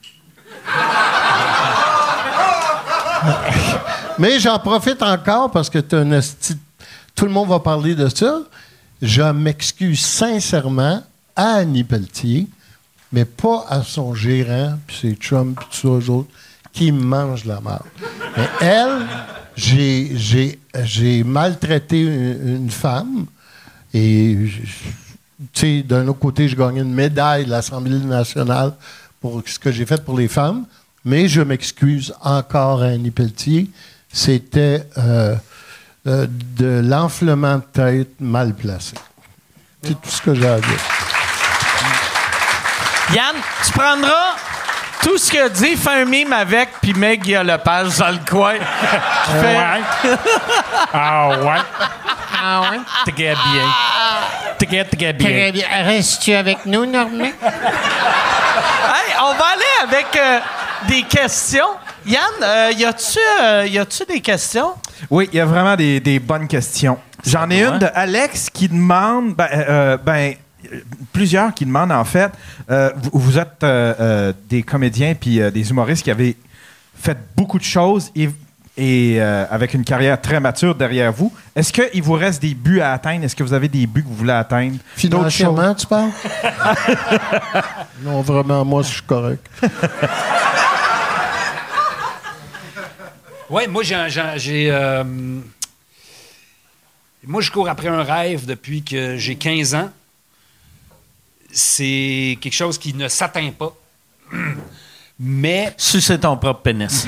[SPEAKER 5] Mais j'en profite encore parce que t'as un tout le monde va parler de ça. Je m'excuse sincèrement à Annie Pelletier, mais pas à son gérant, puis ses chums, puis tous eux autres, qui mangent la merde. Mais elle, j'ai, maltraité une femme, et tu sais, d'un autre côté, je gagnais une médaille de l'Assemblée nationale pour ce que j'ai fait pour les femmes, mais je m'excuse encore à Annie Pelletier. C'était euh, euh, de l'enflement de tête mal placé. C'est tout ce que j'ai à dire.
[SPEAKER 1] Yann, tu prendras tout ce qu'il a dit, fait un mime avec, puis Meg Guillaume Lepage dans le coin. Fait-
[SPEAKER 4] Ouais. Ah ouais.
[SPEAKER 5] Ah ouais?
[SPEAKER 4] T'es bien. T'es bien, t'es bien.
[SPEAKER 5] Très bien. Restes-tu avec nous, Normand?
[SPEAKER 1] Hey, on va aller avec euh, des questions. Yann, euh, y a-tu euh, y a-tu des questions?
[SPEAKER 3] Oui, il y a vraiment des, des bonnes questions. J'en ai une de Alex qui demande, ben, euh, ben, euh, plusieurs qui demandent en fait, euh, vous, vous êtes euh, euh, des comédiens puis euh, des humoristes qui avez fait beaucoup de choses et, et, euh, avec une carrière très mature derrière vous. Est-ce qu'il vous reste des buts à atteindre? Est-ce que vous avez des buts que vous voulez atteindre?
[SPEAKER 5] Financièrement, tu parles? non, vraiment, moi, je suis correct.
[SPEAKER 4] Oui, moi, j'ai. un- j'ai- j'ai, euh, moi, je cours après un rêve depuis que j'ai 15 ans. C'est quelque chose qui ne s'atteint pas. Mais
[SPEAKER 1] Sucer ton propre pénis.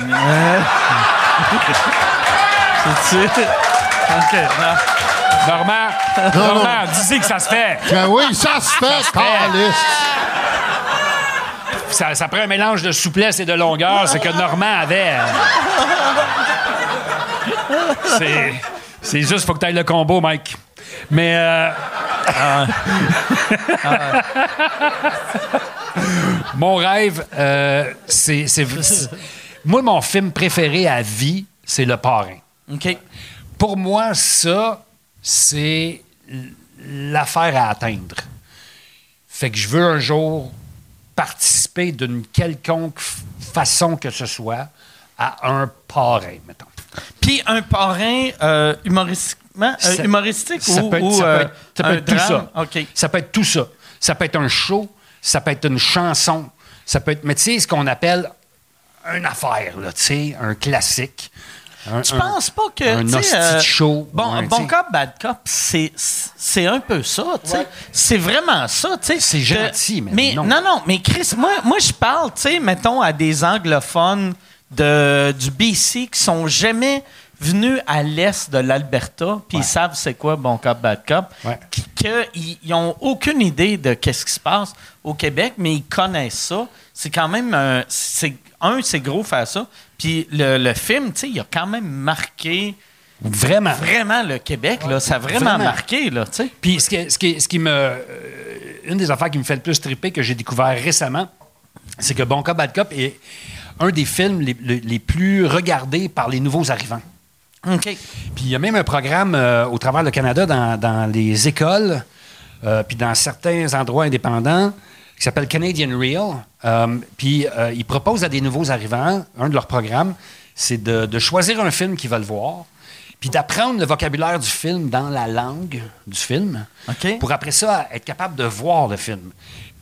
[SPEAKER 1] C'est-tu? OK. non.
[SPEAKER 4] Normand, Normand, disais que ça se fait.
[SPEAKER 5] Ben oui, ça se fait, calice.
[SPEAKER 4] Ça, ça prend un mélange de souplesse et de longueur, c'est que Normand avait. C'est, c'est juste, faut que tu ailles le combo, Mike. Mais. euh, mon rêve, euh, c'est, Moi, mon film préféré à vie, c'est Le Parrain.
[SPEAKER 1] OK.
[SPEAKER 4] Pour moi, ça, c'est l'affaire à atteindre. Fait que je veux un jour participer d'une quelconque façon que ce soit à un parrain, mettons.
[SPEAKER 1] Puis un parrain euh, euh,
[SPEAKER 4] Ça-
[SPEAKER 1] humoristique
[SPEAKER 4] ça
[SPEAKER 1] ou,
[SPEAKER 4] peut être,
[SPEAKER 1] ou,
[SPEAKER 4] ça peut
[SPEAKER 1] euh,
[SPEAKER 4] être- ça peut
[SPEAKER 1] un
[SPEAKER 4] être tout
[SPEAKER 1] drame?
[SPEAKER 4] ça.
[SPEAKER 1] OK.
[SPEAKER 4] Ça peut être tout ça. Ça peut être un show, ça peut être une chanson, ça peut être, mais tu sais, ce qu'on appelle une affaire, là, tu sais, un classique. Un-
[SPEAKER 1] Tu
[SPEAKER 4] un-
[SPEAKER 1] penses pas que.
[SPEAKER 4] un
[SPEAKER 1] euh,
[SPEAKER 4] show,
[SPEAKER 1] Bon,
[SPEAKER 4] ouais,
[SPEAKER 1] bon cop, bad cop, c'est, c'est un peu ça, tu sais. C'est vraiment ça, tu sais.
[SPEAKER 4] C'est
[SPEAKER 1] Que-
[SPEAKER 4] gentil, mais non.
[SPEAKER 1] non. Non, mais Chris, moi, moi je parle, tu sais, mettons, à des anglophones de, du BC qui sont jamais venus à l'est de l'Alberta, puis ils savent c'est quoi bon cop, bad cop,
[SPEAKER 4] Ouais.
[SPEAKER 1] qui- que ils ils ont aucune idée de qu'est-ce qui se passe au Québec, mais ils connaissent ça. C'est quand même, un- c'est un, c'est gros faire ça. Puis le, le film, tu sais, il a quand même marqué
[SPEAKER 4] Vraiment.
[SPEAKER 1] vraiment le Québec, là. Ça a vraiment,
[SPEAKER 4] Vraiment.
[SPEAKER 1] marqué, là, tu sais.
[SPEAKER 4] Puis ce qui, ce qui- ce qui me. euh, une des affaires qui me fait le plus triper que j'ai découvert récemment, c'est que Bon Cop, Bad Cop est un des films les, les- les plus regardés par les nouveaux arrivants.
[SPEAKER 1] OK.
[SPEAKER 4] Puis il y a même un programme euh, au travers le Canada dans, dans les écoles, euh, puis dans certains endroits indépendants, qui s'appelle Canadian Real. Euh, puis euh, ils proposent à des nouveaux arrivants, un de leurs programmes, c'est de, de choisir un film qu'ils veulent voir, puis d'apprendre le vocabulaire du film dans la langue du film, pour après ça être capable de voir le film.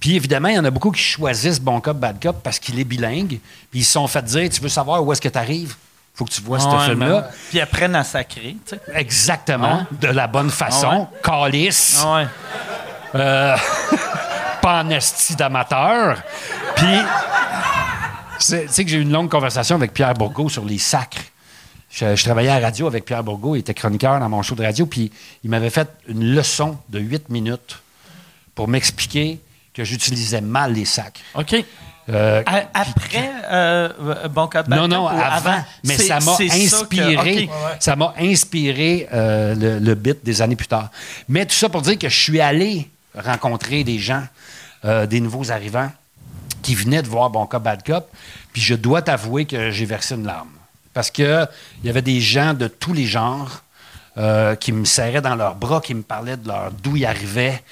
[SPEAKER 4] Puis évidemment, il y en a beaucoup qui choisissent Bon Cop, Bad Cop parce qu'il est bilingue, puis ils se sont fait dire, tu veux savoir où est-ce que tu arrives? Faut que tu vois ce film-là.
[SPEAKER 1] Puis apprennent à sacrer, tu sais.
[SPEAKER 4] Exactement, de la bonne façon. Calice,
[SPEAKER 1] ouais.
[SPEAKER 4] pas en esti d'amateur. Puis, tu sais que j'ai eu une longue conversation avec Pierre Bourgault sur les sacres. Je, je travaillais à la radio avec Pierre Bourgault, il était chroniqueur dans mon show de radio, puis il m'avait fait une leçon de 8 minutes pour m'expliquer que j'utilisais mal les sacres.
[SPEAKER 1] OK.
[SPEAKER 4] Euh,
[SPEAKER 1] après euh, Bon Cop, Bad
[SPEAKER 4] non, non, avant. Mais ça m'a
[SPEAKER 1] c'est ça que-
[SPEAKER 4] inspiré. Ça m'a inspiré euh, le, le bit des années plus tard. Mais tout ça pour dire que je suis allé rencontrer des gens, euh, des nouveaux arrivants, qui venaient de voir Bon Cop, Bad Cop. Puis je dois t'avouer que j'ai versé une larme. Parce que il y avait des gens de tous les genres euh, qui me serraient dans leurs bras, qui me parlaient de leur d'où ils arrivaient,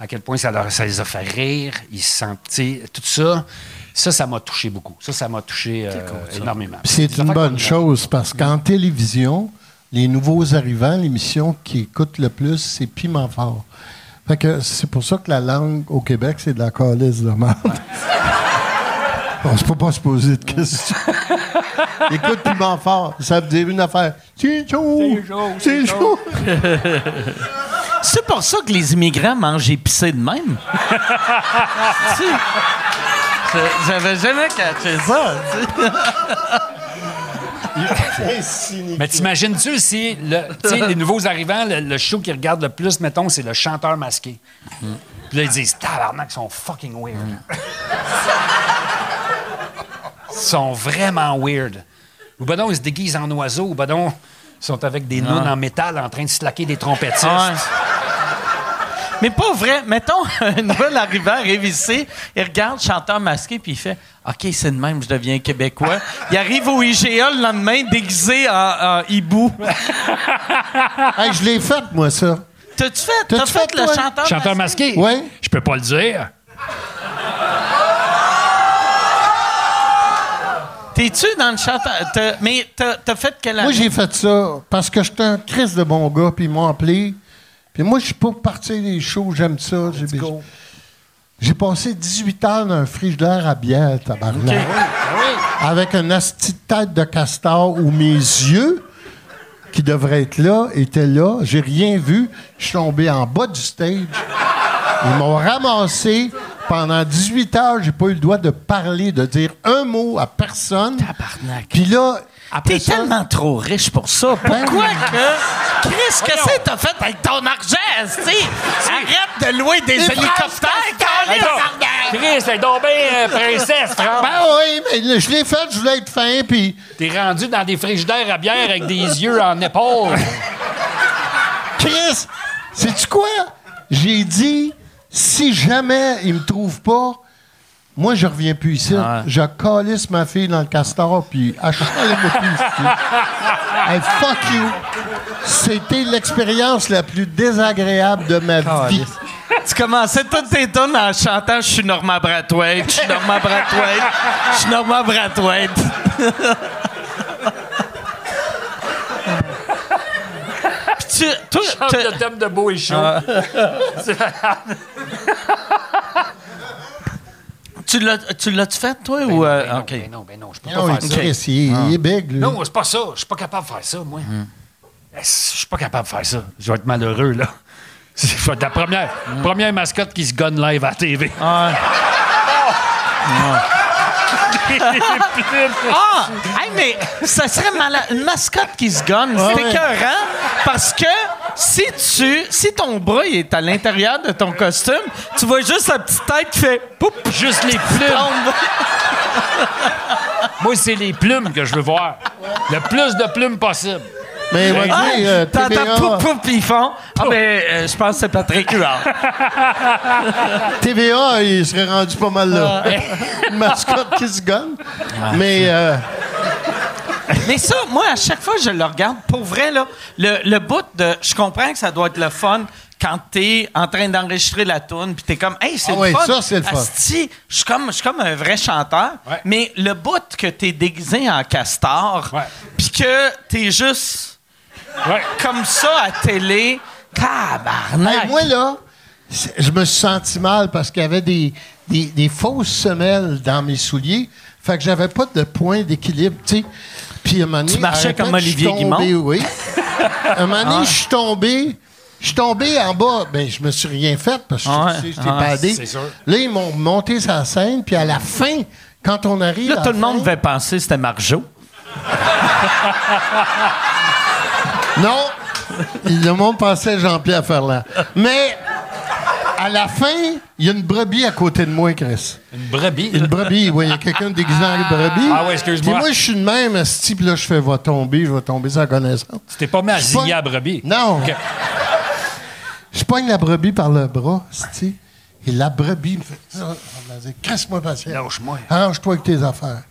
[SPEAKER 4] à quel point ça, leur, ça les a fait rire, ils se sentaient, tout ça. Ça, ça m'a touché beaucoup. Ça, ça m'a touché euh, énormément.
[SPEAKER 5] C'est une bonne chose parce qu'en télévision, les nouveaux arrivants, l'émission qui écoute le plus, c'est Piment Fort. Fait que c'est pour ça que la langue au Québec, c'est de la calice de merde. On ne peut pas se poser de questions. Écoute Piment Fort, ça veut dire une affaire. C'est chaud! C'est chaud!
[SPEAKER 1] C'est pour ça que les immigrants mangent épicé de même? Tu sais, je- J'avais jamais catché ça. tu sais.
[SPEAKER 4] Mais t'imagines-tu si le, les nouveaux arrivants, le, le show qu'ils regardent le plus, mettons, c'est le chanteur masqué. Puis là, ils disent Tabarnak, ils sont fucking weird. sont vraiment weird. Ou ben non, ils se déguisent en oiseaux. Ou ben non, ils sont avec des nounes en métal en train de slacker des trompettistes.
[SPEAKER 1] Ouais. Mais pas vrai. Mettons, un nouvel arrivant arrive ici, il regarde chanteur masqué, puis il fait OK, c'est de même, je deviens québécois. Il arrive au IGA le lendemain déguisé en, en hibou.
[SPEAKER 5] Hey, je l'ai fait, moi, ça.
[SPEAKER 1] T'as-tu fait,
[SPEAKER 5] T'as-tu
[SPEAKER 1] t'as fait,
[SPEAKER 5] fait,
[SPEAKER 1] le
[SPEAKER 5] toi?
[SPEAKER 1] chanteur,
[SPEAKER 4] Chanteur masqué?
[SPEAKER 5] Ouais.
[SPEAKER 4] Je peux pas le dire.
[SPEAKER 1] T'es-tu dans le chanteur? mais t'as, t'as fait quelle année?
[SPEAKER 5] Moi, j'ai fait ça parce que j'étais un Christ de bon gars, puis ils m'ont appelé. Puis moi, je suis pas partir des shows, j'aime ça. J'ai, j'ai passé 18 heures dans un frigidaire à bière, tabarnak. Avec une asti de tête de castor où mes yeux, qui devraient être là, étaient là. J'ai rien vu. Je suis tombé en bas du stage. Ils m'ont ramassé. Pendant 18 heures, j'ai pas eu le droit de parler, de dire un mot à personne.
[SPEAKER 1] Tabarnak.
[SPEAKER 5] Puis là,
[SPEAKER 1] T'es
[SPEAKER 5] ça,
[SPEAKER 1] tellement trop riche pour ça. Pourquoi que. Chris, que t'as fait avec ton argent, esti? Arrête de louer des hélicoptères!
[SPEAKER 4] Chris, t'es bien euh, princesse, Franck.
[SPEAKER 5] Ben oui, mais je l'ai fait, je voulais être fin, puis
[SPEAKER 4] T'es rendu dans des frigidaires à bière avec des yeux en épaule.
[SPEAKER 5] Chris, sais-tu quoi? J'ai dit, si jamais il me trouve pas, moi, je reviens plus ici.
[SPEAKER 1] Ouais.
[SPEAKER 5] Je calisse ma fille dans le castor, puis achète-moi plus ici. Hey, fuck you. C'était l'expérience la plus désagréable de ma vie.
[SPEAKER 1] Tu commençais toutes tes tonnes en chantant « Je suis Normand Brathwaite, je suis Normand Brathwaite, je suis Normand Brathwaite. » Puis tu, toi,
[SPEAKER 4] Chante le thème de beau et chaud.
[SPEAKER 1] l'as, tu l'as-tu fait, toi, ou... euh,
[SPEAKER 4] Ben non,
[SPEAKER 1] OK.
[SPEAKER 4] ben non, ben non, je peux
[SPEAKER 5] Non,
[SPEAKER 4] pas faire ça.
[SPEAKER 5] Chris, il, il est big, lui.
[SPEAKER 4] Non, c'est pas ça. Je suis pas capable de faire ça, moi. Eh, Je suis pas capable de faire ça? Je vais être malheureux, là. Je vais être la première, première mascotte qui se gonne live à la TV.
[SPEAKER 1] Ah! Hey, mais ça serait malade. Une mascotte qui se gonne, c'est
[SPEAKER 5] ouais.
[SPEAKER 1] écœurant parce que si tu, si ton bras il est à l'intérieur de ton costume, tu vois juste sa petite tête qui fait poup,
[SPEAKER 4] Juste les plumes.
[SPEAKER 1] tombe.
[SPEAKER 4] Moi, c'est les plumes que je veux voir. Le plus de plumes possible.
[SPEAKER 5] Mais moi,
[SPEAKER 1] Ah,
[SPEAKER 5] dis, euh,
[SPEAKER 1] T'entends
[SPEAKER 5] TVA,
[SPEAKER 1] poup, puis ils font. Ah, ben, euh, je pense que c'est Patrick Huard.
[SPEAKER 5] TVA, il serait rendu pas mal là. Une mascotte qui se gagne. Mais euh,
[SPEAKER 1] Mais ça, moi, à chaque fois que je le regarde, pour vrai, là, le, le bout de. Je comprends que ça doit être le fun quand t'es en train d'enregistrer la tune, puis t'es comme, hey, c'est
[SPEAKER 5] Ah
[SPEAKER 1] le
[SPEAKER 5] ouais,
[SPEAKER 1] fun.
[SPEAKER 5] ça, c'est le fun.
[SPEAKER 1] Asti, je suis comme, je suis comme un vrai chanteur.
[SPEAKER 4] Ouais.
[SPEAKER 1] Mais le bout que t'es déguisé en castor, puis que t'es juste
[SPEAKER 4] Ouais.
[SPEAKER 1] comme ça à télé, tabarnak.
[SPEAKER 5] hey, moi, là, je me suis senti mal parce qu'il y avait des, des, des fausses semelles dans mes souliers. Fait que j'avais pas de point d'équilibre, tu sais. Puis à un moment donné,
[SPEAKER 1] Tu marchais comme
[SPEAKER 5] temps, je suis
[SPEAKER 1] Olivier
[SPEAKER 5] tombé,
[SPEAKER 1] Guimond?
[SPEAKER 5] Oui. À un moment donné, je suis tombé. Je suis tombé en bas. Ben, je me suis rien fait parce que
[SPEAKER 1] Ouais,
[SPEAKER 5] je padé.
[SPEAKER 4] c'est sûr.
[SPEAKER 5] Là, ils m'ont monté sa scène. Puis à la fin, quand on arrive.
[SPEAKER 1] Là, tout le monde
[SPEAKER 5] fin-
[SPEAKER 1] devait penser que c'était Marjo.
[SPEAKER 5] Non, le monde pensait Jean-Pierre Ferland. Mais à la fin, il y a une brebis à côté de moi, Chris.
[SPEAKER 4] Une brebis?
[SPEAKER 5] Une brebis, oui, il y a quelqu'un déguisé en brebis.
[SPEAKER 4] Ah ouais, excuse-moi.
[SPEAKER 5] Puis moi, je suis de même, ce type là, je fais, va tomber, je vais tomber sans connaissance.
[SPEAKER 4] Tu t'es pas mis à zigner à brebis?
[SPEAKER 5] Non. Je pogne la brebis par le bras, tu et la brebis me fait ça. Patience.
[SPEAKER 4] Lâche-moi.
[SPEAKER 5] Arrange-toi avec tes affaires.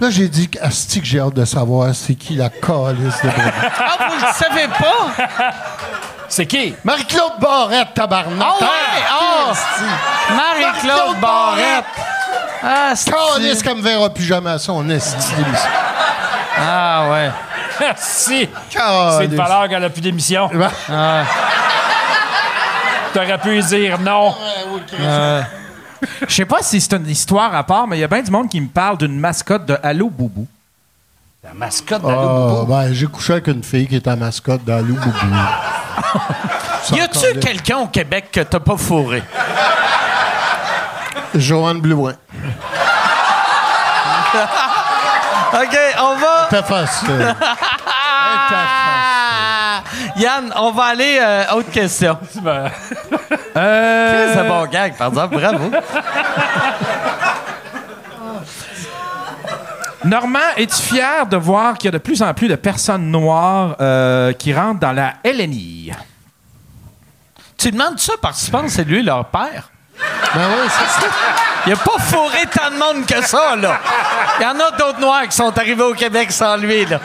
[SPEAKER 5] Là, j'ai dit, Asti, que j'ai hâte de savoir c'est qui la calice de.
[SPEAKER 1] Ah, vous le savez pas?
[SPEAKER 4] C'est qui?
[SPEAKER 5] Marie-Claude Barrette, tabarnak.
[SPEAKER 1] Ah ouais, ah! Marie-Claude
[SPEAKER 5] Marie-Claude
[SPEAKER 1] Barrette. Ah, c'est...
[SPEAKER 5] Calice qu'elle me verra plus jamais à son esti d'émission.
[SPEAKER 1] Ah, ouais.
[SPEAKER 4] si. C'est de valeur qu'elle a plus d'émission.
[SPEAKER 5] Ben,
[SPEAKER 4] T'aurais pu lui dire non.
[SPEAKER 3] Je sais pas si c'est une histoire à part, mais il y a bien du monde qui me parle d'une mascotte de Allô Boubou.
[SPEAKER 4] La mascotte
[SPEAKER 5] ah,
[SPEAKER 4] d'Allô
[SPEAKER 5] ben, j'ai couché avec une fille qui est en mascotte dans Lou Boubou.
[SPEAKER 1] Y a-tu quelqu'un au Québec que t'as pas fourré?
[SPEAKER 5] Joanne Blouin.
[SPEAKER 1] OK, on va...
[SPEAKER 5] T'as facile.
[SPEAKER 1] Yann, on va aller... euh, autre question.
[SPEAKER 3] Euh,
[SPEAKER 1] C'est un bon gag, par exemple. Bravo.
[SPEAKER 3] Normand, es-tu fier de voir qu'il y a de plus en plus de personnes noires euh, qui rentrent dans la LNI?
[SPEAKER 1] Tu demandes ça parce que tu penses que c'est lui leur père?
[SPEAKER 5] Ben oui, c'est ça.
[SPEAKER 1] Il a pas fourré tant de monde que ça, là. Il y en a d'autres noirs qui sont arrivés au Québec sans lui, là.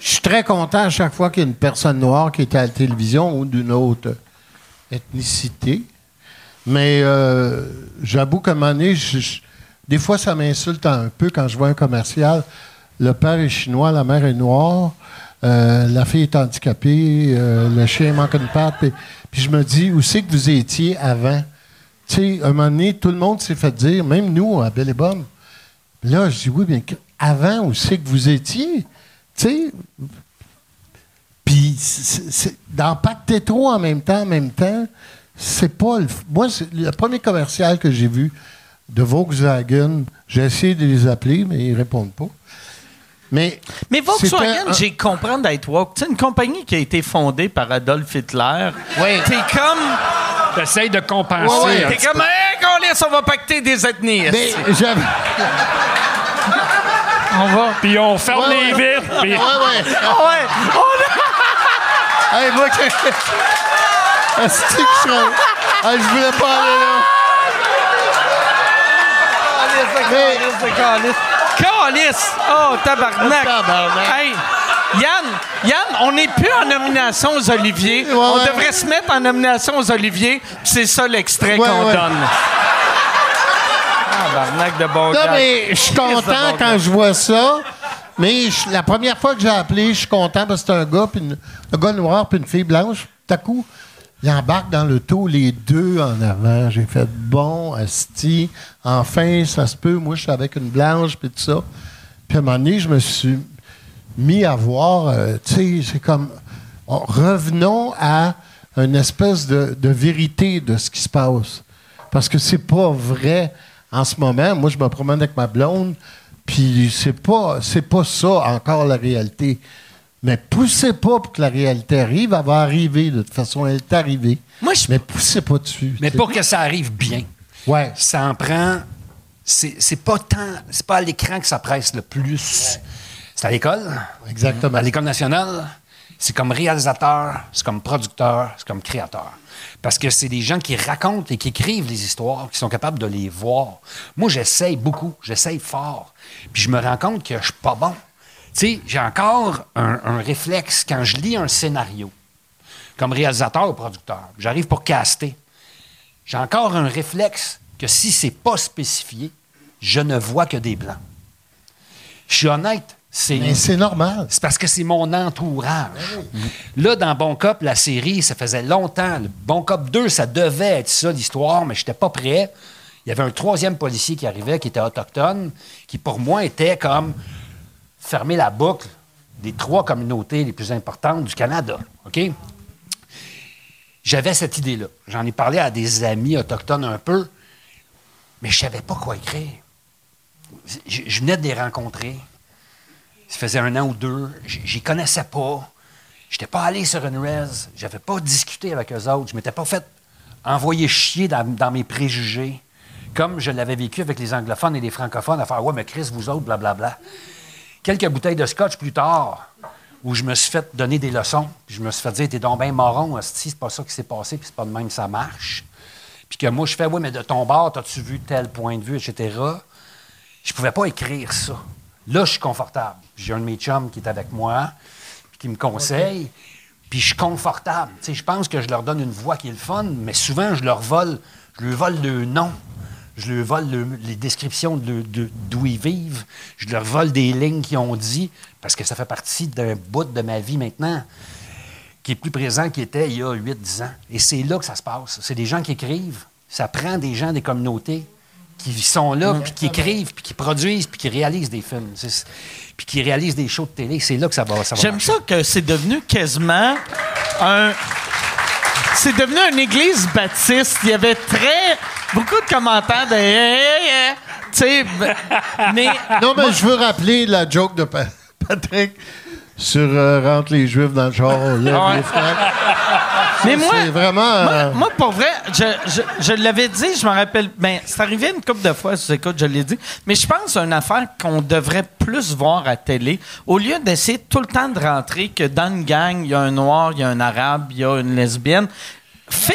[SPEAKER 5] Je suis très content à chaque fois qu'il y a une personne noire qui est à la télévision ou d'une autre ethnicité. Mais euh, j'avoue qu'à un moment donné, des fois, ça m'insulte un peu quand je vois un commercial. Le père est chinois, la mère est noire, euh, la fille est handicapée, euh, le chien manque une patte. Puis, je me dis, où c'est que vous étiez avant? Tu sais, à un moment donné, tout le monde s'est fait dire, même nous, à Belle et. Là, je dis, oui, bien, avant, où c'est que vous étiez? Tu sais, puis c'est- c'est- dans Pacte trop en même temps, en même temps, c'est pas le. f- Moi, c'est le premier commercial que j'ai vu de Volkswagen, j'ai essayé de les appeler, mais ils répondent pas. Mais.
[SPEAKER 1] Mais Volkswagen,
[SPEAKER 5] un-
[SPEAKER 1] j'ai compris d'être woke. Tu sais, une compagnie qui a été fondée par Adolf Hitler.
[SPEAKER 5] Oui.
[SPEAKER 1] T'es comme.
[SPEAKER 4] T'essayes de compenser.
[SPEAKER 5] Ouais, ouais.
[SPEAKER 4] un
[SPEAKER 1] T'es comme, hey, qu'on laisse, on va pacter des ethnies.
[SPEAKER 5] Mais j'avais.
[SPEAKER 1] On va.
[SPEAKER 4] Puis on ferme
[SPEAKER 5] Ouais,
[SPEAKER 4] les
[SPEAKER 5] ouais.
[SPEAKER 4] vitres. puis-
[SPEAKER 5] Ouais, ouais.
[SPEAKER 1] Ah ouais. On
[SPEAKER 5] Hey, moi, que. Asti que je Hey, je voulais pas aller là. Mais-
[SPEAKER 1] Calice. Calice! Oh, tabarnak!
[SPEAKER 5] Tabarnak.
[SPEAKER 1] Hey, Yann, Yann, on n'est plus en nomination aux Oliviers.
[SPEAKER 5] Ouais,
[SPEAKER 1] on
[SPEAKER 5] ouais.
[SPEAKER 1] devrait se mettre en nomination aux Oliviers, puis c'est ça l'extrait
[SPEAKER 5] Ouais,
[SPEAKER 1] qu'on
[SPEAKER 5] ouais.
[SPEAKER 1] donne. Tabarnak de bon
[SPEAKER 5] Non,
[SPEAKER 1] gars.
[SPEAKER 5] mais je suis content quand je vois ça. Mais je- la première fois que j'ai appelé, je suis content parce que c'est un gars, puis une- un gars noir puis une fille blanche. Tout à coup, ils embarquent dans le taux, les deux en avant. J'ai fait bon, asti. Enfin, ça se peut. Moi, je suis avec une blanche, puis tout ça. Puis à un moment donné, je me suis mis à voir, euh, tu sais, c'est comme, on- revenons à une espèce de, de vérité de ce qui se passe. Parce que c'est pas vrai en ce moment. Moi, je me promène avec ma blonde, puis c'est pas, c'est pas ça encore la réalité. Mais poussez pas pour que la réalité arrive, elle va arriver de toute façon, elle est arrivée.
[SPEAKER 1] Moi, je-
[SPEAKER 5] Mais poussez pas dessus.
[SPEAKER 4] Mais pour que ça arrive bien,
[SPEAKER 5] Ouais.
[SPEAKER 4] ça en prend. C'est c'est pas tant. C'est pas à l'écran que ça presse le plus. C'est à l'école.
[SPEAKER 5] Exactement.
[SPEAKER 4] À l'école nationale, c'est comme réalisateur, c'est comme producteur, c'est comme créateur. Parce que c'est des gens qui racontent et qui écrivent les histoires, qui sont capables de les voir. Moi, j'essaye beaucoup, j'essaye fort. Puis je me rends compte que je suis pas bon. Tu sais, j'ai encore un, réflexe quand je lis un scénario, comme réalisateur ou producteur. J'arrive pour caster. J'ai encore un réflexe que si c'est pas spécifié, je ne vois que des blancs. Je suis honnête,
[SPEAKER 5] Mais c'est normal.
[SPEAKER 4] c'est parce que c'est mon entourage. Là, dans Bon Cop, la série, ça faisait longtemps. Le Bon Cop 2, ça devait être ça, l'histoire, mais je n'étais pas prêt. Il y avait un troisième policier qui arrivait, qui était autochtone, qui pour moi était comme fermer la boucle des trois communautés les plus importantes du Canada. OK? J'avais cette idée-là. J'en ai parlé à des amis autochtones un peu, mais je savais pas quoi écrire. Je, je venais de les rencontrer. Ça faisait un an ou deux. J'y connaissais pas. J'étais pas allé sur une res. J'avais pas discuté avec eux autres. Je m'étais pas fait envoyer chier dans, mes préjugés. Comme je l'avais vécu avec les anglophones et les francophones, à faire Ouais, mais Chris, vous autres, blablabla. Quelques bouteilles de scotch plus tard, où je me suis fait donner des leçons, puis je me suis fait dire T'es donc ben moron, hostie, c'est pas ça qui s'est passé, puis c'est pas de même que ça marche. Puis que moi, je fais Oui, mais de ton bord, as-tu vu tel point de vue, etc. Je pouvais pas écrire ça. Là, je suis confortable. J'ai un de mes chums qui est avec moi, qui me conseille, puis je suis confortable. Tu sais, je pense que je leur donne une voix qui est le fun, mais souvent, je leur vole, je leur vole le nom. Je leur vole le- les descriptions de- de- d'où ils vivent. Je leur vole des lignes qu'ils ont dit, parce que ça fait partie d'un bout de ma vie maintenant qui est plus présent qu'il était il y a 8-10 ans. Et c'est là que ça se passe. C'est des gens qui écrivent. Ça prend des gens des communautés qui sont là, puis qui écrivent, puis qui produisent, puis qui réalisent des films. Puis qui réalisent des shows de télé. C'est là que ça va, ça va
[SPEAKER 1] J'aime
[SPEAKER 4] marcher.
[SPEAKER 1] ça que c'est devenu quasiment un. C'est devenu une église baptiste. Il y avait très. beaucoup de commentaires de. Hey, hey, hey. Tu sais, mais.
[SPEAKER 5] Non, mais je veux rappeler la joke de Pa- Patrick sur euh, Rentre les Juifs dans le char,
[SPEAKER 1] Mais moi,
[SPEAKER 5] C'est vraiment.
[SPEAKER 1] moi,
[SPEAKER 5] euh,
[SPEAKER 1] moi, pour vrai, je, je, je l'avais dit, je me rappelle. Ben, c'est arrivé une couple de fois, je écoute, je l'ai dit. Mais je pense à une affaire qu'on devrait plus voir à télé. Au lieu d'essayer tout le temps de rentrer que dans une gang, il y a un noir, il y a un arabe, il y a une lesbienne. Fais,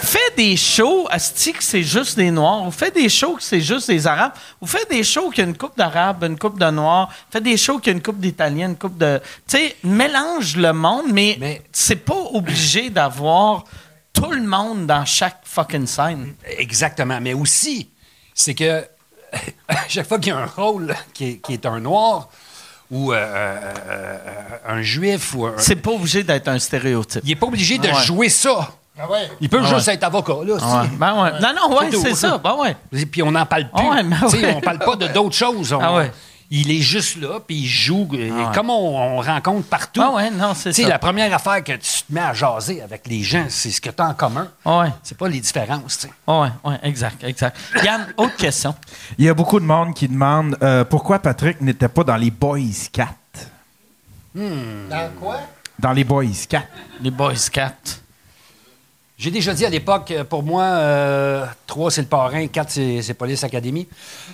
[SPEAKER 1] fais des shows, Asti, que c'est juste des noirs, ou fais des shows que c'est juste des arabes, ou fais des shows qu'il y a une coupe d'arabes, une coupe de noirs, fais des shows qu'il y a une coupe d'italiens, une coupe de. Tu sais, mélange le monde, mais,
[SPEAKER 4] Mais-
[SPEAKER 1] c'est pas obligé d'avoir tout le monde dans chaque fucking scène.
[SPEAKER 4] Exactement. Mais aussi, c'est que à chaque fois qu'il y a un rôle qui est, qui est un noir ou euh, euh, euh, un juif ou un.
[SPEAKER 1] C'est pas obligé d'être un stéréotype.
[SPEAKER 4] Il n'est pas obligé de
[SPEAKER 1] Ouais.
[SPEAKER 4] jouer ça.
[SPEAKER 5] Ah ouais.
[SPEAKER 4] Il peut juste être avocat, là.
[SPEAKER 1] Ouais.
[SPEAKER 4] si.
[SPEAKER 1] Ben ouais. Non, non, ouais,
[SPEAKER 4] C'est
[SPEAKER 1] ça. Ben ouais.
[SPEAKER 4] Et puis on n'en parle plus.
[SPEAKER 1] Ah ouais, ben ouais.
[SPEAKER 4] On parle pas de d'autres choses. On-
[SPEAKER 1] Ah ouais.
[SPEAKER 4] Il est juste là, puis il joue. euh,
[SPEAKER 1] Ah ouais.
[SPEAKER 4] Comme on, on rencontre partout.
[SPEAKER 1] Ah ouais, non, c'est
[SPEAKER 4] Tu sais,
[SPEAKER 1] ça.
[SPEAKER 4] la première affaire que tu te mets à jaser avec les gens, c'est ce que tu as en commun.
[SPEAKER 1] Ouais.
[SPEAKER 4] C'est pas les différences, tu sais.
[SPEAKER 1] Ouais, ouais, exact, exact. Yann, autre question.
[SPEAKER 3] Il y a beaucoup de monde qui demande euh, pourquoi Patrick n'était pas dans les Boys 4.
[SPEAKER 5] Dans quoi?
[SPEAKER 3] Dans les Boys 4.
[SPEAKER 1] Les Boys 4.
[SPEAKER 4] J'ai déjà dit à l'époque, euh, pour moi, euh, 3 c'est le parrain, 4 c'est, Police Academy.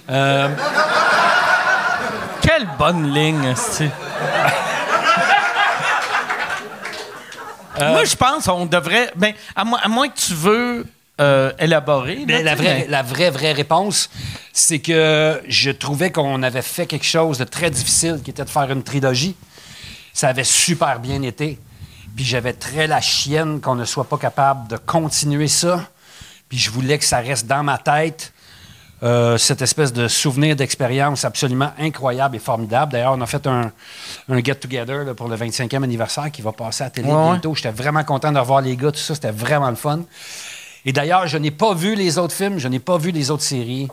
[SPEAKER 4] Euh,
[SPEAKER 1] Quelle bonne ligne, c'est. Moi, je pense qu'on devrait. Ben, à, moins, à moins que tu veux euh, élaborer. là,
[SPEAKER 4] la vraie, la vraie, vraie réponse, c'est que je trouvais qu'on avait fait quelque chose de très difficile, qui était de faire une trilogie. Ça avait super bien été. Puis j'avais très la chienne qu'on ne soit pas capable de continuer ça. Puis je voulais que ça reste dans ma tête. euh, cette espèce de souvenir d'expérience absolument incroyable et formidable. D'ailleurs, on a fait un, un get-together pour le 25e anniversaire qui va passer à la télé
[SPEAKER 1] Ouais,
[SPEAKER 4] bientôt. J'étais vraiment content de revoir les gars, tout ça. C'était vraiment le fun. Et d'ailleurs, je n'ai pas vu les autres films, je n'ai pas vu les autres séries.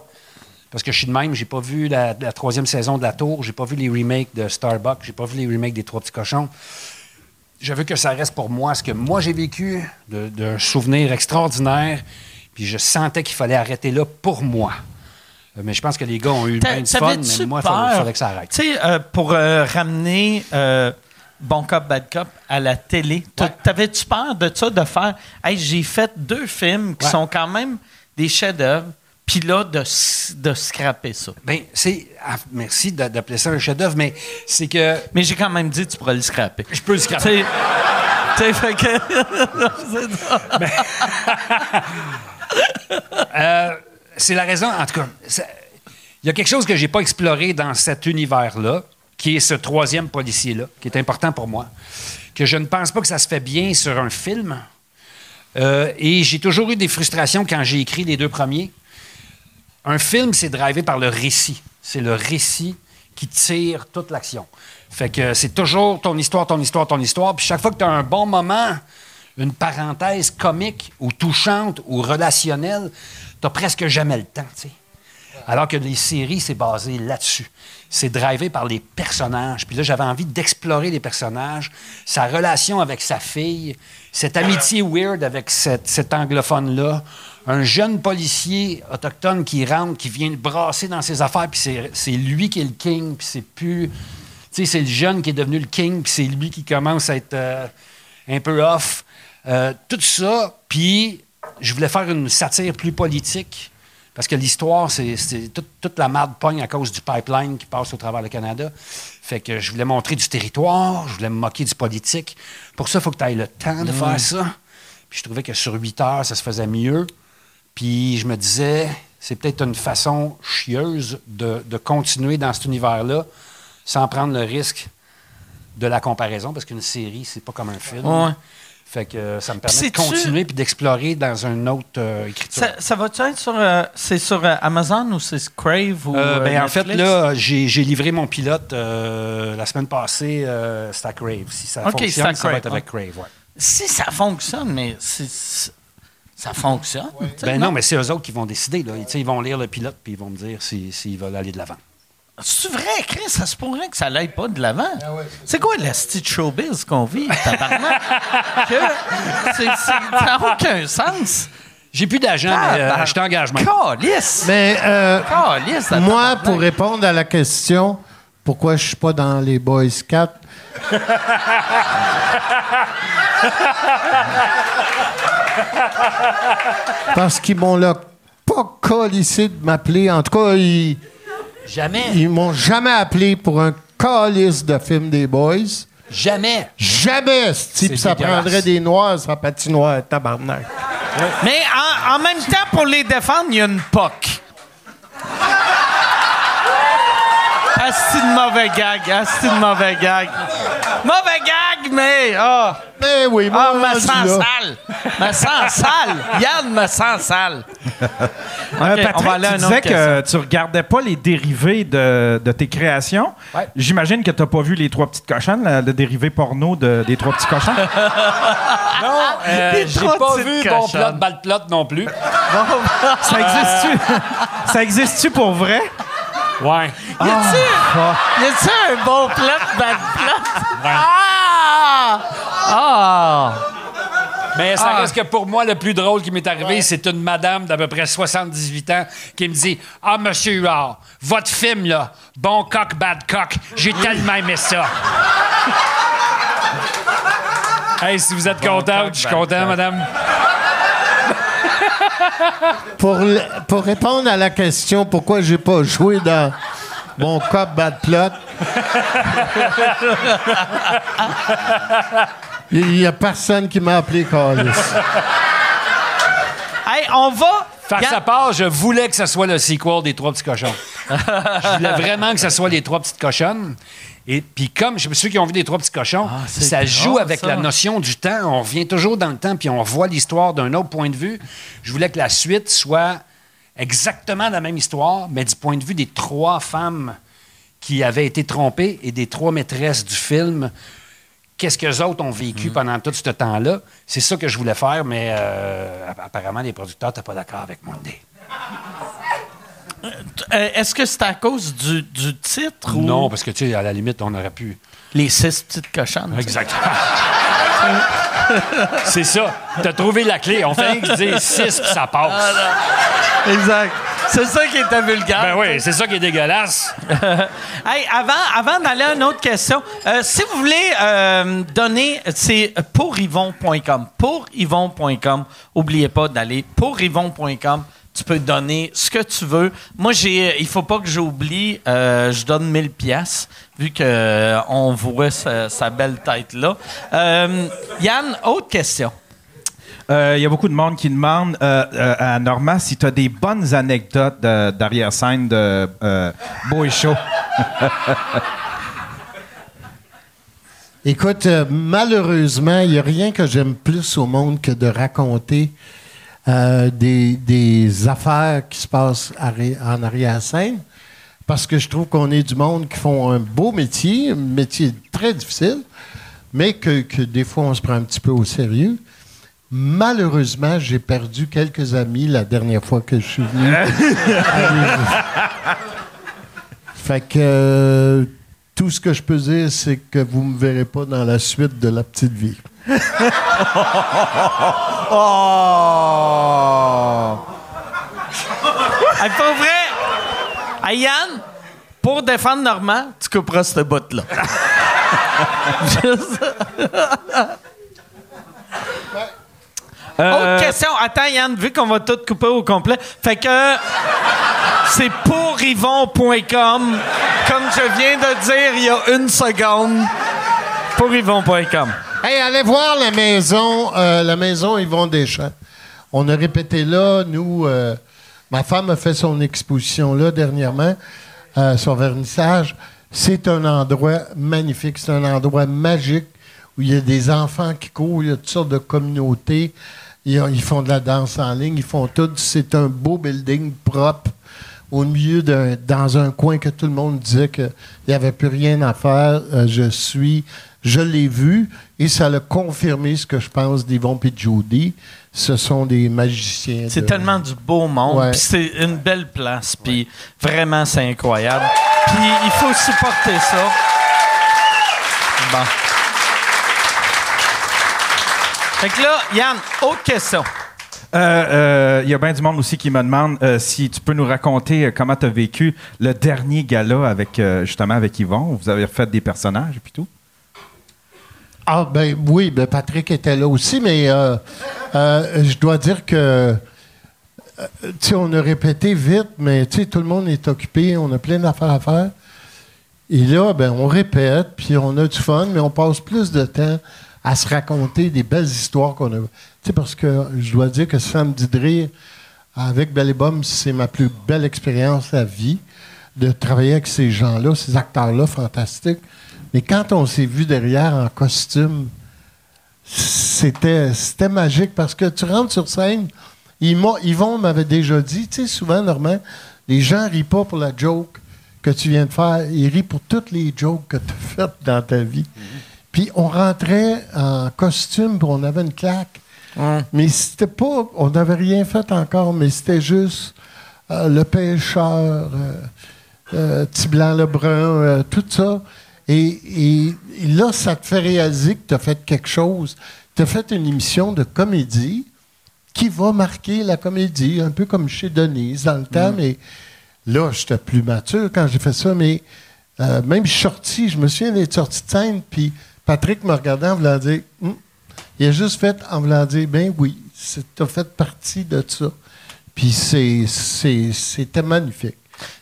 [SPEAKER 4] Parce que je suis de même, j'ai pas vu la, la troisième saison de La Tour, j'ai pas vu les remakes de Starbucks, j'ai pas vu les remakes des Trois Petits Cochons. Je veux que ça reste pour moi ce que moi j'ai vécu, d'un souvenir extraordinaire. Puis je sentais qu'il fallait arrêter là pour moi. Euh, Mais je pense que les gars ont eu bien du fun, mais moi, il fallait, que ça arrête.
[SPEAKER 1] Tu sais, euh, pour euh, ramener euh, Bon Cop, Bad Cop à la télé, t'a- t'avais-tu peur de ça, de faire Hey, j'ai fait deux films qui
[SPEAKER 4] Ouais.
[SPEAKER 1] sont quand même des chefs-d'œuvre, puis là, de, de scraper ça.
[SPEAKER 4] Ben, c'est. ah, merci d'a- d'appeler ça un chef-d'œuvre, mais c'est que
[SPEAKER 1] Mais j'ai quand même dit que tu pourrais le scraper.
[SPEAKER 4] je peux le scraper.
[SPEAKER 1] sais, fait que. C'est ça.
[SPEAKER 4] c'est la raison, en tout cas. Il y a quelque chose que j'ai pas exploré dans cet univers-là, qui est ce troisième policier-là, qui est important pour moi, que je ne pense pas que ça se fait bien sur un film. Euh, et j'ai toujours eu des frustrations quand j'ai écrit les deux premiers. Un film, c'est drivé par le récit. C'est le récit qui tire toute l'action. Fait que c'est toujours ton histoire, ton histoire, ton histoire. Puis chaque fois que tu as un bon moment, une parenthèse comique ou touchante ou relationnelle, tu presque jamais le temps. Alors que les séries, c'est basé là-dessus. C'est drivé par les personnages. Puis là, j'avais envie d'explorer les personnages, sa relation avec sa fille, cette amitié weird avec cet anglophone-là, un jeune policier autochtone qui rentre, qui vient le brasser dans ses affaires, puis c'est- lui qui est le king, puis c'est plus... Tu sais, c'est le jeune qui est devenu le king, puis c'est lui qui commence à être euh, un peu off. Euh, tout ça, puis je voulais faire une satire plus politique, parce que l'histoire, c'est toute, toute la marde pogne à cause du pipeline qui passe au travers le Canada. Fait que je voulais montrer du territoire, je voulais me moquer du politique. Pour ça, il faut que tu ailles le temps de faire ça. Puis je trouvais que sur huit heures, ça se faisait mieux. Puis je me disais, c'est peut-être une façon chieuse de, de continuer dans cet univers-là sans prendre le risque de la comparaison, parce qu'une série, c'est pas comme un film.
[SPEAKER 1] Ouais.
[SPEAKER 4] Fait que euh, ça me permet de continuer puis d'explorer dans une autre euh, écriture.
[SPEAKER 1] Ça, ça va-tu être sur. euh, c'est sur euh, Amazon ou c'est Crave ou.
[SPEAKER 4] Ben, en fait, là, j'ai livré mon pilote la semaine passée. c'est à Crave. Si ça fonctionne, ça va être avec Crave. ouais.
[SPEAKER 1] Si ça fonctionne, mais c'est- ça fonctionne.
[SPEAKER 4] Ben non, mais c'est eux autres qui vont décider. Là. Tu sais, Ils vont lire le pilote puis ils vont me dire s'ils s'ils veulent aller de l'avant.
[SPEAKER 1] C'est vrai, Chris, ça se pourrait que ça n'aille pas de l'avant.
[SPEAKER 5] Ah ouais,
[SPEAKER 1] c'est quoi la petite showbiz qu'on vit, tabarnak? que c'est- c'est- ça n'a aucun sens.
[SPEAKER 4] J'ai plus d'agent, mais euh, je t'engage!
[SPEAKER 5] Mais euh,
[SPEAKER 1] Calice,
[SPEAKER 5] moi, pour répondre à la question, pourquoi je suis pas dans les Boys 4? Parce qu'ils m'ont là pas colissé de m'appeler. En tout cas, ils,
[SPEAKER 4] Jamais.
[SPEAKER 5] ils m'ont jamais appelé pour un calice de film des boys.
[SPEAKER 4] Jamais.
[SPEAKER 5] Jamais, si
[SPEAKER 4] C'est
[SPEAKER 5] ça prendrait des noirs, ça patinoire, tabarnak.
[SPEAKER 1] Mais en, en même temps, pour les défendre, il y a une POC. Asti de mauvais gag, asti de mauvais gag. Mauvais gag, mais... Ah,
[SPEAKER 5] Mais oui,
[SPEAKER 1] ah
[SPEAKER 5] moi,
[SPEAKER 1] me
[SPEAKER 5] rendu
[SPEAKER 1] sens
[SPEAKER 5] là.
[SPEAKER 1] sale. Me sens sale. Yann me sent sale.
[SPEAKER 3] Euh,
[SPEAKER 1] on
[SPEAKER 3] Patrick,
[SPEAKER 1] va aller à
[SPEAKER 3] tu disais que tu regardais pas les dérivés de, de tes créations.
[SPEAKER 4] Ouais.
[SPEAKER 3] J'imagine que tu n'as pas vu les trois petites cochonnes, le dérivé porno de- des trois petits cochons.
[SPEAKER 4] Non, euh, j'ai pas vu bon plot, bal plot non plus.
[SPEAKER 3] ça existe-tu? ça existe-tu pour vrai?
[SPEAKER 4] Ouais.
[SPEAKER 1] Y a-tu y a-tu un bon plat, bad plat? Ah! Ah!
[SPEAKER 4] Mais ça
[SPEAKER 1] Ah.
[SPEAKER 4] reste que pour moi, le plus drôle qui m'est arrivé, c'est une madame d'à peu près 78 ans qui me dit Ah, monsieur Huard, votre film, là, bon coq, bad coq, j'ai tellement aimé ça. hey, si vous êtes contente, je suis content, madame.
[SPEAKER 5] Pour, pour répondre à la question pourquoi j'ai pas joué dans mon cop bad plot, il y a personne qui m'a appelé Carlis.
[SPEAKER 1] Hey, on va...
[SPEAKER 4] Face à part, je voulais que ce soit le sequel des Trois Petits Cochons. je voulais vraiment que ce soit les Trois Petites Cochonnes. Et puis comme je ceux qui ont vu les Trois Petits Cochons,
[SPEAKER 1] Ah,
[SPEAKER 4] ça joue
[SPEAKER 1] drôle,
[SPEAKER 4] avec
[SPEAKER 1] ça.
[SPEAKER 4] la notion du temps. On revient toujours dans le temps, puis on voit l'histoire d'un autre point de vue. Je voulais que la suite soit exactement la même histoire, mais du point de vue des trois femmes qui avaient été trompées et des trois maîtresses du film. Qu'est-ce que les autres ont vécu pendant tout ce temps-là? C'est ça que je voulais faire, mais euh, apparemment, les producteurs n'étaient pas d'accord avec mon idée.
[SPEAKER 1] Euh, Est-ce que c'est à cause du, du titre ou?
[SPEAKER 4] Non, parce que, tu sais, à la limite, on aurait pu.
[SPEAKER 1] les six petites cochonnes?
[SPEAKER 4] Exactement. C'est ça. T'as trouvé la clé. On fait que dire 6 puis ça passe.
[SPEAKER 1] Exact. C'est ça qui était vulgaire.
[SPEAKER 4] Ben oui, c'est ça qui est dégueulasse.
[SPEAKER 1] Hey, avant, avant d'aller à une autre question, euh, si vous voulez euh, donner, c'est pourrivon.com. Pourrivon.com. Oubliez pas d'aller pourrivon.com. Tu peux donner ce que tu veux. Moi, j'ai, il faut pas que j'oublie, euh, je donne 1000 pièces vu que euh, on voit sa, sa belle tête là. Euh, Yann, autre question.
[SPEAKER 3] Euh, Il y a beaucoup de monde qui demande euh, euh, à Norma si tu as des bonnes anecdotes d'arrière-scène de Beau et Chaud.
[SPEAKER 5] Écoute, malheureusement, il n'y a rien que j'aime plus au monde que de raconter des, affaires qui se passent en arrière-scène. Parce que je trouve qu'on est du monde qui font un beau métier, un métier très difficile, mais que des fois on se prend un petit peu au sérieux. Malheureusement, j'ai perdu quelques amis la dernière fois que je suis venu. Fait que euh, tout ce que je peux dire, c'est que vous me verrez pas dans la suite de la petite vie.
[SPEAKER 3] Oh!
[SPEAKER 1] Hey, pour vrai, hey, Yann, pour défendre Normand, tu couperas ce bout-là. Juste- Autre question. Attends, Yann, vu qu'on va tout couper au complet. Fait que c'est pourrivon.com. Comme je viens de dire il y a une seconde. Pourrivon.com.
[SPEAKER 5] Hey, allez voir la maison, euh, la maison Yvon Deschamps. On a répété là, nous, euh, ma femme a fait son exposition là dernièrement, euh, son vernissage. C'est un endroit magnifique, c'est un endroit magique où il y a des enfants qui courent, il y a toutes sortes de communautés, ils, ont- ils font de la danse en ligne, ils font tout. C'est un beau building propre au milieu d'un dans un coin que tout le monde disait qu'il n'y avait plus rien à faire. Euh, je suis, je l'ai vu et ça a confirmé ce que je pense d'Yvon et de Judy. Ce sont des magiciens.
[SPEAKER 1] C'est
[SPEAKER 5] de-
[SPEAKER 1] tellement du beau monde.
[SPEAKER 5] Ouais.
[SPEAKER 1] C'est une belle place. Puis vraiment, c'est incroyable. Puis il faut supporter ça. Bon. Fait que là, Yann, autre question.
[SPEAKER 3] Il Euh, y a bien du monde aussi qui me demande euh, si tu peux nous raconter euh, comment tu as vécu le dernier gala avec euh, justement avec Yvon. Vous avez refait des personnages et puis tout.
[SPEAKER 5] Ah, ben oui, ben Patrick était là aussi, mais euh, euh, je dois dire que. euh, tu sais, on a répété vite, mais tu sais, tout le monde est occupé, on a plein d'affaires à faire. Et là, ben, on répète, puis on a du fun, mais on passe plus de temps à se raconter des belles histoires qu'on a. Tu sais, parce que je dois dire que Samedi de rire, avec Bellebum, c'est ma plus belle expérience à vie de travailler avec ces gens-là, ces acteurs-là fantastiques. Mais quand on s'est vu derrière en costume, c'était, c'était magique parce que tu rentres sur scène. Ils Yvon m'avait déjà dit, tu sais, souvent, Normand, les gens rient pas pour la joke que tu viens de faire, ils rient pour toutes les jokes que tu as faites dans ta vie. Puis on rentrait en costume, puis on avait une claque. Mais c'était pas. On n'avait rien fait encore, mais c'était juste euh, le pêcheur, euh, euh, Petit Blanc Lebrun, euh, tout ça. Et, et- et là, ça te fait réaliser que tu as fait quelque chose. Tu as fait une émission de comédie qui va marquer la comédie, un peu comme chez Denise dans le temps, mais là, j'étais plus mature quand j'ai fait ça, mais euh, même sorti, je me souviens d'être sorti de scène, puis Patrick me regardait en voulant dire, Hum. il a juste fait en voulant dire, ben oui, tu as fait partie de ça. Puis c'était magnifique.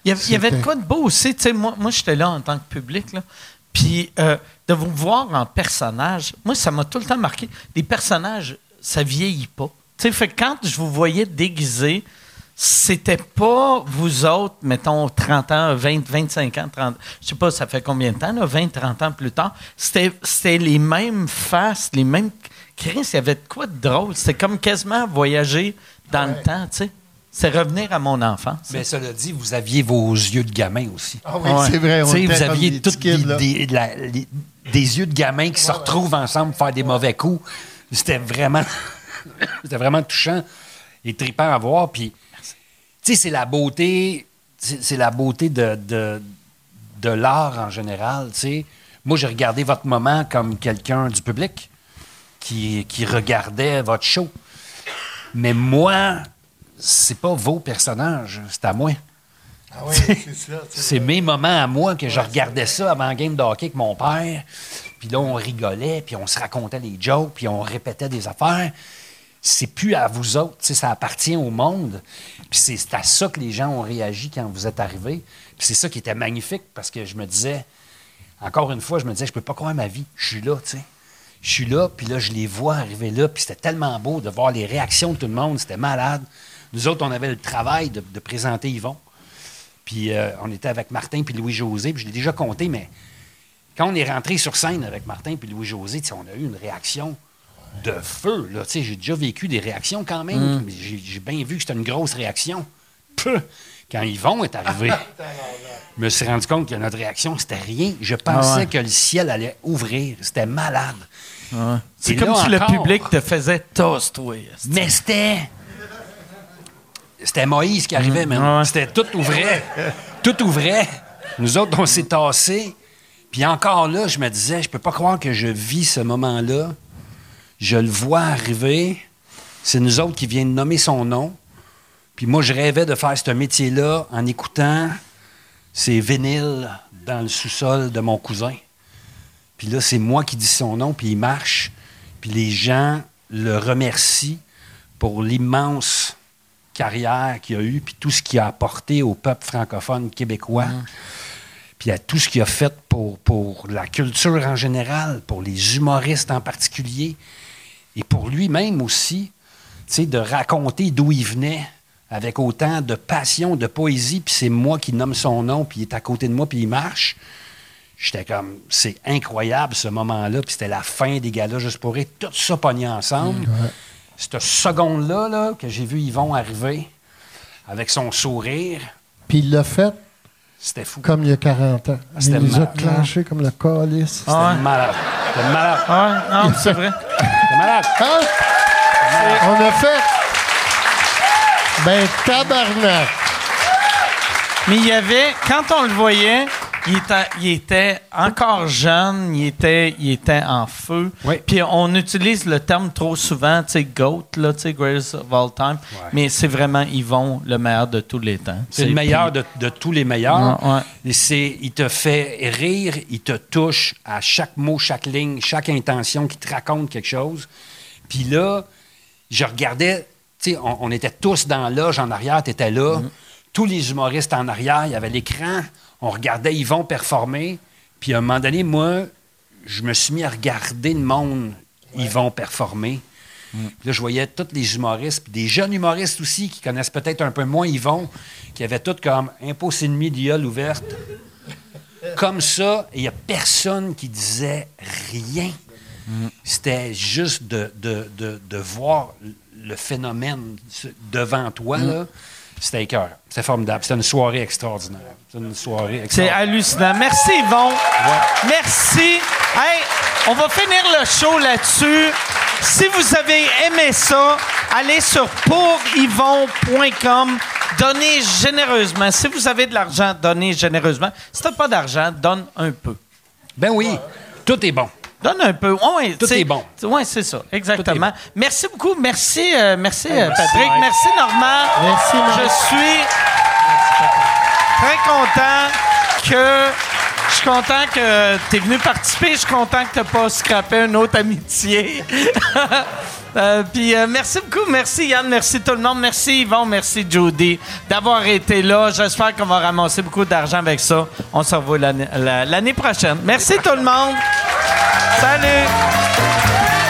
[SPEAKER 1] Il y, avait, il y avait de quoi de beau aussi. Tu sais, moi, moi j'étais là en tant que public. Là. Puis euh, de vous voir en personnage, moi, ça m'a tout le temps marqué. Les personnages, ça vieillit pas. Tu sais, fait quand je vous voyais déguisé, c'était pas vous autres, mettons, 30 ans, 20, 25 ans, 30, je sais pas, ça fait combien de temps, là, 20, 30 ans plus tard. C'était, c'était les mêmes faces, les mêmes. Chris, il y avait de quoi de drôle. C'était comme quasiment voyager dans le temps, tu sais. C'est revenir à mon enfance.
[SPEAKER 4] Mais cela dit, vous aviez vos yeux de gamin aussi.
[SPEAKER 5] Ah oui,
[SPEAKER 1] Ouais.
[SPEAKER 5] c'est vrai. on
[SPEAKER 4] Tu sais,
[SPEAKER 5] était
[SPEAKER 4] vous aviez
[SPEAKER 5] des
[SPEAKER 4] tous des, des- yeux de gamins qui se retrouvent ensemble pour faire des mauvais coups. C'était vraiment, c'était vraiment touchant et trippant à voir. Puis, sais, c'est la beauté, c'est la beauté de, de, de l'art en général. Tu sais, moi, j'ai regardé votre moment comme quelqu'un du public qui, qui regardait votre show. Mais moi, c'est pas vos personnages, c'est à moi.
[SPEAKER 5] Ah oui, c'est ça. c'est
[SPEAKER 4] C'est mes moments à moi que je regardais ça avant un game de hockey avec mon père. Puis là, on rigolait, puis on se racontait des jokes, puis on répétait des affaires. C'est plus à vous autres, ça appartient au monde. C'est à ça que les gens ont réagi quand vous êtes arrivés. C'est ça qui était magnifique parce que je me disais, encore une fois, je me disais, je peux pas croire ma vie. Je suis là, tu sais. Je suis là, puis là, je les vois arriver là, puis c'était tellement beau de voir les réactions de tout le monde, c'était malade. Nous autres, on avait le travail de, présenter Yvon. Puis euh, on était avec Martin puis Louis-José, puis je l'ai déjà compté, mais quand on est rentré sur scène avec Martin puis Louis-José, on a eu une réaction de feu. Là, Tu sais, j'ai déjà vécu des réactions quand même, mais j'ai bien vu que c'était une grosse réaction. Peu. Quand Yvon est arrivé, je me suis rendu compte que notre réaction, c'était rien. Je pensais
[SPEAKER 1] Ah ouais.
[SPEAKER 4] que le ciel allait ouvrir. C'était malade.
[SPEAKER 1] C'est comme si le public te faisait toast, oui.
[SPEAKER 4] mais c'était. C'était Moïse qui arrivait, man.
[SPEAKER 1] ouais.
[SPEAKER 4] C'était tout ouvrait. tout ouvrait. Nous autres, on s'est tassés. Puis encore là, je me disais, je peux pas croire que je vis ce moment-là. Je le vois arriver. C'est nous autres qui viennent nommer son nom. Puis moi, je rêvais de faire ce métier-là en écoutant ces vinyles dans le sous-sol de mon cousin. Puis là, c'est moi qui dis son nom, puis il marche. Puis les gens le remercient pour l'immense carrière qu'il a eue, puis tout ce qu'il a apporté au peuple francophone québécois, puis à tout ce qu'il a fait pour, pour la culture en général, pour les humoristes en particulier, et pour lui-même aussi, tu sais, de raconter d'où il venait avec autant de passion, de poésie, puis c'est moi qui nomme son nom, puis il est à côté de moi, puis il marche. J'étais comme, c'est incroyable ce moment-là, puis c'était la fin des galas juste pour rire, tout ça pogné ensemble. Cette seconde-là, là, que j'ai vu Yvon arriver avec son sourire,
[SPEAKER 5] Puis il l'a fait
[SPEAKER 4] c'était fou.
[SPEAKER 5] comme il y a 40 ans. Il
[SPEAKER 4] C'était
[SPEAKER 5] les a clenchés comme le calice.
[SPEAKER 4] C'était
[SPEAKER 1] Ah ouais.
[SPEAKER 4] malade. C'était malade.
[SPEAKER 1] Ah, non, c'est vrai.
[SPEAKER 4] Malade.
[SPEAKER 5] Hein? On a fait. Ben, tabarnak.
[SPEAKER 1] Mais il y avait, quand on le voyait, il était, il était encore jeune, il était, il était en feu.
[SPEAKER 4] Oui.
[SPEAKER 1] Puis on utilise le terme trop souvent, tu sais, GOAT, là, tu sais, Greatest of All Time. Mais c'est vraiment Yvon, le meilleur de tous les temps.
[SPEAKER 4] C'est le meilleur de, de tous les meilleurs.
[SPEAKER 1] Ouais, ouais.
[SPEAKER 4] Et c'est, il te fait rire, il te touche à chaque mot, chaque ligne, chaque intention qui te raconte quelque chose. Puis là, je regardais, tu sais, on, on était tous dans la loge en arrière, tu étais là.
[SPEAKER 1] Mm-hmm.
[SPEAKER 4] Tous les humoristes en arrière, il y avait l'écran, on regardait Yvon performer. Puis à un moment donné, moi, je me suis mis à regarder le monde Yvon performer. Puis Là, je voyais tous les humoristes, puis des jeunes humoristes aussi qui connaissent peut-être un peu moins Yvon, qui avaient tout comme impôt ennemi d'IOL ouverte. Comme ça, et il n'y a personne qui disait rien. C'était juste de, de, de, de voir le phénomène devant toi, là. C'était écœur. C'était formidable. C'était une soirée extraordinaire. C'était une soirée
[SPEAKER 1] C'est
[SPEAKER 4] extraordinaire.
[SPEAKER 1] hallucinant. Merci, Yvon. Merci. Hey, on va finir le show là-dessus. Si vous avez aimé ça, allez sur pouryvon.com. Donnez généreusement. Si vous avez de l'argent, donnez généreusement. Si tu n'as pas d'argent, donne un peu.
[SPEAKER 4] Ben oui, tout est bon.
[SPEAKER 1] Donne un peu. Ouais,
[SPEAKER 4] Tout
[SPEAKER 1] c'est-
[SPEAKER 4] est bon.
[SPEAKER 1] Oui, c'est ça. Exactement.
[SPEAKER 4] bon.
[SPEAKER 1] Merci beaucoup. Merci, euh, merci, euh,
[SPEAKER 4] merci,
[SPEAKER 1] Patrick.
[SPEAKER 4] Mike.
[SPEAKER 1] Merci, Normand.
[SPEAKER 5] Merci, Mike.
[SPEAKER 1] Je suis très content que. Je suis content que tu es venu participer. Je suis content que tu n'as pas scrappé une autre amitié. Euh, Puis euh, merci beaucoup. Merci Yann. Merci tout le monde. Merci Yvon. Merci Judy d'avoir été là. J'espère qu'on va ramasser beaucoup d'argent avec ça. On se revoit l'année la- l'année prochaine. Merci tout le monde. Salut!